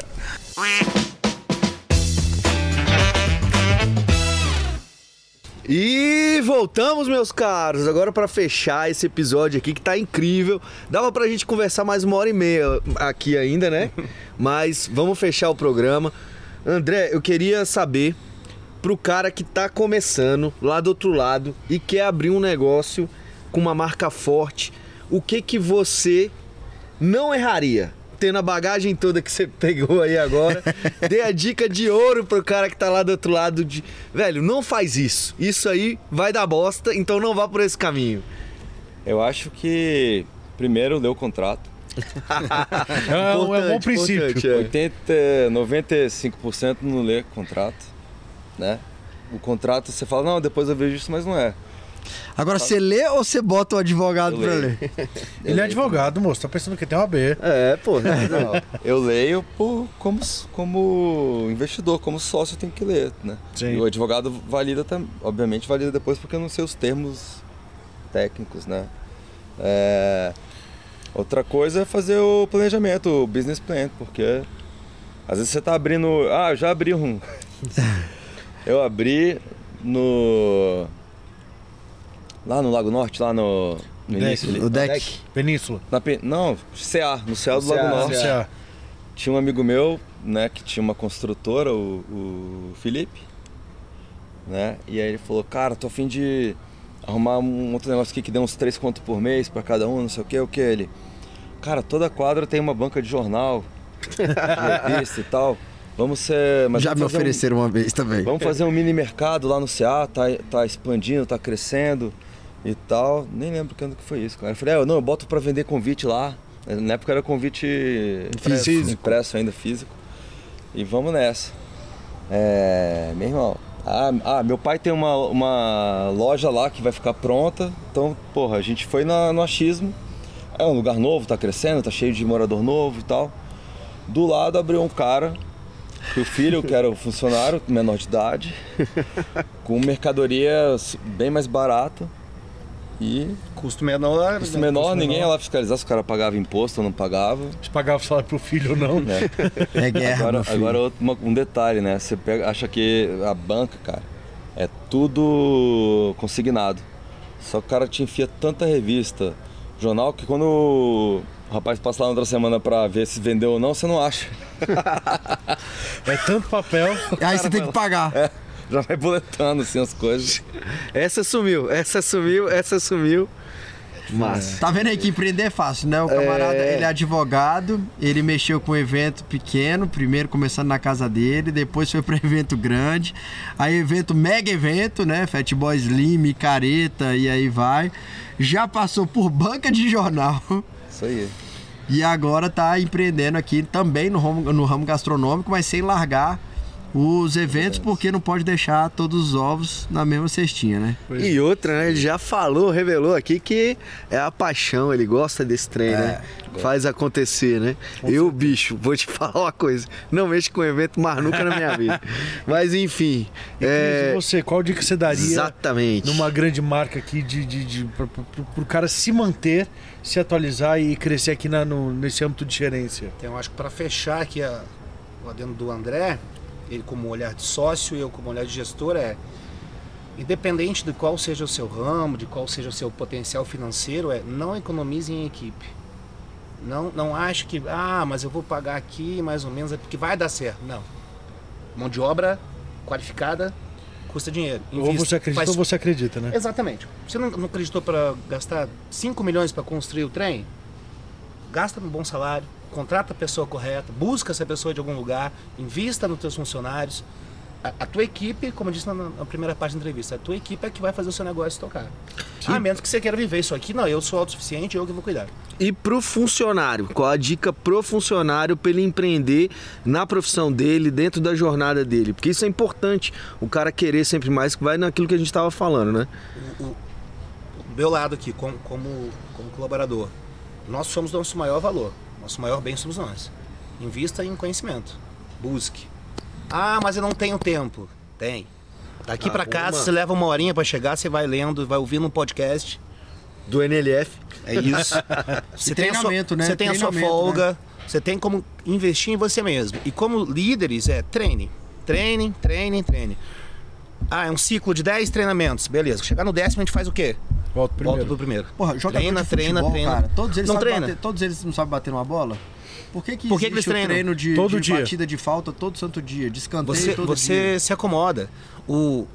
S1: E voltamos, meus caros, agora para fechar esse episódio aqui que tá incrível. Dava pra gente conversar mais uma hora e meia aqui ainda, né? [laughs] Mas vamos fechar o programa. André, eu queria saber pro cara que tá começando lá do outro lado e quer abrir um negócio com uma marca forte, o que que você não erraria? tendo a bagagem toda que você pegou aí agora, [laughs] dê a dica de ouro pro cara que tá lá do outro lado de, velho, não faz isso. Isso aí vai dar bosta, então não vá por esse caminho.
S3: Eu acho que primeiro ler o contrato. [laughs]
S2: É, um- é um bom princípio.
S1: importante, é.
S3: 80, 95% não lê contrato, né? O contrato você fala, não, depois eu vejo isso, mas não é.
S4: Agora, você lê ou você bota o advogado
S3: Eu
S4: pra
S3: leio.
S4: ler? [laughs]
S2: Ele é advogado, moço. Tá pensando que tem uma B.
S1: É, pô.
S3: Não, eu leio por, como, como investidor, como sócio eu tenho que ler, né?
S2: Sim.
S3: E o advogado valida também, obviamente valida depois porque eu não sei os termos técnicos, né? É, Outra coisa é fazer o planejamento, o business plan, porque às vezes você tá abrindo. Ah, eu já abri um. [laughs] eu abri no. Lá no Lago Norte, lá no. no
S2: Deck.
S3: início ali.
S4: O deck.
S2: Península.
S3: Na Pe- não, CA, no CA do
S1: No
S3: Lago
S1: CA,
S3: Norte.
S1: CA.
S2: CA.
S3: Tinha um amigo meu, né, que tinha uma construtora, o, o Felipe, né? E aí ele falou, cara, tô a fim de arrumar um outro negócio aqui que dê uns três contos por mês pra cada um, não sei o que, o que ele. Cara, toda quadra tem uma banca de jornal, de revista e tal. Vamos ser. mas
S4: Já me
S3: fazer um-
S4: ofereceram uma vez também.
S3: Vamos fazer um mini mercado lá no CA, tá, tá expandindo, tá crescendo e tal. Nem lembro quando que foi isso, cara. Eu falei, é, não, eu boto pra vender convite lá. Na época era convite
S4: Físico.
S3: impresso ainda, físico. E vamos nessa. É, meu irmão, ah, ah, meu pai tem uma, uma loja lá que vai ficar pronta. Então, porra, a gente foi na, no achismo. É um lugar novo, tá crescendo, tá cheio de morador novo e tal. Do lado abriu um cara que o filho, que era o funcionário, menor de idade, [laughs] com mercadoria bem mais barata e
S6: Custo menor.
S3: custo
S2: né?
S3: menor,
S2: Custo
S3: ninguém ia
S2: menor.
S3: lá fiscalizar se o cara pagava imposto ou não pagava.
S2: Se pagava o salário pro filho ou não.
S3: né?
S4: É guerra,
S3: Agora, agora outro- uma- um detalhe, né? Você pega, acha que a banca, cara, é tudo consignado. Só que o cara te enfia tanta revista, jornal, que quando o rapaz passa lá na outra semana pra ver se vendeu ou não, você não acha. [laughs]
S2: É tanto papel.
S4: Aí você tem que pagar.
S3: Já vai boletando assim as coisas.
S1: Essa sumiu, essa sumiu, essa sumiu. Massa.
S4: Tá vendo aí que empreender é fácil, né? O camarada, ele é advogado, ele mexeu com um evento pequeno, primeiro começando na casa dele, depois foi para [laughs] evento grande, aí evento mega evento, né? Fat Boy Slim, careta e aí vai. Já passou por banca de jornal
S3: Isso aí.
S4: e agora tá empreendendo aqui também no ramo, no ramo gastronômico, mas sem largar os eventos, porque não pode deixar todos os ovos na mesma cestinha, né?
S1: E outra, né? Ele já falou, revelou aqui que é a paixão, ele gosta desse trem, né? Faz acontecer, né? Eu, bicho, vou te [laughs] falar uma coisa. Não mexo com evento mais nunca na minha vida. [laughs] Mas enfim.
S2: E
S1: É...
S2: você, qual dica você daria
S1: Exatamente.
S2: numa grande marca aqui de, de, de, pro, pro, pro cara se manter, se atualizar e crescer aqui na, no, nesse âmbito de gerência?
S5: Então, eu acho que para fechar aqui a, o adendo do André, ele como olhar de sócio e eu como olhar de gestor, é independente de qual seja o seu ramo, de qual seja o seu potencial financeiro, é não economize em equipe. Não, não ache que, ah, mas eu vou pagar aqui mais ou menos, é porque vai dar certo. Não. Mão de obra qualificada custa dinheiro.
S2: Ou
S5: Invista.
S2: você acredita
S5: Faz-
S2: ou você acredita, né?
S5: Exatamente. Você não, não acreditou para gastar 5 milhões para construir o trem? Gasta um bom salário, contrata a pessoa correta, busca essa pessoa de algum lugar, invista nos teus funcionários. A, a tua equipe, como eu disse na, na primeira parte da entrevista, a tua equipe é que vai fazer o seu negócio tocar. A menos que você queira viver isso aqui, não, eu sou autossuficiente, eu que vou cuidar.
S1: E pro funcionário, qual a dica pro funcionário para ele empreender na profissão dele, dentro da jornada dele? Porque isso é importante, o cara querer sempre mais, que vai naquilo que a gente estava falando, né?
S5: o, o meu lado aqui, como, como, como colaborador, nós somos nosso maior valor. Nosso maior bem somos nós. Invista em conhecimento. Busque. Ah, mas eu não tenho tempo. Tem. Daqui pra casa,
S1: Arruma.
S5: você leva uma horinha pra chegar, você vai lendo, vai ouvindo um podcast.
S1: Do NLF.
S5: É isso. [laughs] Você tem a sua,
S4: treinamento, né?
S5: Você tem a sua
S4: Treinamento,
S5: folga, você tem como investir em você mesmo. E como líderes, é treine. Treine, treine, treine. Ah, é um ciclo de 10 treinamentos. Beleza. Chegar no décimo, a gente faz o quê?
S2: Volta primeiro.
S5: Volta pro primeiro.
S4: Porra, jogador
S5: treina,
S4: de futebol,
S5: treina, treina.
S4: cara, todos eles
S5: não
S4: sabem
S5: treina.
S4: bater- todos eles não sabem bater numa bola? Por que que
S5: Por que que eles
S4: o
S5: treinam?
S4: treino de,
S2: Todo
S4: de
S2: dia.
S4: batida de falta todo santo dia, de escanteio
S5: Você,
S4: todo
S5: você
S4: dia?
S5: se acomoda. O,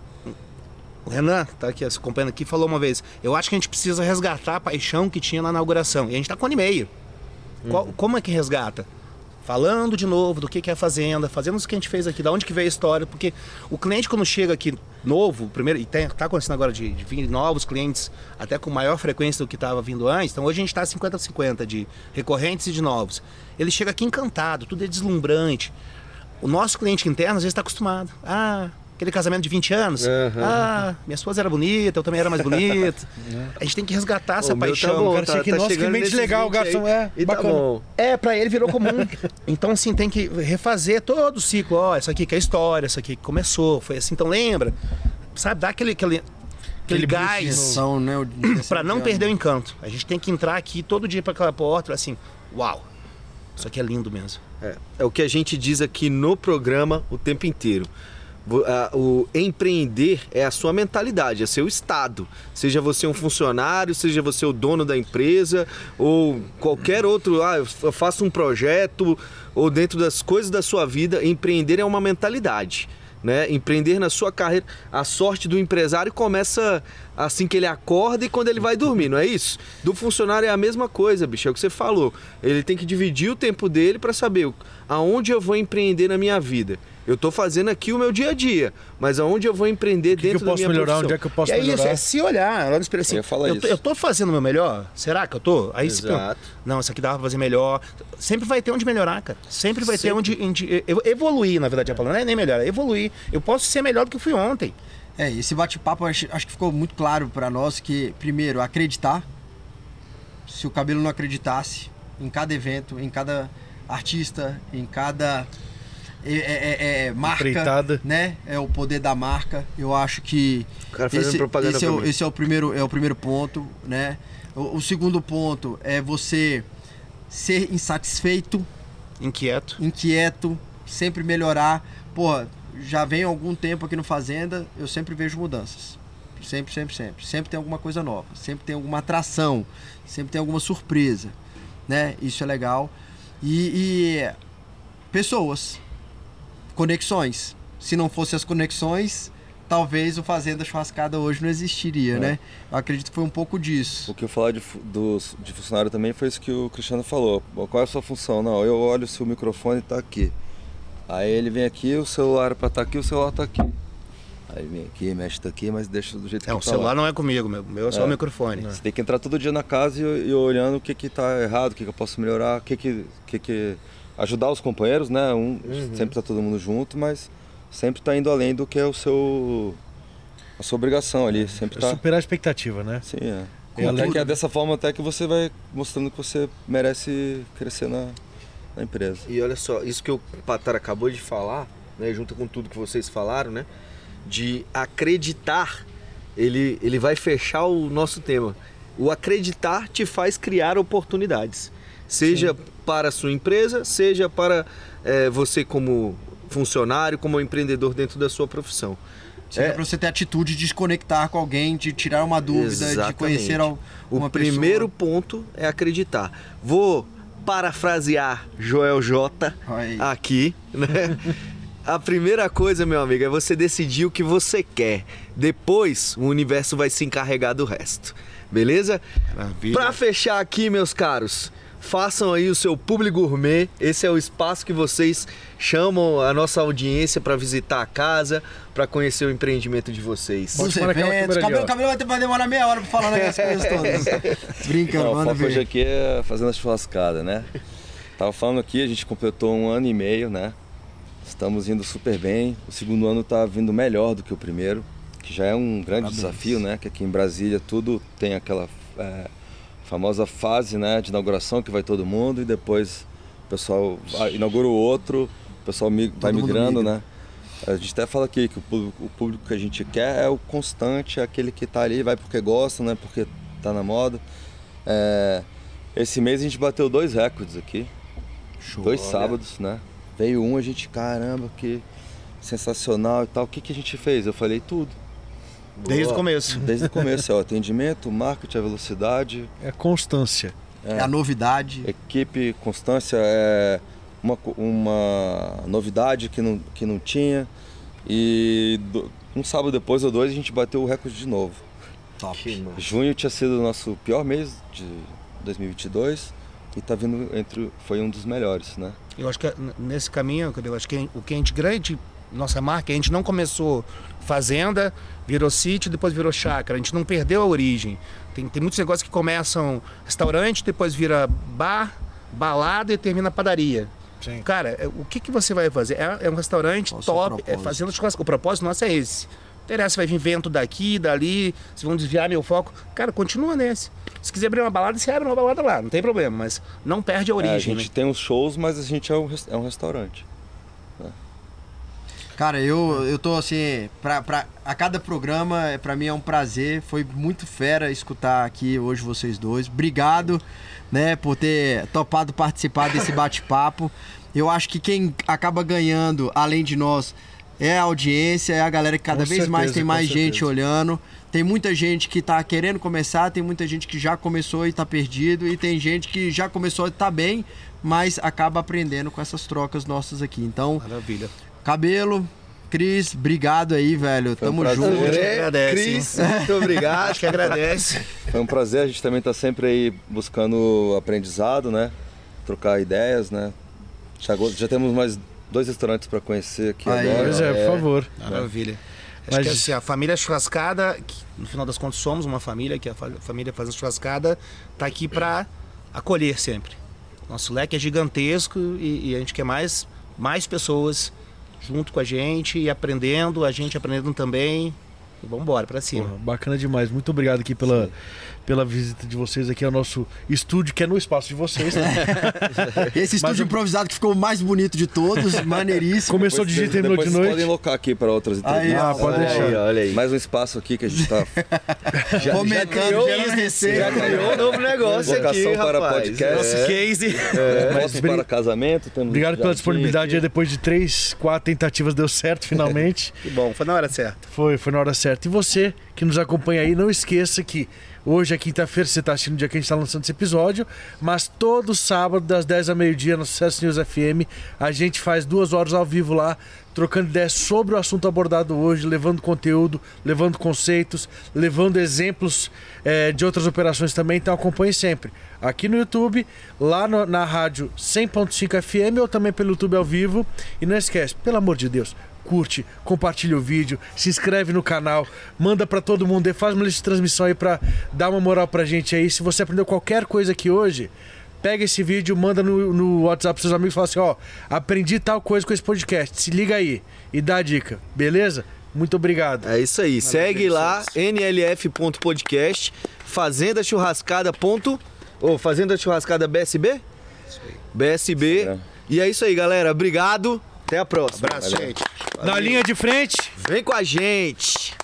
S5: o Renan, tá aqui acompanhando aqui, falou uma vez: Eu acho que a gente precisa resgatar a paixão que tinha na inauguração. E a gente tá com um ano e meio. Qual- como é que resgata? Falando de novo do que, que é a fazenda, fazendo isso que a gente fez aqui, da onde que veio a história, porque o cliente quando chega aqui novo, primeiro, e tem, tá acontecendo agora de, de vir novos clientes, até com maior frequência do que estava vindo antes, então hoje a gente está 50-50 de recorrentes e de novos. Ele chega aqui encantado, tudo é deslumbrante. O nosso cliente interno às vezes está acostumado. Ah, aquele casamento de 20 anos.
S1: Aham.
S5: Ah, minha esposa era bonita, eu também era mais bonito. [laughs] a gente tem que resgatar essa
S1: O meu
S5: paixão.
S1: tá bom,
S2: cara,
S1: tá,
S2: que
S1: tá chegando
S2: cliente
S1: nesses
S2: legal,
S1: 20
S2: garçom,
S1: aí,
S2: é,
S1: E tá
S2: bacana.
S1: bom.
S5: É, pra ele virou comum. [laughs] então, assim, tem que refazer todo o ciclo. Ó, isso aqui que é a história, isso aqui que começou, foi assim. Então, lembra? Sabe, dá aquele, aquele, aquele gás
S4: São, né? [clears throat]
S5: pra não perder o encanto. A gente tem que entrar aqui todo dia pra aquela porta, assim, uau, isso aqui é lindo mesmo.
S1: É, é o que a gente diz aqui no programa o tempo inteiro. O empreender é a sua mentalidade, é seu estado. Seja você um funcionário, seja você o dono da empresa, ou qualquer outro, ah, eu fa- faço um projeto, ou dentro das coisas da sua vida, empreender é uma mentalidade. Né? Empreender na sua carreira, a sorte do empresário começa assim que ele acorda e quando ele vai dormir, não é isso? Do funcionário é a mesma coisa, bicho, é o que você falou. Ele tem que dividir o tempo dele para saber aonde eu vou empreender na minha vida. Eu tô fazendo aqui o meu dia a dia, mas aonde eu vou empreender
S2: que, que
S1: dentro
S2: eu
S1: da
S2: posso
S1: minha
S2: melhorar?
S1: profissão?
S2: Onde é que eu posso
S5: e é
S2: melhorar?
S5: isso, é se olhar, olhar no espelho assim.
S3: Eu falar
S5: tô,
S3: isso.
S5: eu tô fazendo o meu melhor? Será que eu tô? Aí
S1: Exato.
S5: pensa, não, isso aqui dava pra fazer melhor. Sempre vai ter onde melhorar, cara. Sempre vai ter
S1: Sempre.
S5: onde, onde ev- evoluir, na verdade, a palavra. Não é nem melhorar, é evoluir. Eu posso ser melhor do que eu fui ontem.
S4: É, esse bate-papo acho, acho que ficou muito claro pra nós que, primeiro, acreditar. Se o cabelo não acreditasse em cada evento, em cada artista, em cada é, é, é, é, marca,
S2: Empreitada.
S4: né? É o poder da marca. Eu acho que
S1: O cara fazendo
S4: esse,
S1: propaganda
S4: esse, é o, esse é o primeiro é o primeiro ponto, né? O, o segundo ponto é você ser insatisfeito
S5: Inquieto.
S4: inquieto, sempre melhorar. Pô, já venho há algum tempo aqui no Fazenda, eu sempre vejo mudanças. Sempre, sempre, sempre. Sempre tem alguma coisa nova, sempre tem alguma atração, sempre tem alguma surpresa, né? Isso é legal. E, e pessoas, conexões. Se não fossem as conexões, talvez o Fazenda Churrascada hoje não existiria,
S3: É.
S4: né? Eu acredito que foi um pouco disso.
S3: O que eu falar de, dos- de funcionário também foi isso que o Cristiano falou. Bom, Qual é a sua função? Não, eu olho se o microfone está aqui. Aí ele vem aqui, o celular para estar aqui, o celular está aqui. Aí vem aqui, mexe tá aqui, mas deixa do jeito
S5: É, o
S3: que tá
S5: celular
S3: lá.
S5: não é comigo, meu, meu é só
S3: É.
S5: o microfone.
S3: Você tem que entrar todo dia na casa e, e olhando o que que tá errado, o que que eu posso melhorar, o que que, que, que ajudar os companheiros, né? Um, Sempre tá todo mundo junto, mas sempre tá indo além do que é o seu a sua obrigação ali, sempre tá.
S2: Superar a expectativa, né?
S3: Sim, é. E até que é dessa forma até que você vai mostrando que você merece crescer na, na empresa.
S1: E olha só, isso que o Patar acabou de falar, né, junto com tudo que vocês falaram, né, de acreditar, ele, ele vai fechar o nosso tema. O acreditar te faz criar oportunidades, seja para a sua empresa, seja para eh, você como funcionário, como empreendedor dentro da sua profissão.
S4: Seja
S1: É.
S4: pra você ter atitude de se conectar com alguém, de tirar uma dúvida, de
S1: Exatamente.
S4: conhecer al-
S1: O
S4: uma
S1: primeiro
S4: pessoa.
S1: ponto é acreditar. Vou parafrasear Joel J aqui, [laughs] né? A primeira coisa, meu amigo, é você decidir o que você quer. Depois, o universo vai se encarregar do resto. Beleza? Pra fechar aqui, meus caros, façam aí o seu publi gourmet. Esse é o espaço que vocês chamam a nossa audiência para visitar a casa, para conhecer o empreendimento de vocês.
S2: Aquela
S4: eventos. Cabelo, cabelo vai ter vai demorar meia hora pra falar [laughs] essas coisas todas. Brincando,
S3: Não, o
S4: manda
S3: foco hoje
S4: ver.
S3: aqui é fazendo a churrascada, né? Tava falando aqui, a gente completou um ano e meio, né? Estamos indo super bem. O segundo ano tá vindo melhor do que o primeiro, que já é um grande
S4: Parabéns.
S3: desafio, né? Que aqui em Brasília tudo tem aquela é, famosa fase, né? De inauguração que vai todo mundo e depois o pessoal inaugura o outro, o pessoal vai
S4: mundo
S3: migrando,
S4: migra.
S3: né? A gente até fala aqui que o público, o público que a gente quer é o constante, é aquele que tá ali, vai porque gosta, não é porque tá na moda. É, esse mês a gente bateu dois recordes aqui. dois sábados, né? Veio um, a gente, caramba, que sensacional e tal. O que, que a gente fez? Eu falei tudo.
S5: Desde o começo.
S3: Desde o começo, é o atendimento, o marketing, a velocidade,
S2: É constância.
S4: É a novidade.
S3: equipe, constância, é uma, uma novidade que não, que não tinha. E do- um sábado depois ou dois a gente bateu o recorde de novo.
S4: Top.
S1: Que.
S3: Junho tinha sido o nosso pior mês de 2022. e tá vindo entre. Foi um dos melhores, né?
S5: Eu acho que n- nesse caminho, eu acho que o que a gente grande, nossa marca, a gente não começou fazenda, virou sítio, depois virou chácara. A gente não perdeu a origem. Tem, tem muitos negócios que começam restaurante, depois vira bar, balada e termina padaria.
S2: Sim.
S5: Cara, é, o que, que você vai fazer? É, é um restaurante
S4: Qual
S5: top, é fazendo churrasco. O propósito nosso é esse. Não interessa, vai vir vento daqui, dali, se vão desviar meu foco. Cara, continua nesse. Se quiser abrir uma balada, você abre uma balada lá, não tem problema, mas não perde a
S3: É, a
S5: origem.
S3: gente
S5: né?
S3: tem os shows, mas a gente é um, é um restaurante.
S4: Cara, eu, eu tô assim, pra, pra, a cada programa, é, pra mim é um prazer. Foi muito fera escutar aqui hoje vocês dois. Obrigado, né, por ter topado participar desse [laughs] bate-papo. Eu acho que quem acaba ganhando, além de nós, é a audiência, é a galera que cada
S2: Com
S4: vez mais
S2: certeza,
S4: tem
S2: com
S4: mais gente
S2: certeza.
S4: olhando. Tem muita gente que tá querendo começar, tem muita gente que já começou e tá perdido, e tem gente que já começou e tá bem, mas acaba aprendendo com essas trocas nossas aqui. Então,
S5: Maravilha.
S4: Cabelo, Cris, obrigado aí, velho.
S3: Foi um
S4: Tamo
S3: prazer.
S4: junto.
S1: André,
S5: agradece,
S1: Cris, [laughs] muito obrigado.
S5: Acho que agradece.
S3: Foi um prazer, a gente também tá sempre aí buscando aprendizado, né? Trocar ideias, né? Já, já temos mais dois restaurantes para conhecer aqui
S4: Aí,
S3: agora.
S2: Pois é, por favor.
S5: Maravilha. Acho
S2: Mas-
S5: que assim, a família churrascada, que no final das contas somos uma família, que a fa- família fazendo churrascada, tá aqui para acolher sempre. Nosso leque é gigantesco e, e a gente quer mais, mais pessoas junto com a gente e aprendendo, a gente aprendendo também. E vamos embora para cima.
S2: Porra, bacana demais. Muito obrigado aqui pela, pela visita de vocês aqui ao nosso estúdio, que é no espaço de vocês. Né? [laughs]
S4: Esse estúdio
S2: eu-
S4: improvisado que ficou o mais bonito de todos, maneiríssimo.
S2: Começou de dia e terminou
S3: depois
S2: de noite.
S3: podem locar aqui para outras entrevistas.
S2: Ah, pode
S4: ó,
S2: deixar.
S1: Aí, olha aí.
S3: Mais um espaço aqui que a gente tá [laughs]
S4: Comentando,
S1: criou
S4: gerando
S1: Já criou um novo negócio
S3: Vocação
S1: aqui,
S3: para
S1: rapaz.
S3: podcast.
S5: Nosso
S1: É.
S5: case.
S3: Fotos
S2: bri-
S3: para casamento. Temos
S2: Obrigado pela disponibilidade.
S3: aqui.
S2: aí, Depois de três, quatro tentativas, deu certo finalmente. [laughs]
S5: Que bom, foi na hora certa.
S2: Foi, foi na hora certa. E você que nos acompanha aí, não esqueça que hoje é quinta-feira, você está assistindo o dia que a gente está lançando esse episódio, mas todo sábado, das 10 ao meio-dia, no Sucesso News FM, a gente faz duas horas ao vivo lá, trocando ideias sobre o assunto abordado hoje, levando conteúdo, levando conceitos, levando exemplos eh, de outras operações também. Então acompanhe sempre. Aqui no YouTube, lá no- na rádio 100.5 FM ou também pelo YouTube ao vivo. E não esquece, pelo amor de Deus, curte, compartilha o vídeo, se inscreve no canal, manda pra todo mundo, faz uma lista de transmissão aí pra dar uma moral pra gente aí. Se você aprendeu qualquer coisa aqui hoje, pega esse vídeo, manda no, no WhatsApp pros seus amigos e fala assim, ó, aprendi tal coisa com esse podcast, se liga aí e dá a dica, beleza? Muito obrigado.
S1: É isso aí. Segue lá, nlf.podcast, fazenda churrascada. Ponto, ou fazenda churrascada BSB? BSB. E é isso aí, galera. Obrigado. Até a próxima.
S5: Abraço, gente.
S2: Na linha de frente.
S1: Vem com a gente.